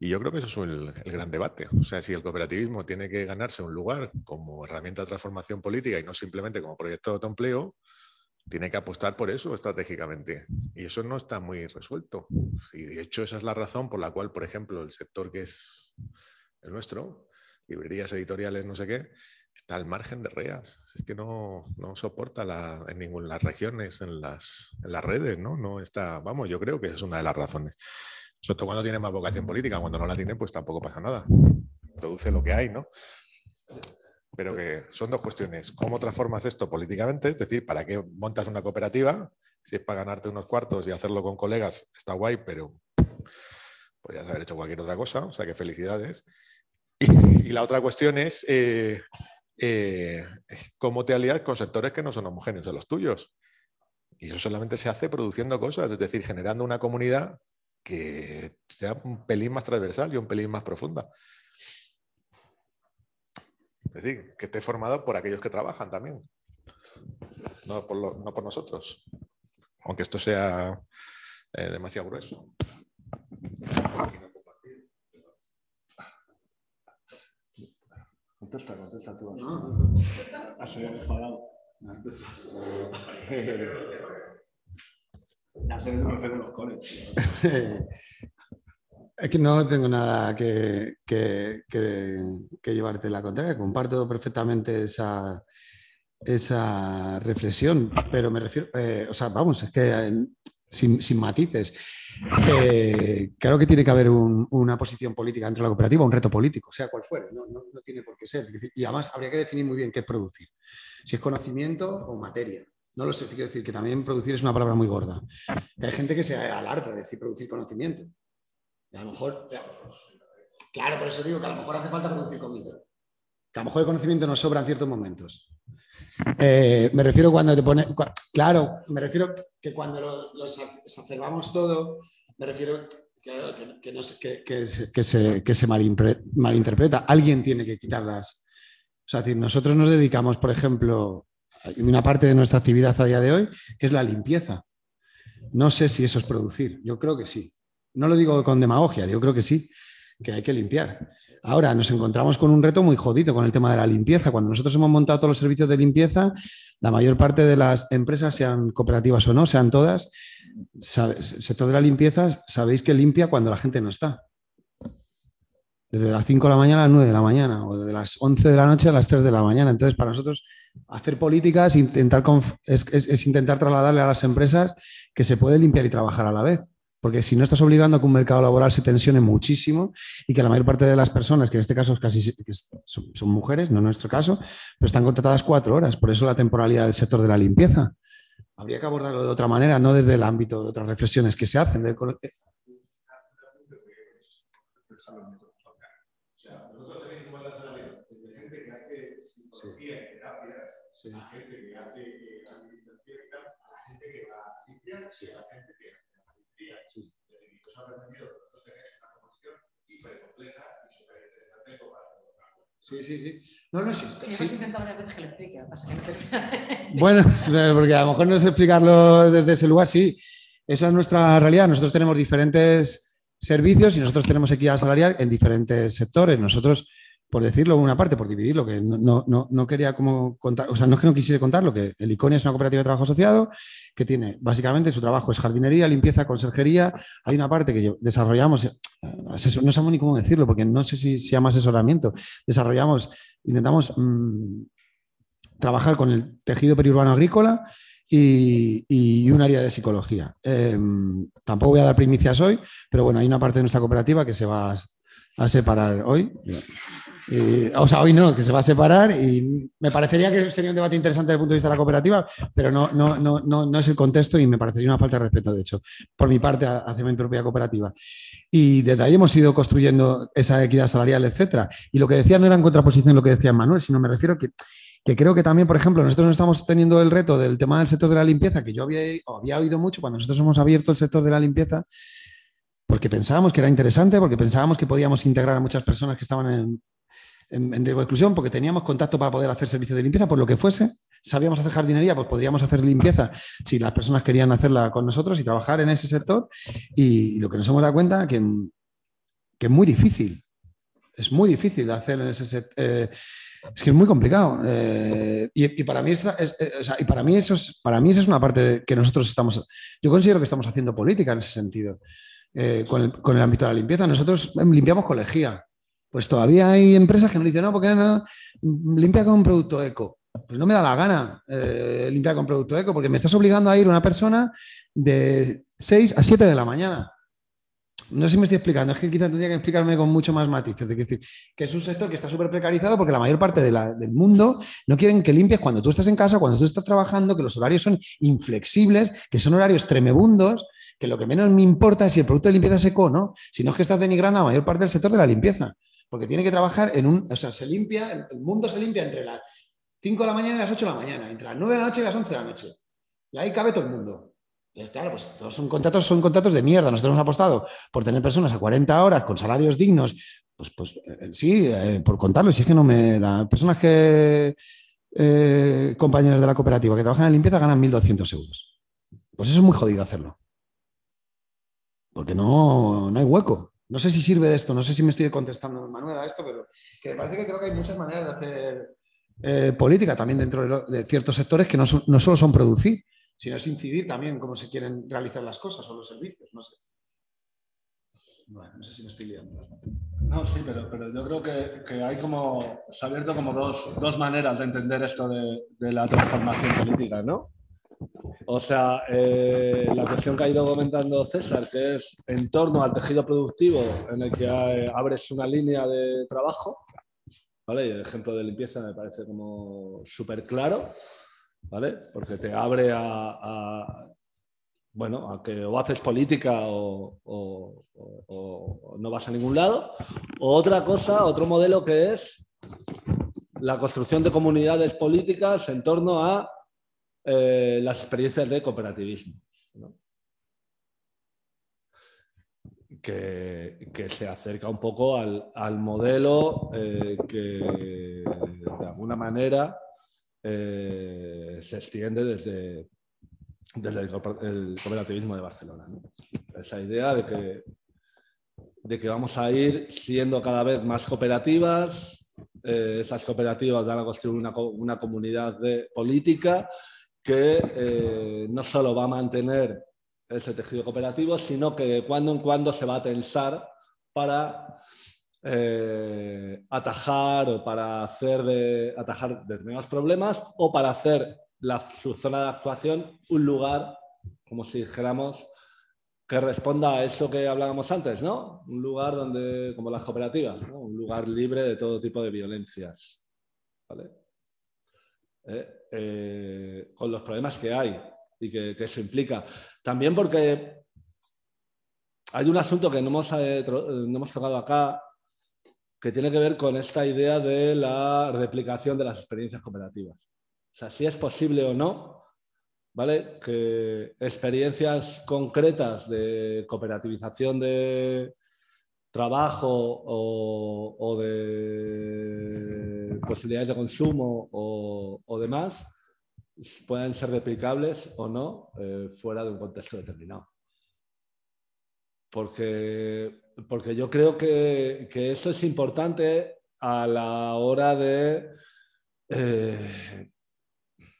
Y yo creo que eso es el, gran debate. O sea, si el cooperativismo tiene que ganarse un lugar como herramienta de transformación política y no simplemente como proyecto de autoempleo, tiene que apostar por eso estratégicamente. Y eso no está muy resuelto. Y de hecho, esa es la razón por la cual, por ejemplo, el sector que es el nuestro, librerías editoriales, no sé qué, está al margen de REAS. Es que no, soporta la, en ninguna las regiones, en las, en las redes, ¿no? No está, vamos, yo creo que esa es una de las razones. Sobre todo cuando tiene más vocación política, cuando no la tiene, pues tampoco pasa nada. Produce lo que hay, ¿no? Pero que son dos cuestiones. ¿Cómo transformas esto políticamente? Es decir, ¿para qué montas una cooperativa? Si es para ganarte unos cuartos y hacerlo con colegas, está guay, pero podrías haber hecho cualquier otra cosa. O sea, que felicidades. Y, la otra cuestión es eh, eh, cómo te alías con sectores que no son homogéneos a los tuyos. Y eso solamente se hace produciendo cosas, es decir, generando una comunidad que sea un pelín más transversal y un pelín más profunda. Es decir, que esté formado por aquellos que trabajan también, no por, nosotros, aunque esto sea eh, demasiado grueso. Contesta, contesta tú. enfadado. ya se me con los coles. Es que no tengo nada que, que, que, llevarte la contraria. Comparto perfectamente esa, reflexión, pero me refiero, eh, o sea, vamos, es que sin, sin matices. Eh, claro que tiene que haber una posición política dentro de la cooperativa, un reto político, sea cual fuere, no, tiene por qué ser. Y además habría que definir muy bien qué es producir, si es conocimiento o materia. No lo sé, quiero decir que también producir es una palabra muy gorda. hay gente que se alarda de decir producir conocimiento. A lo mejor, claro, por eso digo que a lo mejor hace falta producir comida. Que a lo mejor el conocimiento nos sobra en ciertos momentos. Eh, me refiero cuando te pone. Claro, me refiero que cuando lo, lo exacerbamos todo, me refiero que, no que, se, que se malinterpreta. Alguien tiene que quitarlas. O sea, nosotros nos dedicamos, por ejemplo, una parte de nuestra actividad a día de hoy que es la limpieza. No sé si eso es producir. Yo creo que sí. No lo digo con demagogia, yo creo que sí, que hay que limpiar. Ahora nos encontramos con un reto muy jodido con el tema de la limpieza. Cuando nosotros hemos montado todos los servicios de limpieza, la mayor parte de las empresas, sean cooperativas o no, sean todas, el sector de la limpieza, sabéis que limpia cuando la gente no está. Desde las 5 de la mañana a las 9 de la mañana, o desde las 11 de la noche a las 3 de la mañana. Entonces, para nosotros, hacer políticas intentar es intentar trasladarle a las empresas que se puede limpiar y trabajar a la vez. Porque si no estás obligando a que un mercado laboral se tensione muchísimo y que la mayor parte de las personas, que en este caso casi son, mujeres, no en nuestro caso, pero están contratadas cuatro horas. Por eso la temporalidad del sector de la limpieza. Habría que abordarlo de otra manera, no desde el ámbito de otras reflexiones que se hacen. Sí, sí, sí. No, no, sí. sí. intentado varias veces que le explique, pasa que Bueno, porque a lo mejor no es explicarlo desde ese lugar, sí. Esa es nuestra realidad. Nosotros tenemos diferentes servicios y nosotros tenemos equidad salarial en diferentes sectores. Nosotros por decirlo una parte, por dividirlo, que no, no, no, quería como contar, o sea, no es que no quisiera contarlo, que el ICONIA es una cooperativa de trabajo asociado que tiene básicamente su trabajo es jardinería, limpieza, conserjería. Hay una parte que desarrollamos, eh, no sabemos ni cómo decirlo, porque no sé si se llama asesoramiento. Desarrollamos, intentamos mm, trabajar con el tejido periurbano agrícola y, un área de psicología. Em, tampoco voy a dar primicias hoy, pero bueno, hay una parte de nuestra cooperativa que se va a separar hoy. O sea, hoy no, que se va a separar y me parecería que sería un debate interesante desde el punto de vista de la cooperativa, pero no, no, no, no, es el contexto y me parecería una falta de respeto, de hecho, por mi parte hacia mi propia cooperativa. Y desde ahí hemos ido construyendo esa equidad salarial, etcétera. Y lo que decía no era en contraposición lo que decía Manuel, sino me refiero que que creo que también, por ejemplo, nosotros no estamos teniendo el reto del tema del sector de la limpieza, que yo había, había oído mucho cuando nosotros hemos abierto el sector de la limpieza, porque pensábamos que era interesante, porque pensábamos que podíamos integrar a muchas personas que estaban en, en, riesgo de exclusión, porque teníamos contacto para poder hacer servicios de limpieza, por lo que fuese. Sabíamos hacer jardinería, pues podríamos hacer limpieza si las personas querían hacerla con nosotros y trabajar en ese sector. Y, lo que nos hemos dado cuenta que, que es muy difícil. Es muy difícil hacer en ese sector. Eh, es que es muy complicado. Eh, y, para mí es, y para mí eso es, para mí esa es una parte que nosotros estamos. Yo considero que estamos haciendo política en ese sentido. Eh, con, el, ámbito de la limpieza. Nosotros limpiamos con lejía. Pues todavía hay empresas que nos dicen, no, porque no? Limpia con producto eco. Pues no me da la gana eh, limpiar con producto eco, porque me estás obligando a ir una persona de 6 a 7 de la mañana. No sé si me estoy explicando, es que quizás tendría que explicarme con mucho más matices. Es decir, que es un sector que está súper precarizado porque la mayor parte del mundo no quieren que limpies cuando tú estás en casa, cuando tú estás trabajando, que los horarios son inflexibles, que son horarios tremebundos, que lo que menos me importa es si el producto de limpieza es eco o no, sino es que estás denigrando a la mayor parte del sector de la limpieza. Porque tiene que trabajar en un. O sea, se limpia, el mundo se limpia entre las 5 de la mañana y las 8 de la mañana, entre las 9 de la noche y las 11 de la noche. Y ahí cabe todo el mundo. claro, pues todos son contratos, son contratos de mierda. Nosotros hemos apostado por tener personas a 40 horas con salarios dignos. Pues, pues eh, sí, eh, por contarlo, si es que no me. Las personas que. Eh, compañeros de la cooperativa que trabajan en limpieza ganan 1.200 euros. Pues eso es muy jodido hacerlo. Porque no, no hay hueco. No sé si sirve de esto, no sé si me estoy contestando, Manuel, a esto, pero que me parece que creo que hay muchas maneras de hacer eh, política también dentro de, ciertos sectores que no, solo son producir, sino es incidir también cómo se quieren realizar las cosas o los servicios. No sé. No sé si me estoy liando. No, sí, pero, pero yo creo que, que, hay como, se ha abierto como dos, dos maneras de entender esto de, de, la transformación política, ¿no? O sea, eh, la cuestión que ha ido comentando César, que es en torno al tejido productivo en el que abres una línea de trabajo, ¿vale? Y el ejemplo de limpieza me parece como súper claro, ¿vale? Porque te abre a, bueno, a que o haces política o, no vas a ningún lado. O otra cosa, otro modelo que es la construcción de comunidades políticas en torno a eh, las experiencias de cooperativismo. que, se acerca un poco al, modelo eh, que de alguna manera eh, se extiende desde, desde el, cooperativismo de Barcelona. Esa idea de que, de que vamos a ir siendo cada vez más cooperativas, esas cooperativas van a construir una, una comunidad de política que no solo va a mantener ese tejido cooperativo, sino que de cuando en cuando se va a tensar para eh, atajar o para hacer de, atajar determinados problemas o para hacer la, su zona de actuación un lugar, como si dijéramos, que responda a eso que hablábamos antes, ¿no? Un lugar donde, como las cooperativas, un lugar libre de todo tipo de violencias, ¿vale? Eh, eh, con los problemas que hay y que, eso implica. También porque hay un asunto que no hemos, eh, no hemos tocado acá que tiene que ver con esta idea de la replicación de las experiencias cooperativas. O sea, si es posible o no, ¿vale? Que experiencias concretas de cooperativización de trabajo o, de posibilidades de consumo o, demás pueden ser replicables o no eh, fuera de un contexto determinado. Porque, porque yo creo que, que eso es importante a la hora de, eh,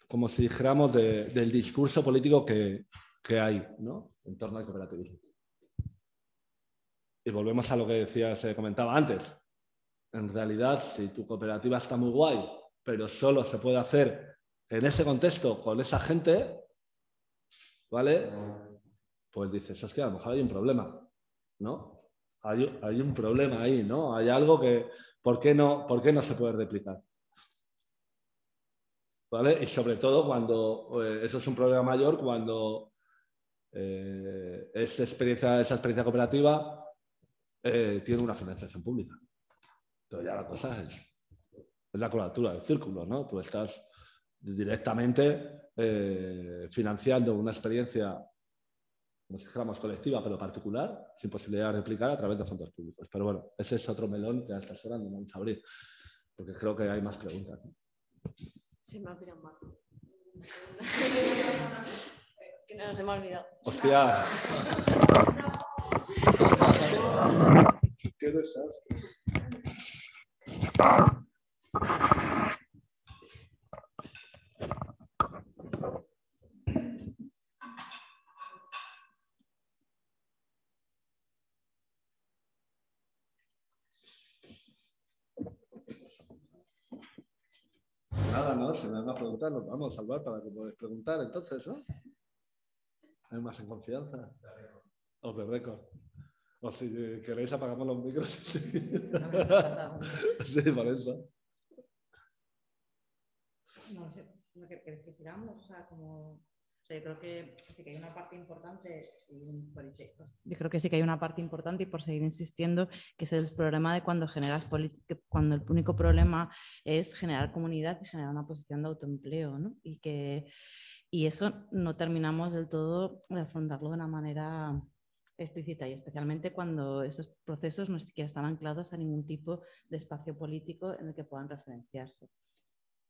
como si dijéramos, del discurso político que, que hay ¿no? en torno al cooperativismo. Y volvemos a lo que decía, se comentaba antes. En realidad, si tu cooperativa está muy guay, pero solo se puede hacer en ese contexto, con esa gente, ¿vale? Pues dices, hostia, a lo mejor hay un problema, ¿no? hay, un problema ahí, ¿no? Hay algo que, ¿por qué no, por qué no se puede replicar? ¿Vale? Y sobre todo cuando, eh, eso es un problema mayor cuando eh, experiencia, esa experiencia cooperativa eh, tiene una financiación pública. Entonces ya la cosa es, es la cobertura del círculo, ¿no? Tú estás directamente financiando una experiencia como si dijéramos colectiva, pero particular, sin posibilidad de replicar a través de fondos públicos. Pero bueno, ese es otro melón que a estas horas no vamos a abrir, porque creo que hay más preguntas. Se me ha olvidado más. que no, me ha olvidado. Hostia. Nada, ¿no? Si me van a preguntar, nos vamos a salvar para que podáis preguntar, entonces, ¿no? Hay más en confianza. Os de récord. O si queréis apagamos los micros. sí, por eso. No sé, ¿queréis que sigamos? O sea, como yo creo que sí que hay una parte importante, yo creo que sí que hay una parte importante y por seguir insistiendo, que es el problema de cuando generas política, cuando el único problema es generar comunidad y generar una posición de autoempleo, ¿no? Y que y eso no terminamos del todo de afrontarlo de una manera explícita y especialmente cuando esos procesos no siquiera están anclados a ningún tipo de espacio político en el que puedan referenciarse.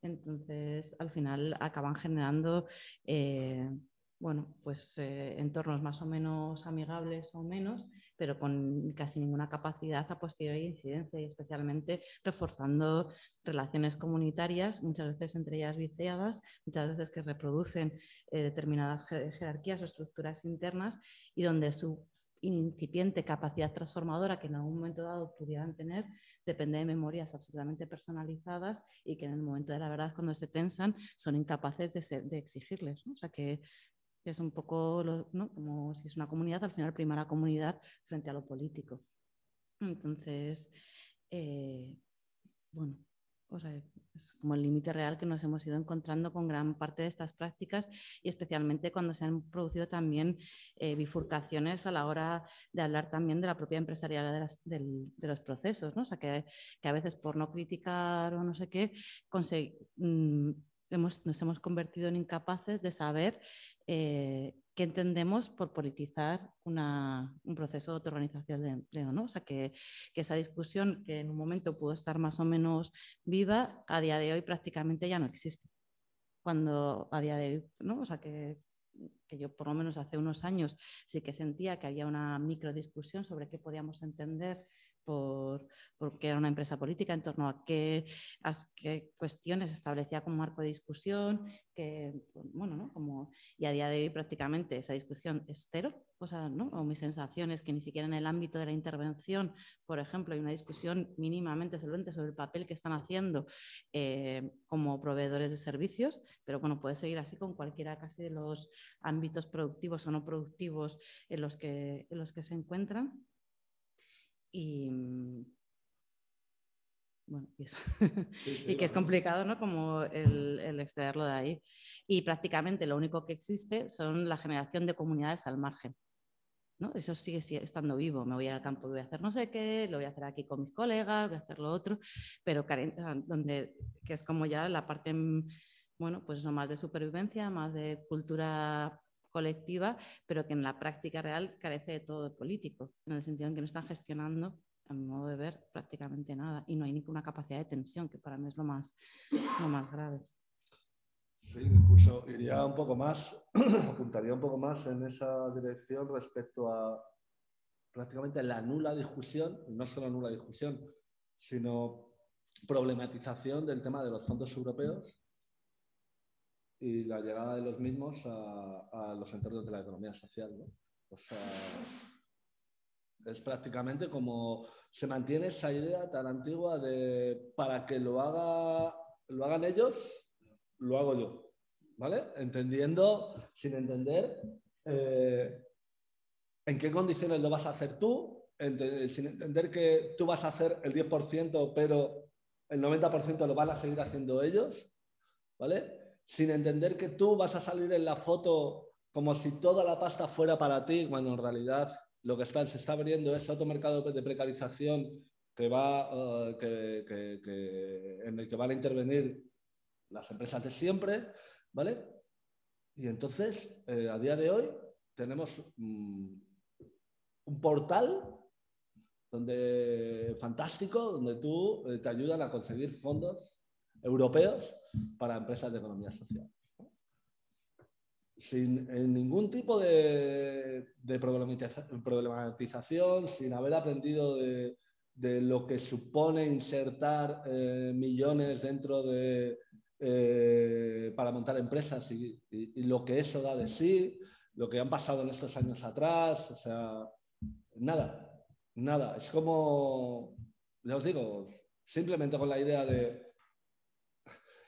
Entonces, al final acaban generando, eh, bueno, pues eh, entornos más o menos amigables o menos, pero con casi ninguna capacidad a posteriori de incidencia y especialmente reforzando relaciones comunitarias, muchas veces entre ellas viciadas, muchas veces que reproducen eh, determinadas jerarquías o estructuras internas y donde su incipiente capacidad transformadora que en algún momento dado pudieran tener depende de memorias absolutamente personalizadas y que en el momento de la verdad, cuando se tensan, son incapaces de, exigirles. O sea que es un poco como si es una comunidad, al final prima la comunidad frente a lo político. Entonces, eh, bueno, es como el límite real que nos hemos ido encontrando con gran parte de estas prácticas y especialmente cuando se han producido también eh, bifurcaciones a la hora de hablar también de la propia empresarial de, los procesos, ¿no? O sea, que, a veces por no criticar o no sé qué, mm, nos hemos convertido en incapaces de saber eh, qué entendemos por politizar un proceso de autoorganización de empleo. ¿no? O sea, que, esa discusión que en un momento pudo estar más o menos viva, a día de hoy prácticamente ya no existe. Cuando a día de hoy, ¿no? o sea, que, que yo por lo menos hace unos años sí que sentía que había una micro discusión sobre qué podíamos entender por, porque era una empresa política, en torno a qué, qué cuestiones establecía como marco de discusión, que, bueno, ¿no? Como, y a día de hoy prácticamente esa discusión es cero, o, sea, ¿no? o mi sensación es que ni siquiera en el ámbito de la intervención, por ejemplo, hay una discusión mínimamente solvente sobre el papel que están haciendo eh, como proveedores de servicios, pero bueno, puede seguir así con cualquiera casi de los ámbitos productivos o no productivos en los que, en los que se encuentran. Y, mm, bueno, y, que es complicado, ¿no? Como el, el, extraerlo de ahí. Y prácticamente lo único que existe son la generación de comunidades al margen. ¿no? Eso sigue estando vivo. Me voy al campo, voy a hacer no sé qué, lo voy a hacer aquí con mis colegas, voy a hacer lo otro, pero donde, que es como ya la parte, mm, bueno, pues eso más de supervivencia, más de cultura colectiva, pero que en la práctica real carece de todo político, en el sentido en que no están gestionando, a mi modo de ver, prácticamente nada y no hay ninguna capacidad de tensión, que para mí es lo más, lo más grave. Sí, incluso iría un poco más, apuntaría un poco más en esa dirección respecto a prácticamente la nula discusión, no solo nula discusión, sino problematización del tema de los fondos europeos y la llegada de los mismos a, los entornos de la economía social. O sea, es prácticamente como se mantiene esa idea tan antigua de para que lo, haga, lo hagan ellos, lo hago yo. ¿Vale? Entendiendo, sin entender eh, en qué condiciones lo vas a hacer tú sin entender que tú vas a hacer el 10%, pero el 90% lo van a seguir haciendo ellos, ¿vale? Sin entender que tú vas a salir en la foto como si toda la pasta fuera para ti, cuando en realidad lo que está, se está abriendo es otro mercado de precarización que va, eh, en el que van a intervenir las empresas de siempre, ¿vale? Y entonces, eh, a día de hoy, tenemos mm, un portal donde, fantástico, donde tú eh, te ayudan a conseguir fondos europeos para empresas de economía social. Sin ningún tipo de, problematización, sin haber aprendido de, lo que supone insertar eh, millones dentro de, eh, para montar empresas y, lo que eso da de sí, lo que han pasado en estos años atrás, o sea, nada, nada. Es como, ya os digo, simplemente con la idea de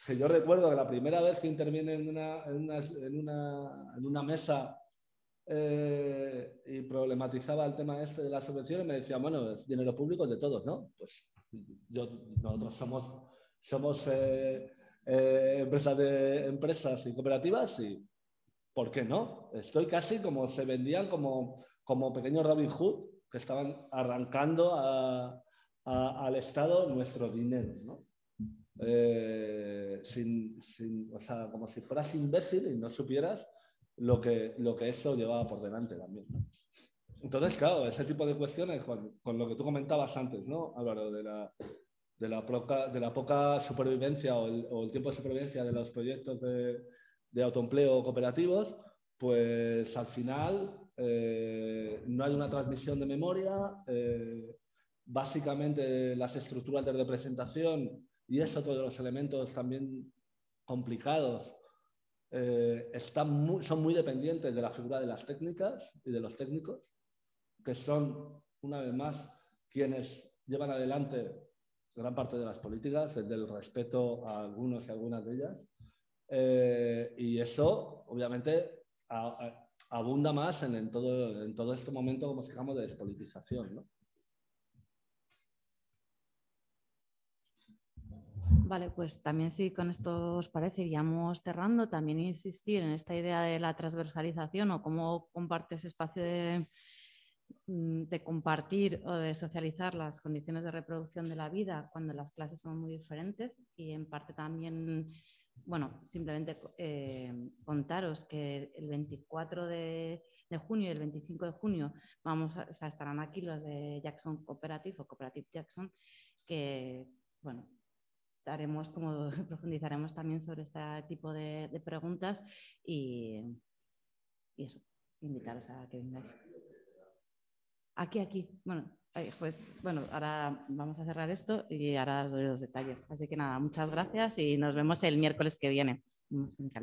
que yo recuerdo que la primera vez que interviene en una, en una, mesa eh, y problematizaba el tema este de las subvenciones, me decía, bueno, es dinero público de todos, ¿no? Pues nosotros somos, somos eh, eh, empresas, de, empresas y cooperativas y, ¿por qué no? Estoy casi como se vendían como, como pequeños Robin Hood que estaban arrancando al Estado nuestro dinero, ¿no? Eh, sin, o sea, como si fueras imbécil y no supieras lo que, lo que eso llevaba por delante también. Entonces, claro, ese tipo de cuestiones, con, con, lo que tú comentabas antes, ¿no, Álvaro? De la, de la, poca, de la poca supervivencia o el, tiempo de supervivencia de los proyectos de, de autoempleo cooperativos, pues al final eh, no hay una transmisión de memoria. Eh, básicamente las estructuras de representación, y eso todos los elementos también complicados, eh, están son muy dependientes de la figura de las técnicas y de los técnicos, que son, una vez más, quienes llevan adelante gran parte de las políticas, del respeto a algunos y algunas de ellas. Eh, y eso, obviamente, abunda más en, todo, en todo este momento, de despolitización. Vale, pues también si con esto os parece, iríamos cerrando, también insistir en esta idea de la transversalización o cómo comparte ese espacio de, Mm, de compartir o de socializar las condiciones de reproducción de la vida cuando las clases son muy diferentes y en parte también, bueno, simplemente eh, contaros que el 24 de, junio y el 25 de junio vamos a, estarán aquí los de Jackson Cooperative o Cooperative Jackson que, bueno, haremos como profundizaremos también sobre este tipo de, preguntas y, y eso, invitaros a que vengáis. Aquí, aquí. Bueno, pues bueno, ahora vamos a cerrar esto y ahora os doy los detalles. Así que nada, muchas gracias y nos vemos el miércoles que viene.